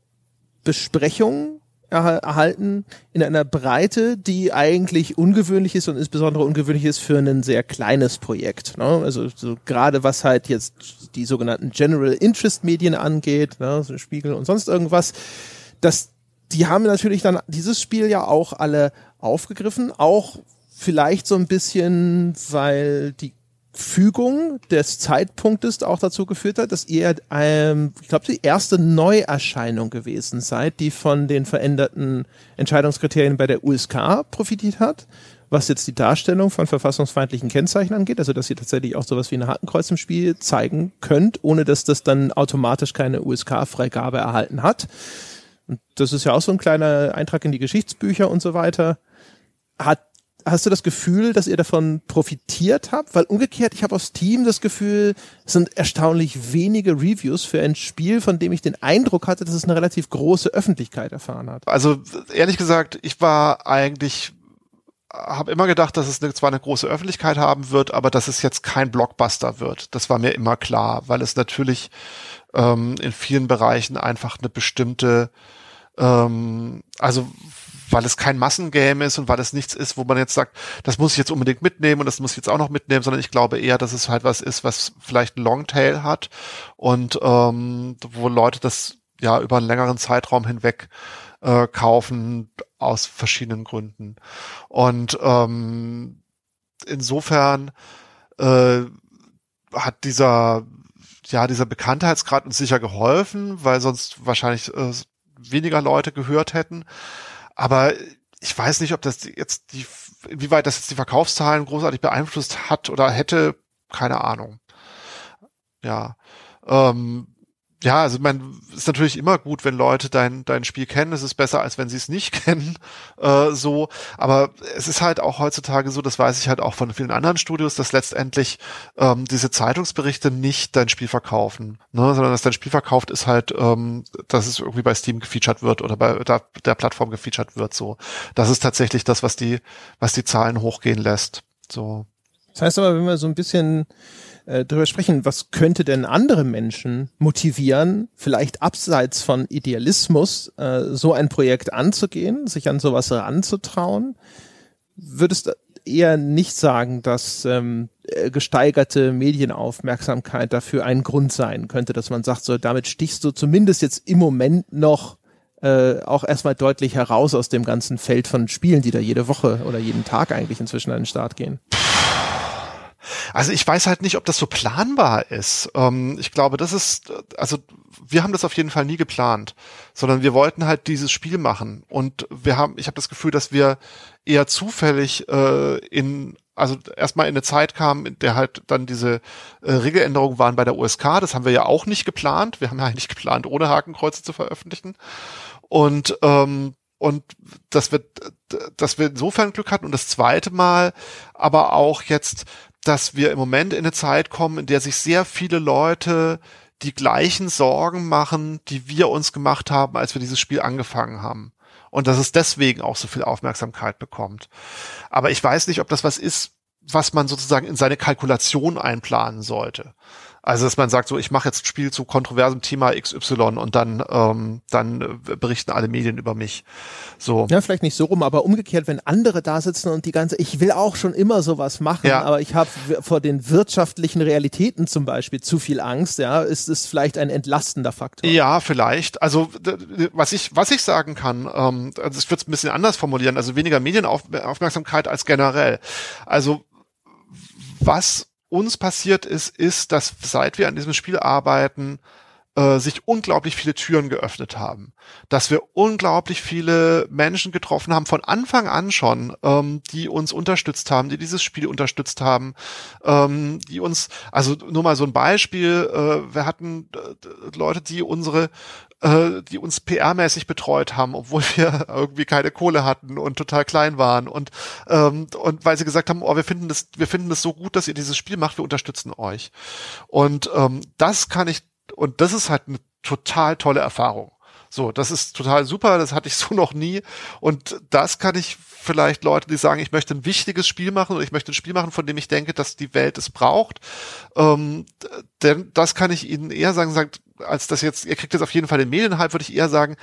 Besprechung erhalten in einer Breite, die eigentlich ungewöhnlich ist und insbesondere ungewöhnlich ist für ein sehr kleines Projekt. Ne? Also so gerade was halt jetzt die sogenannten General Interest Medien angeht, ne? so Spiegel und sonst irgendwas, das, die haben natürlich dann dieses Spiel ja auch alle aufgegriffen, auch vielleicht so ein bisschen, weil die Fügung des Zeitpunktes auch dazu geführt hat, dass ihr, ähm, ich glaube, die erste Neuerscheinung gewesen seid, die von den veränderten Entscheidungskriterien bei der USK profitiert hat, was jetzt die Darstellung von verfassungsfeindlichen Kennzeichen angeht, also dass ihr tatsächlich auch sowas wie ein Hakenkreuz im Spiel zeigen könnt, ohne dass das dann automatisch keine USK-Freigabe erhalten hat. Und das ist ja auch so ein kleiner Eintrag in die Geschichtsbücher und so weiter. Hat hast du das Gefühl, dass ihr davon profitiert habt? Weil umgekehrt, ich habe aus Steam das Gefühl, es sind erstaunlich wenige Reviews für ein Spiel, von dem ich den Eindruck hatte, dass es eine relativ große Öffentlichkeit erfahren hat. Also ehrlich gesagt, ich war eigentlich habe immer gedacht, dass es eine, zwar eine große Öffentlichkeit haben wird, aber dass es jetzt kein Blockbuster wird. Das war mir immer klar, weil es natürlich ähm, in vielen Bereichen einfach eine bestimmte, ähm, also weil es kein Massengame ist und weil es nichts ist, wo man jetzt sagt, das muss ich jetzt unbedingt mitnehmen und das muss ich jetzt auch noch mitnehmen, sondern ich glaube eher, dass es halt was ist, was vielleicht ein Longtail hat und ähm, wo Leute das ja über einen längeren Zeitraum hinweg äh, kaufen aus verschiedenen Gründen. Und ähm, insofern äh, hat dieser ja dieser Bekanntheitsgrad uns sicher geholfen, weil sonst wahrscheinlich äh, weniger Leute gehört hätten. Aber ich weiß nicht, ob das jetzt die, inwieweit das jetzt die Verkaufszahlen großartig beeinflusst hat oder hätte, keine Ahnung. Ja. Ähm, ja, also man ist natürlich immer gut, wenn Leute dein dein Spiel kennen. Es ist besser, als wenn sie es nicht [laughs] kennen. Äh, so, aber es ist halt auch heutzutage so, das weiß ich halt auch von vielen anderen Studios, dass letztendlich ähm, diese Zeitungsberichte nicht dein Spiel verkaufen, ne, sondern dass dein Spiel verkauft ist halt, ähm, dass es irgendwie bei Steam gefeatured wird oder bei der, der Plattform gefeatured wird. So, das ist tatsächlich das, was die was die Zahlen hochgehen lässt. So. Das heißt aber, wenn wir so ein bisschen äh, darüber sprechen, was könnte denn andere Menschen motivieren, vielleicht abseits von Idealismus, äh, so ein Projekt anzugehen, sich an sowas ranzutrauen? Würdest eher nicht sagen, dass ähm, äh, gesteigerte Medienaufmerksamkeit dafür ein Grund sein könnte, dass man sagt, so damit stichst du zumindest jetzt im Moment noch äh, auch erstmal deutlich heraus aus dem ganzen Feld von Spielen, die da jede Woche oder jeden Tag eigentlich inzwischen an den Start gehen. Also ich weiß halt nicht, ob das so planbar ist. Ähm, ich glaube, das ist, also wir haben das auf jeden Fall nie geplant, sondern wir wollten halt dieses Spiel machen und wir haben, ich habe das Gefühl, dass wir eher zufällig äh, in also erstmal in eine Zeit kam, in der halt dann diese äh, Regeländerungen waren bei der USK. Das haben wir ja auch nicht geplant. Wir haben ja eigentlich geplant, ohne Hakenkreuze zu veröffentlichen. Und ähm, und dass wir, dass wir insofern Glück hatten. Und das zweite Mal aber auch jetzt, dass wir im Moment in eine Zeit kommen, in der sich sehr viele Leute die gleichen Sorgen machen, die wir uns gemacht haben, als wir dieses Spiel angefangen haben. Und dass es deswegen auch so viel Aufmerksamkeit bekommt. Aber ich weiß nicht, ob das was ist, was man sozusagen in seine Kalkulation einplanen sollte. Also dass man sagt, so ich mache jetzt ein Spiel zu kontroversem Thema XY und dann ähm, dann äh, berichten alle Medien über mich. So. Ja, vielleicht nicht so rum, aber umgekehrt, wenn andere da sitzen und die ganze, ich will auch schon immer sowas machen, ja. aber ich habe vor den wirtschaftlichen Realitäten zum Beispiel zu viel Angst, ja, ist es vielleicht ein entlastender Faktor. Ja, vielleicht. Also was ich was ich sagen kann, ähm, also ich würde es ein bisschen anders formulieren, also weniger Medienaufmerksamkeit als generell. Also was uns passiert ist, ist, dass seit wir an diesem Spiel arbeiten, äh, sich unglaublich viele Türen geöffnet haben. Dass wir unglaublich viele Menschen getroffen haben, von Anfang an schon, ähm, die uns unterstützt haben, die dieses Spiel unterstützt haben, ähm, die uns, also nur mal so ein Beispiel, äh, wir hatten äh, Leute, die unsere äh, die uns PR-mäßig betreut haben, obwohl [laughs] wir irgendwie keine Kohle hatten und total klein waren und ähm, und weil sie gesagt haben, oh, wir finden das, wir finden das so gut, dass ihr dieses Spiel macht, wir unterstützen euch. Und ähm, das kann ich und das ist halt eine total tolle Erfahrung. So, das ist total super, das hatte ich [laughs] so noch nie. Und das kann ich vielleicht Leute, die sagen, ich möchte ein wichtiges Spiel machen oder ich möchte ein Spiel machen, von dem ich denke, dass die Welt es braucht. Ähm, denn das kann ich Ihnen eher sagen, sagt, als das jetzt, ihr kriegt jetzt auf jeden Fall den Medienhype, würde ich eher sagen,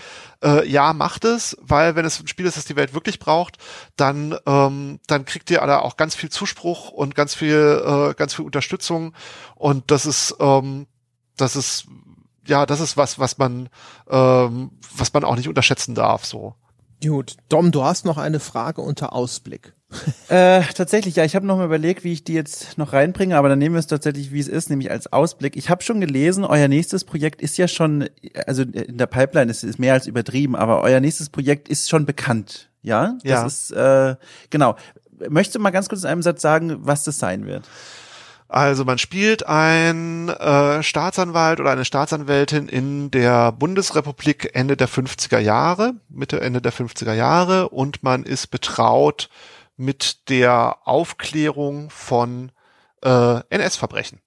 äh, ja, macht es, weil wenn es ein Spiel ist, das die Welt wirklich braucht, dann, ähm, dann kriegt ihr alle auch ganz viel Zuspruch und ganz viel, äh, ganz viel Unterstützung. Und das ist, ähm, das ist, ja, das ist was, was man, ähm, was man auch nicht unterschätzen darf, so. Gut, Dom, du hast noch eine Frage unter Ausblick. [laughs] äh, tatsächlich, ja, ich habe noch mal überlegt, wie ich die jetzt noch reinbringe, aber dann nehmen wir es tatsächlich, wie es ist, nämlich als Ausblick. Ich habe schon gelesen, euer nächstes Projekt ist ja schon, also in der Pipeline ist es mehr als übertrieben, aber euer nächstes Projekt ist schon bekannt, ja? Das ja. ist, äh, genau. Möchtest du mal ganz kurz in einem Satz sagen, was das sein wird? Also man spielt ein äh, Staatsanwalt oder eine Staatsanwältin in der Bundesrepublik Ende der 50er Jahre, Mitte, Ende der 50er Jahre und man ist betraut mit der Aufklärung von äh, NS-Verbrechen.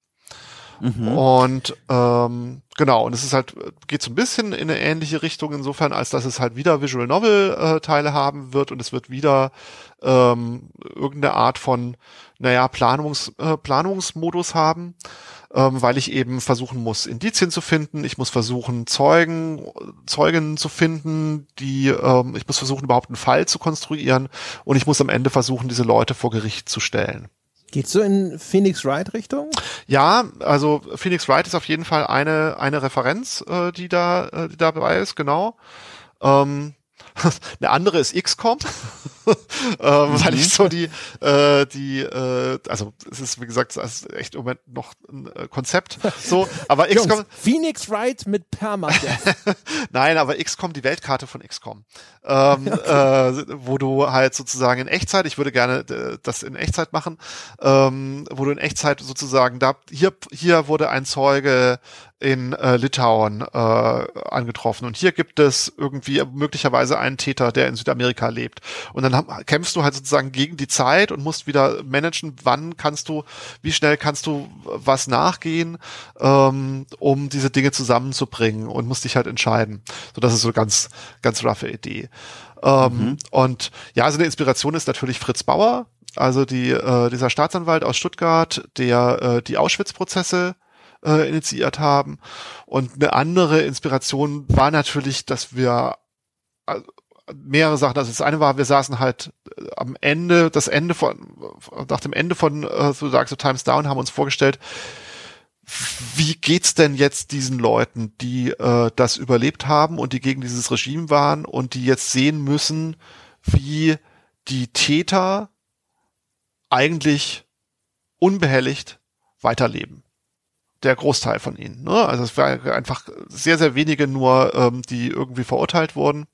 Mhm. Und ähm, genau, und es ist halt, geht so ein bisschen in eine ähnliche Richtung insofern, als dass es halt wieder Visual Novel-Teile äh, haben wird und es wird wieder ähm, irgendeine Art von, naja, Planungs, äh, Planungsmodus haben, ähm, weil ich eben versuchen muss, Indizien zu finden, ich muss versuchen, Zeugen, Zeugen zu finden, die, ähm, ich muss versuchen, überhaupt einen Fall zu konstruieren und ich muss am Ende versuchen, diese Leute vor Gericht zu stellen. Geht so in Phoenix Wright Richtung? Ja, also Phoenix Wright ist auf jeden Fall eine eine Referenz, äh, die da äh, die dabei ist, genau. Ähm, [laughs] eine andere ist XCOM, [laughs] ähm, mhm. weil ich so die, äh, die, äh, also es ist wie gesagt, es ist echt im Moment noch ein äh, Konzept, so, aber [laughs] XCOM. Jungs, Phoenix Wright mit Permadeath. [laughs] Nein, aber XCOM, die Weltkarte von XCOM, ähm, okay. äh, wo du halt sozusagen in Echtzeit, ich würde gerne äh, das in Echtzeit machen, ähm, wo du in Echtzeit sozusagen da, hier, hier wurde ein Zeuge in äh, Litauen äh, angetroffen. Und hier gibt es irgendwie möglicherweise einen Täter, der in Südamerika lebt. Und dann kämpfst du halt sozusagen gegen die Zeit und musst wieder managen, wann kannst du, wie schnell kannst du was nachgehen, ähm, um diese Dinge zusammenzubringen und musst dich halt entscheiden. So, das ist so ganz, ganz roughe Idee. Ähm, mhm. Und ja, also eine Inspiration ist natürlich Fritz Bauer, also die, äh, dieser Staatsanwalt aus Stuttgart, der äh, die Auschwitz-Prozesse äh, initiiert haben. Und eine andere Inspiration war natürlich, dass wir mehrere Sachen. Also das eine war, wir saßen halt äh, am Ende, das Ende von, nach dem Ende von äh, so sagst du Times Down, haben uns vorgestellt, wie geht's denn jetzt diesen Leuten, die äh, das überlebt haben und die gegen dieses Regime waren und die jetzt sehen müssen, wie die Täter eigentlich unbehelligt weiterleben. Der Großteil von ihnen. Ne? Also es war einfach sehr, sehr wenige nur, ähm, die irgendwie verurteilt wurden.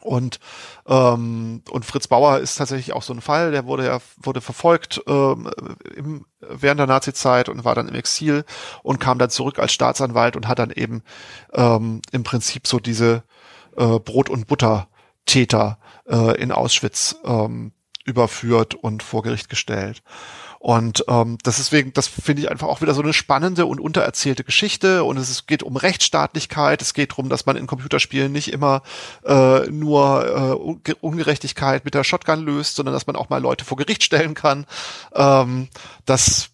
Und ähm, und Fritz Bauer ist tatsächlich auch so ein Fall. Der wurde ja wurde verfolgt ähm, im, während der Nazi-Zeit und war dann im Exil und kam dann zurück als Staatsanwalt und hat dann eben ähm, im Prinzip so diese äh, Brot und Butter Täter äh, in Auschwitz ähm, überführt und vor Gericht gestellt. Und ähm, das ist wegen, das finde ich einfach auch wieder so eine spannende und untererzählte Geschichte. Und es ist, geht um Rechtsstaatlichkeit. Es geht darum, dass man in Computerspielen nicht immer äh, nur äh, Ungerechtigkeit mit der Shotgun löst, sondern dass man auch mal Leute vor Gericht stellen kann. Ähm, das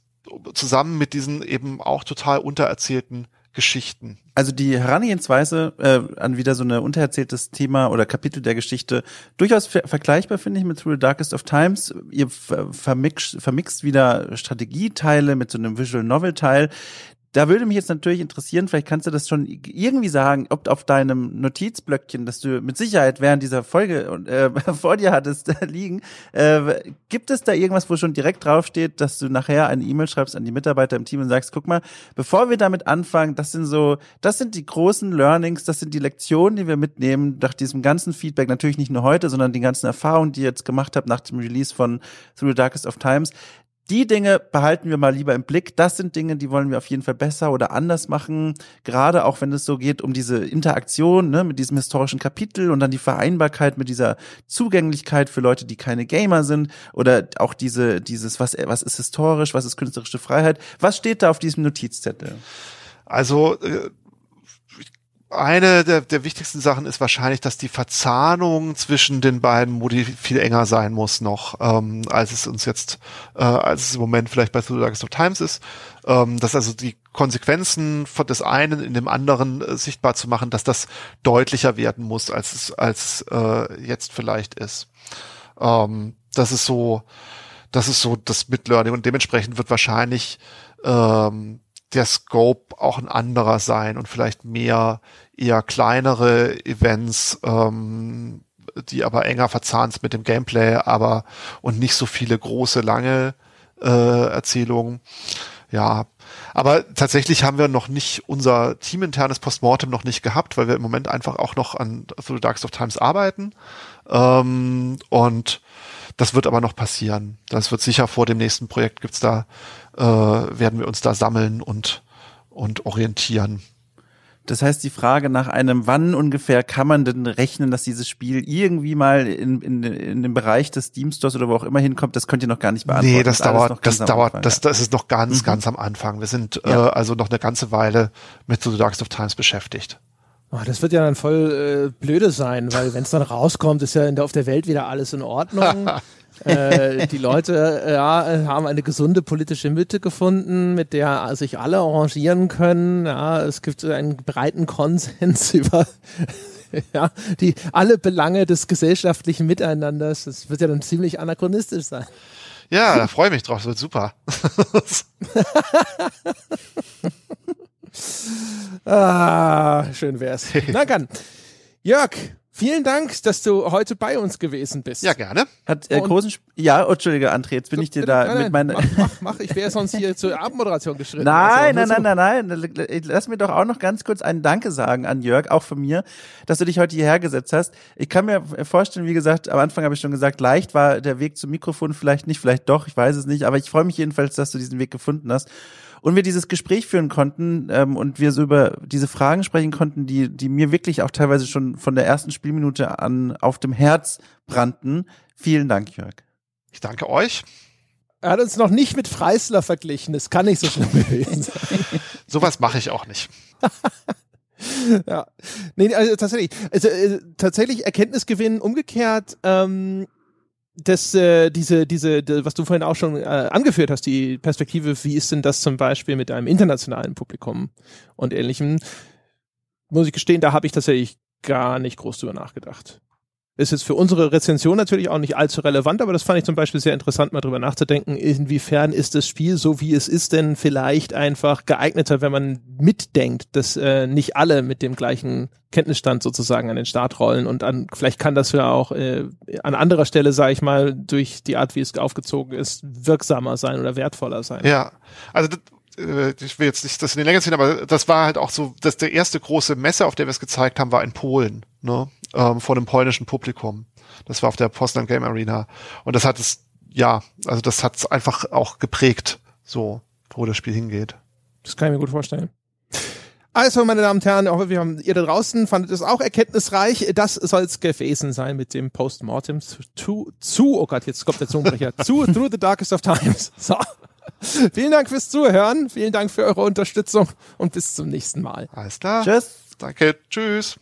zusammen mit diesen eben auch total untererzählten Geschichten. Also die Herangehensweise äh, an wieder so ein untererzähltes Thema oder Kapitel der Geschichte durchaus ver vergleichbar finde ich mit Through the Darkest of Times. Ihr vermixt, vermixt wieder Strategieteile mit so einem Visual Novel Teil. Da würde mich jetzt natürlich interessieren, vielleicht kannst du das schon irgendwie sagen, ob auf deinem Notizblöckchen, das du mit Sicherheit während dieser Folge äh, [laughs] vor dir hattest, liegen, äh, gibt es da irgendwas, wo schon direkt draufsteht, dass du nachher eine E-Mail schreibst an die Mitarbeiter im Team und sagst, guck mal, bevor wir damit anfangen, das sind so, das sind die großen Learnings, das sind die Lektionen, die wir mitnehmen nach diesem ganzen Feedback, natürlich nicht nur heute, sondern die ganzen Erfahrungen, die ihr jetzt gemacht habt nach dem Release von Through the Darkest of Times die Dinge behalten wir mal lieber im Blick. Das sind Dinge, die wollen wir auf jeden Fall besser oder anders machen. Gerade auch wenn es so geht um diese Interaktion ne, mit diesem historischen Kapitel und dann die Vereinbarkeit mit dieser Zugänglichkeit für Leute, die keine Gamer sind oder auch diese, dieses, was, was ist historisch, was ist künstlerische Freiheit. Was steht da auf diesem Notizzettel? Also, äh eine der, der wichtigsten Sachen ist wahrscheinlich, dass die Verzahnung zwischen den beiden Modi viel enger sein muss noch, ähm, als es uns jetzt, äh, als es im Moment vielleicht bei The Darkest of Times ist. Ähm, dass also die Konsequenzen von des einen in dem anderen äh, sichtbar zu machen, dass das deutlicher werden muss, als es als äh, jetzt vielleicht ist. Ähm, das ist so, das ist so das Mitlearning und dementsprechend wird wahrscheinlich ähm, der Scope auch ein anderer sein und vielleicht mehr eher kleinere Events, ähm, die aber enger verzahnt mit dem Gameplay, aber und nicht so viele große, lange äh, Erzählungen. Ja, aber tatsächlich haben wir noch nicht unser teaminternes Postmortem noch nicht gehabt, weil wir im Moment einfach auch noch an The Darkest of Times arbeiten. Ähm, und das wird aber noch passieren. Das wird sicher vor dem nächsten Projekt gibt's da, äh, werden wir uns da sammeln und, und orientieren. Das heißt, die Frage nach einem, wann ungefähr kann man denn rechnen, dass dieses Spiel irgendwie mal in, in, in den Bereich des Steam Stores oder wo auch immer hinkommt, das könnt ihr noch gar nicht beantworten. Nee, das, das dauert, das dauert, das, das ist noch ganz, mhm. ganz am Anfang. Wir sind ja. äh, also noch eine ganze Weile mit The Darkest of Times beschäftigt. Oh, das wird ja dann voll äh, blöde sein, weil wenn es dann rauskommt, ist ja der, auf der Welt wieder alles in Ordnung. [laughs] äh, die Leute äh, ja, haben eine gesunde politische Mitte gefunden, mit der sich alle arrangieren können. Ja, es gibt einen breiten Konsens [laughs] über ja, die alle Belange des gesellschaftlichen Miteinanders. Das wird ja dann ziemlich anachronistisch sein. Ja, da freue ich mich drauf. Das wird super. [laughs] ah, schön wär's. [laughs] Na dann. Jörg, Vielen Dank, dass du heute bei uns gewesen bist. Ja, gerne. Hat äh, großen Sp ja, oh, Entschuldige, André, jetzt bin ich dir da nein, mit meinen. Mach, mach, mach. ich wäre sonst hier zur Abendmoderation [laughs] geschritten. Nein, also, nein, nein, nein, nein. Lass mir doch auch noch ganz kurz einen Danke sagen an Jörg, auch von mir, dass du dich heute hierher gesetzt hast. Ich kann mir vorstellen, wie gesagt, am Anfang habe ich schon gesagt, leicht war der Weg zum Mikrofon vielleicht nicht, vielleicht doch, ich weiß es nicht, aber ich freue mich jedenfalls, dass du diesen Weg gefunden hast und wir dieses Gespräch führen konnten ähm, und wir so über diese Fragen sprechen konnten, die, die mir wirklich auch teilweise schon von der ersten Spielminute an auf dem Herz brannten. Vielen Dank, Jörg. Ich danke euch. Er hat uns noch nicht mit Freisler verglichen. Das kann nicht so schlimm gewesen sein. [laughs] Sowas mache ich auch nicht. [laughs] ja, nee, also tatsächlich, also äh, tatsächlich Erkenntnisgewinn umgekehrt. Ähm, das, äh, diese, diese, die, was du vorhin auch schon äh, angeführt hast, die Perspektive, wie ist denn das zum Beispiel mit einem internationalen Publikum und ähnlichem, muss ich gestehen, da habe ich tatsächlich gar nicht groß drüber nachgedacht. Ist jetzt für unsere Rezension natürlich auch nicht allzu relevant, aber das fand ich zum Beispiel sehr interessant, mal drüber nachzudenken, inwiefern ist das Spiel, so wie es ist, denn vielleicht einfach geeigneter, wenn man mitdenkt, dass äh, nicht alle mit dem gleichen Kenntnisstand sozusagen an den Start rollen und an, vielleicht kann das ja auch äh, an anderer Stelle, sage ich mal, durch die Art, wie es aufgezogen ist, wirksamer sein oder wertvoller sein. Ja, also äh, ich will jetzt nicht das in die Länge ziehen, aber das war halt auch so, dass der erste große Messe, auf der wir es gezeigt haben, war in Polen, ne? Ähm, vor einem polnischen Publikum. Das war auf der Poznan Game Arena. Und das hat es, ja, also das hat es einfach auch geprägt, so, wo das Spiel hingeht. Das kann ich mir gut vorstellen. Also, meine Damen und Herren, auch wir haben, ihr da draußen fandet es auch erkenntnisreich. Das soll es gewesen sein mit dem Postmortem zu, zu, oh Gott, jetzt kommt der Zungenbrecher, zu Through the Darkest of Times. [laughs] So. Vielen Dank fürs Zuhören, vielen Dank für eure Unterstützung und bis zum nächsten Mal. Alles klar. Tschüss. Danke. Tschüss.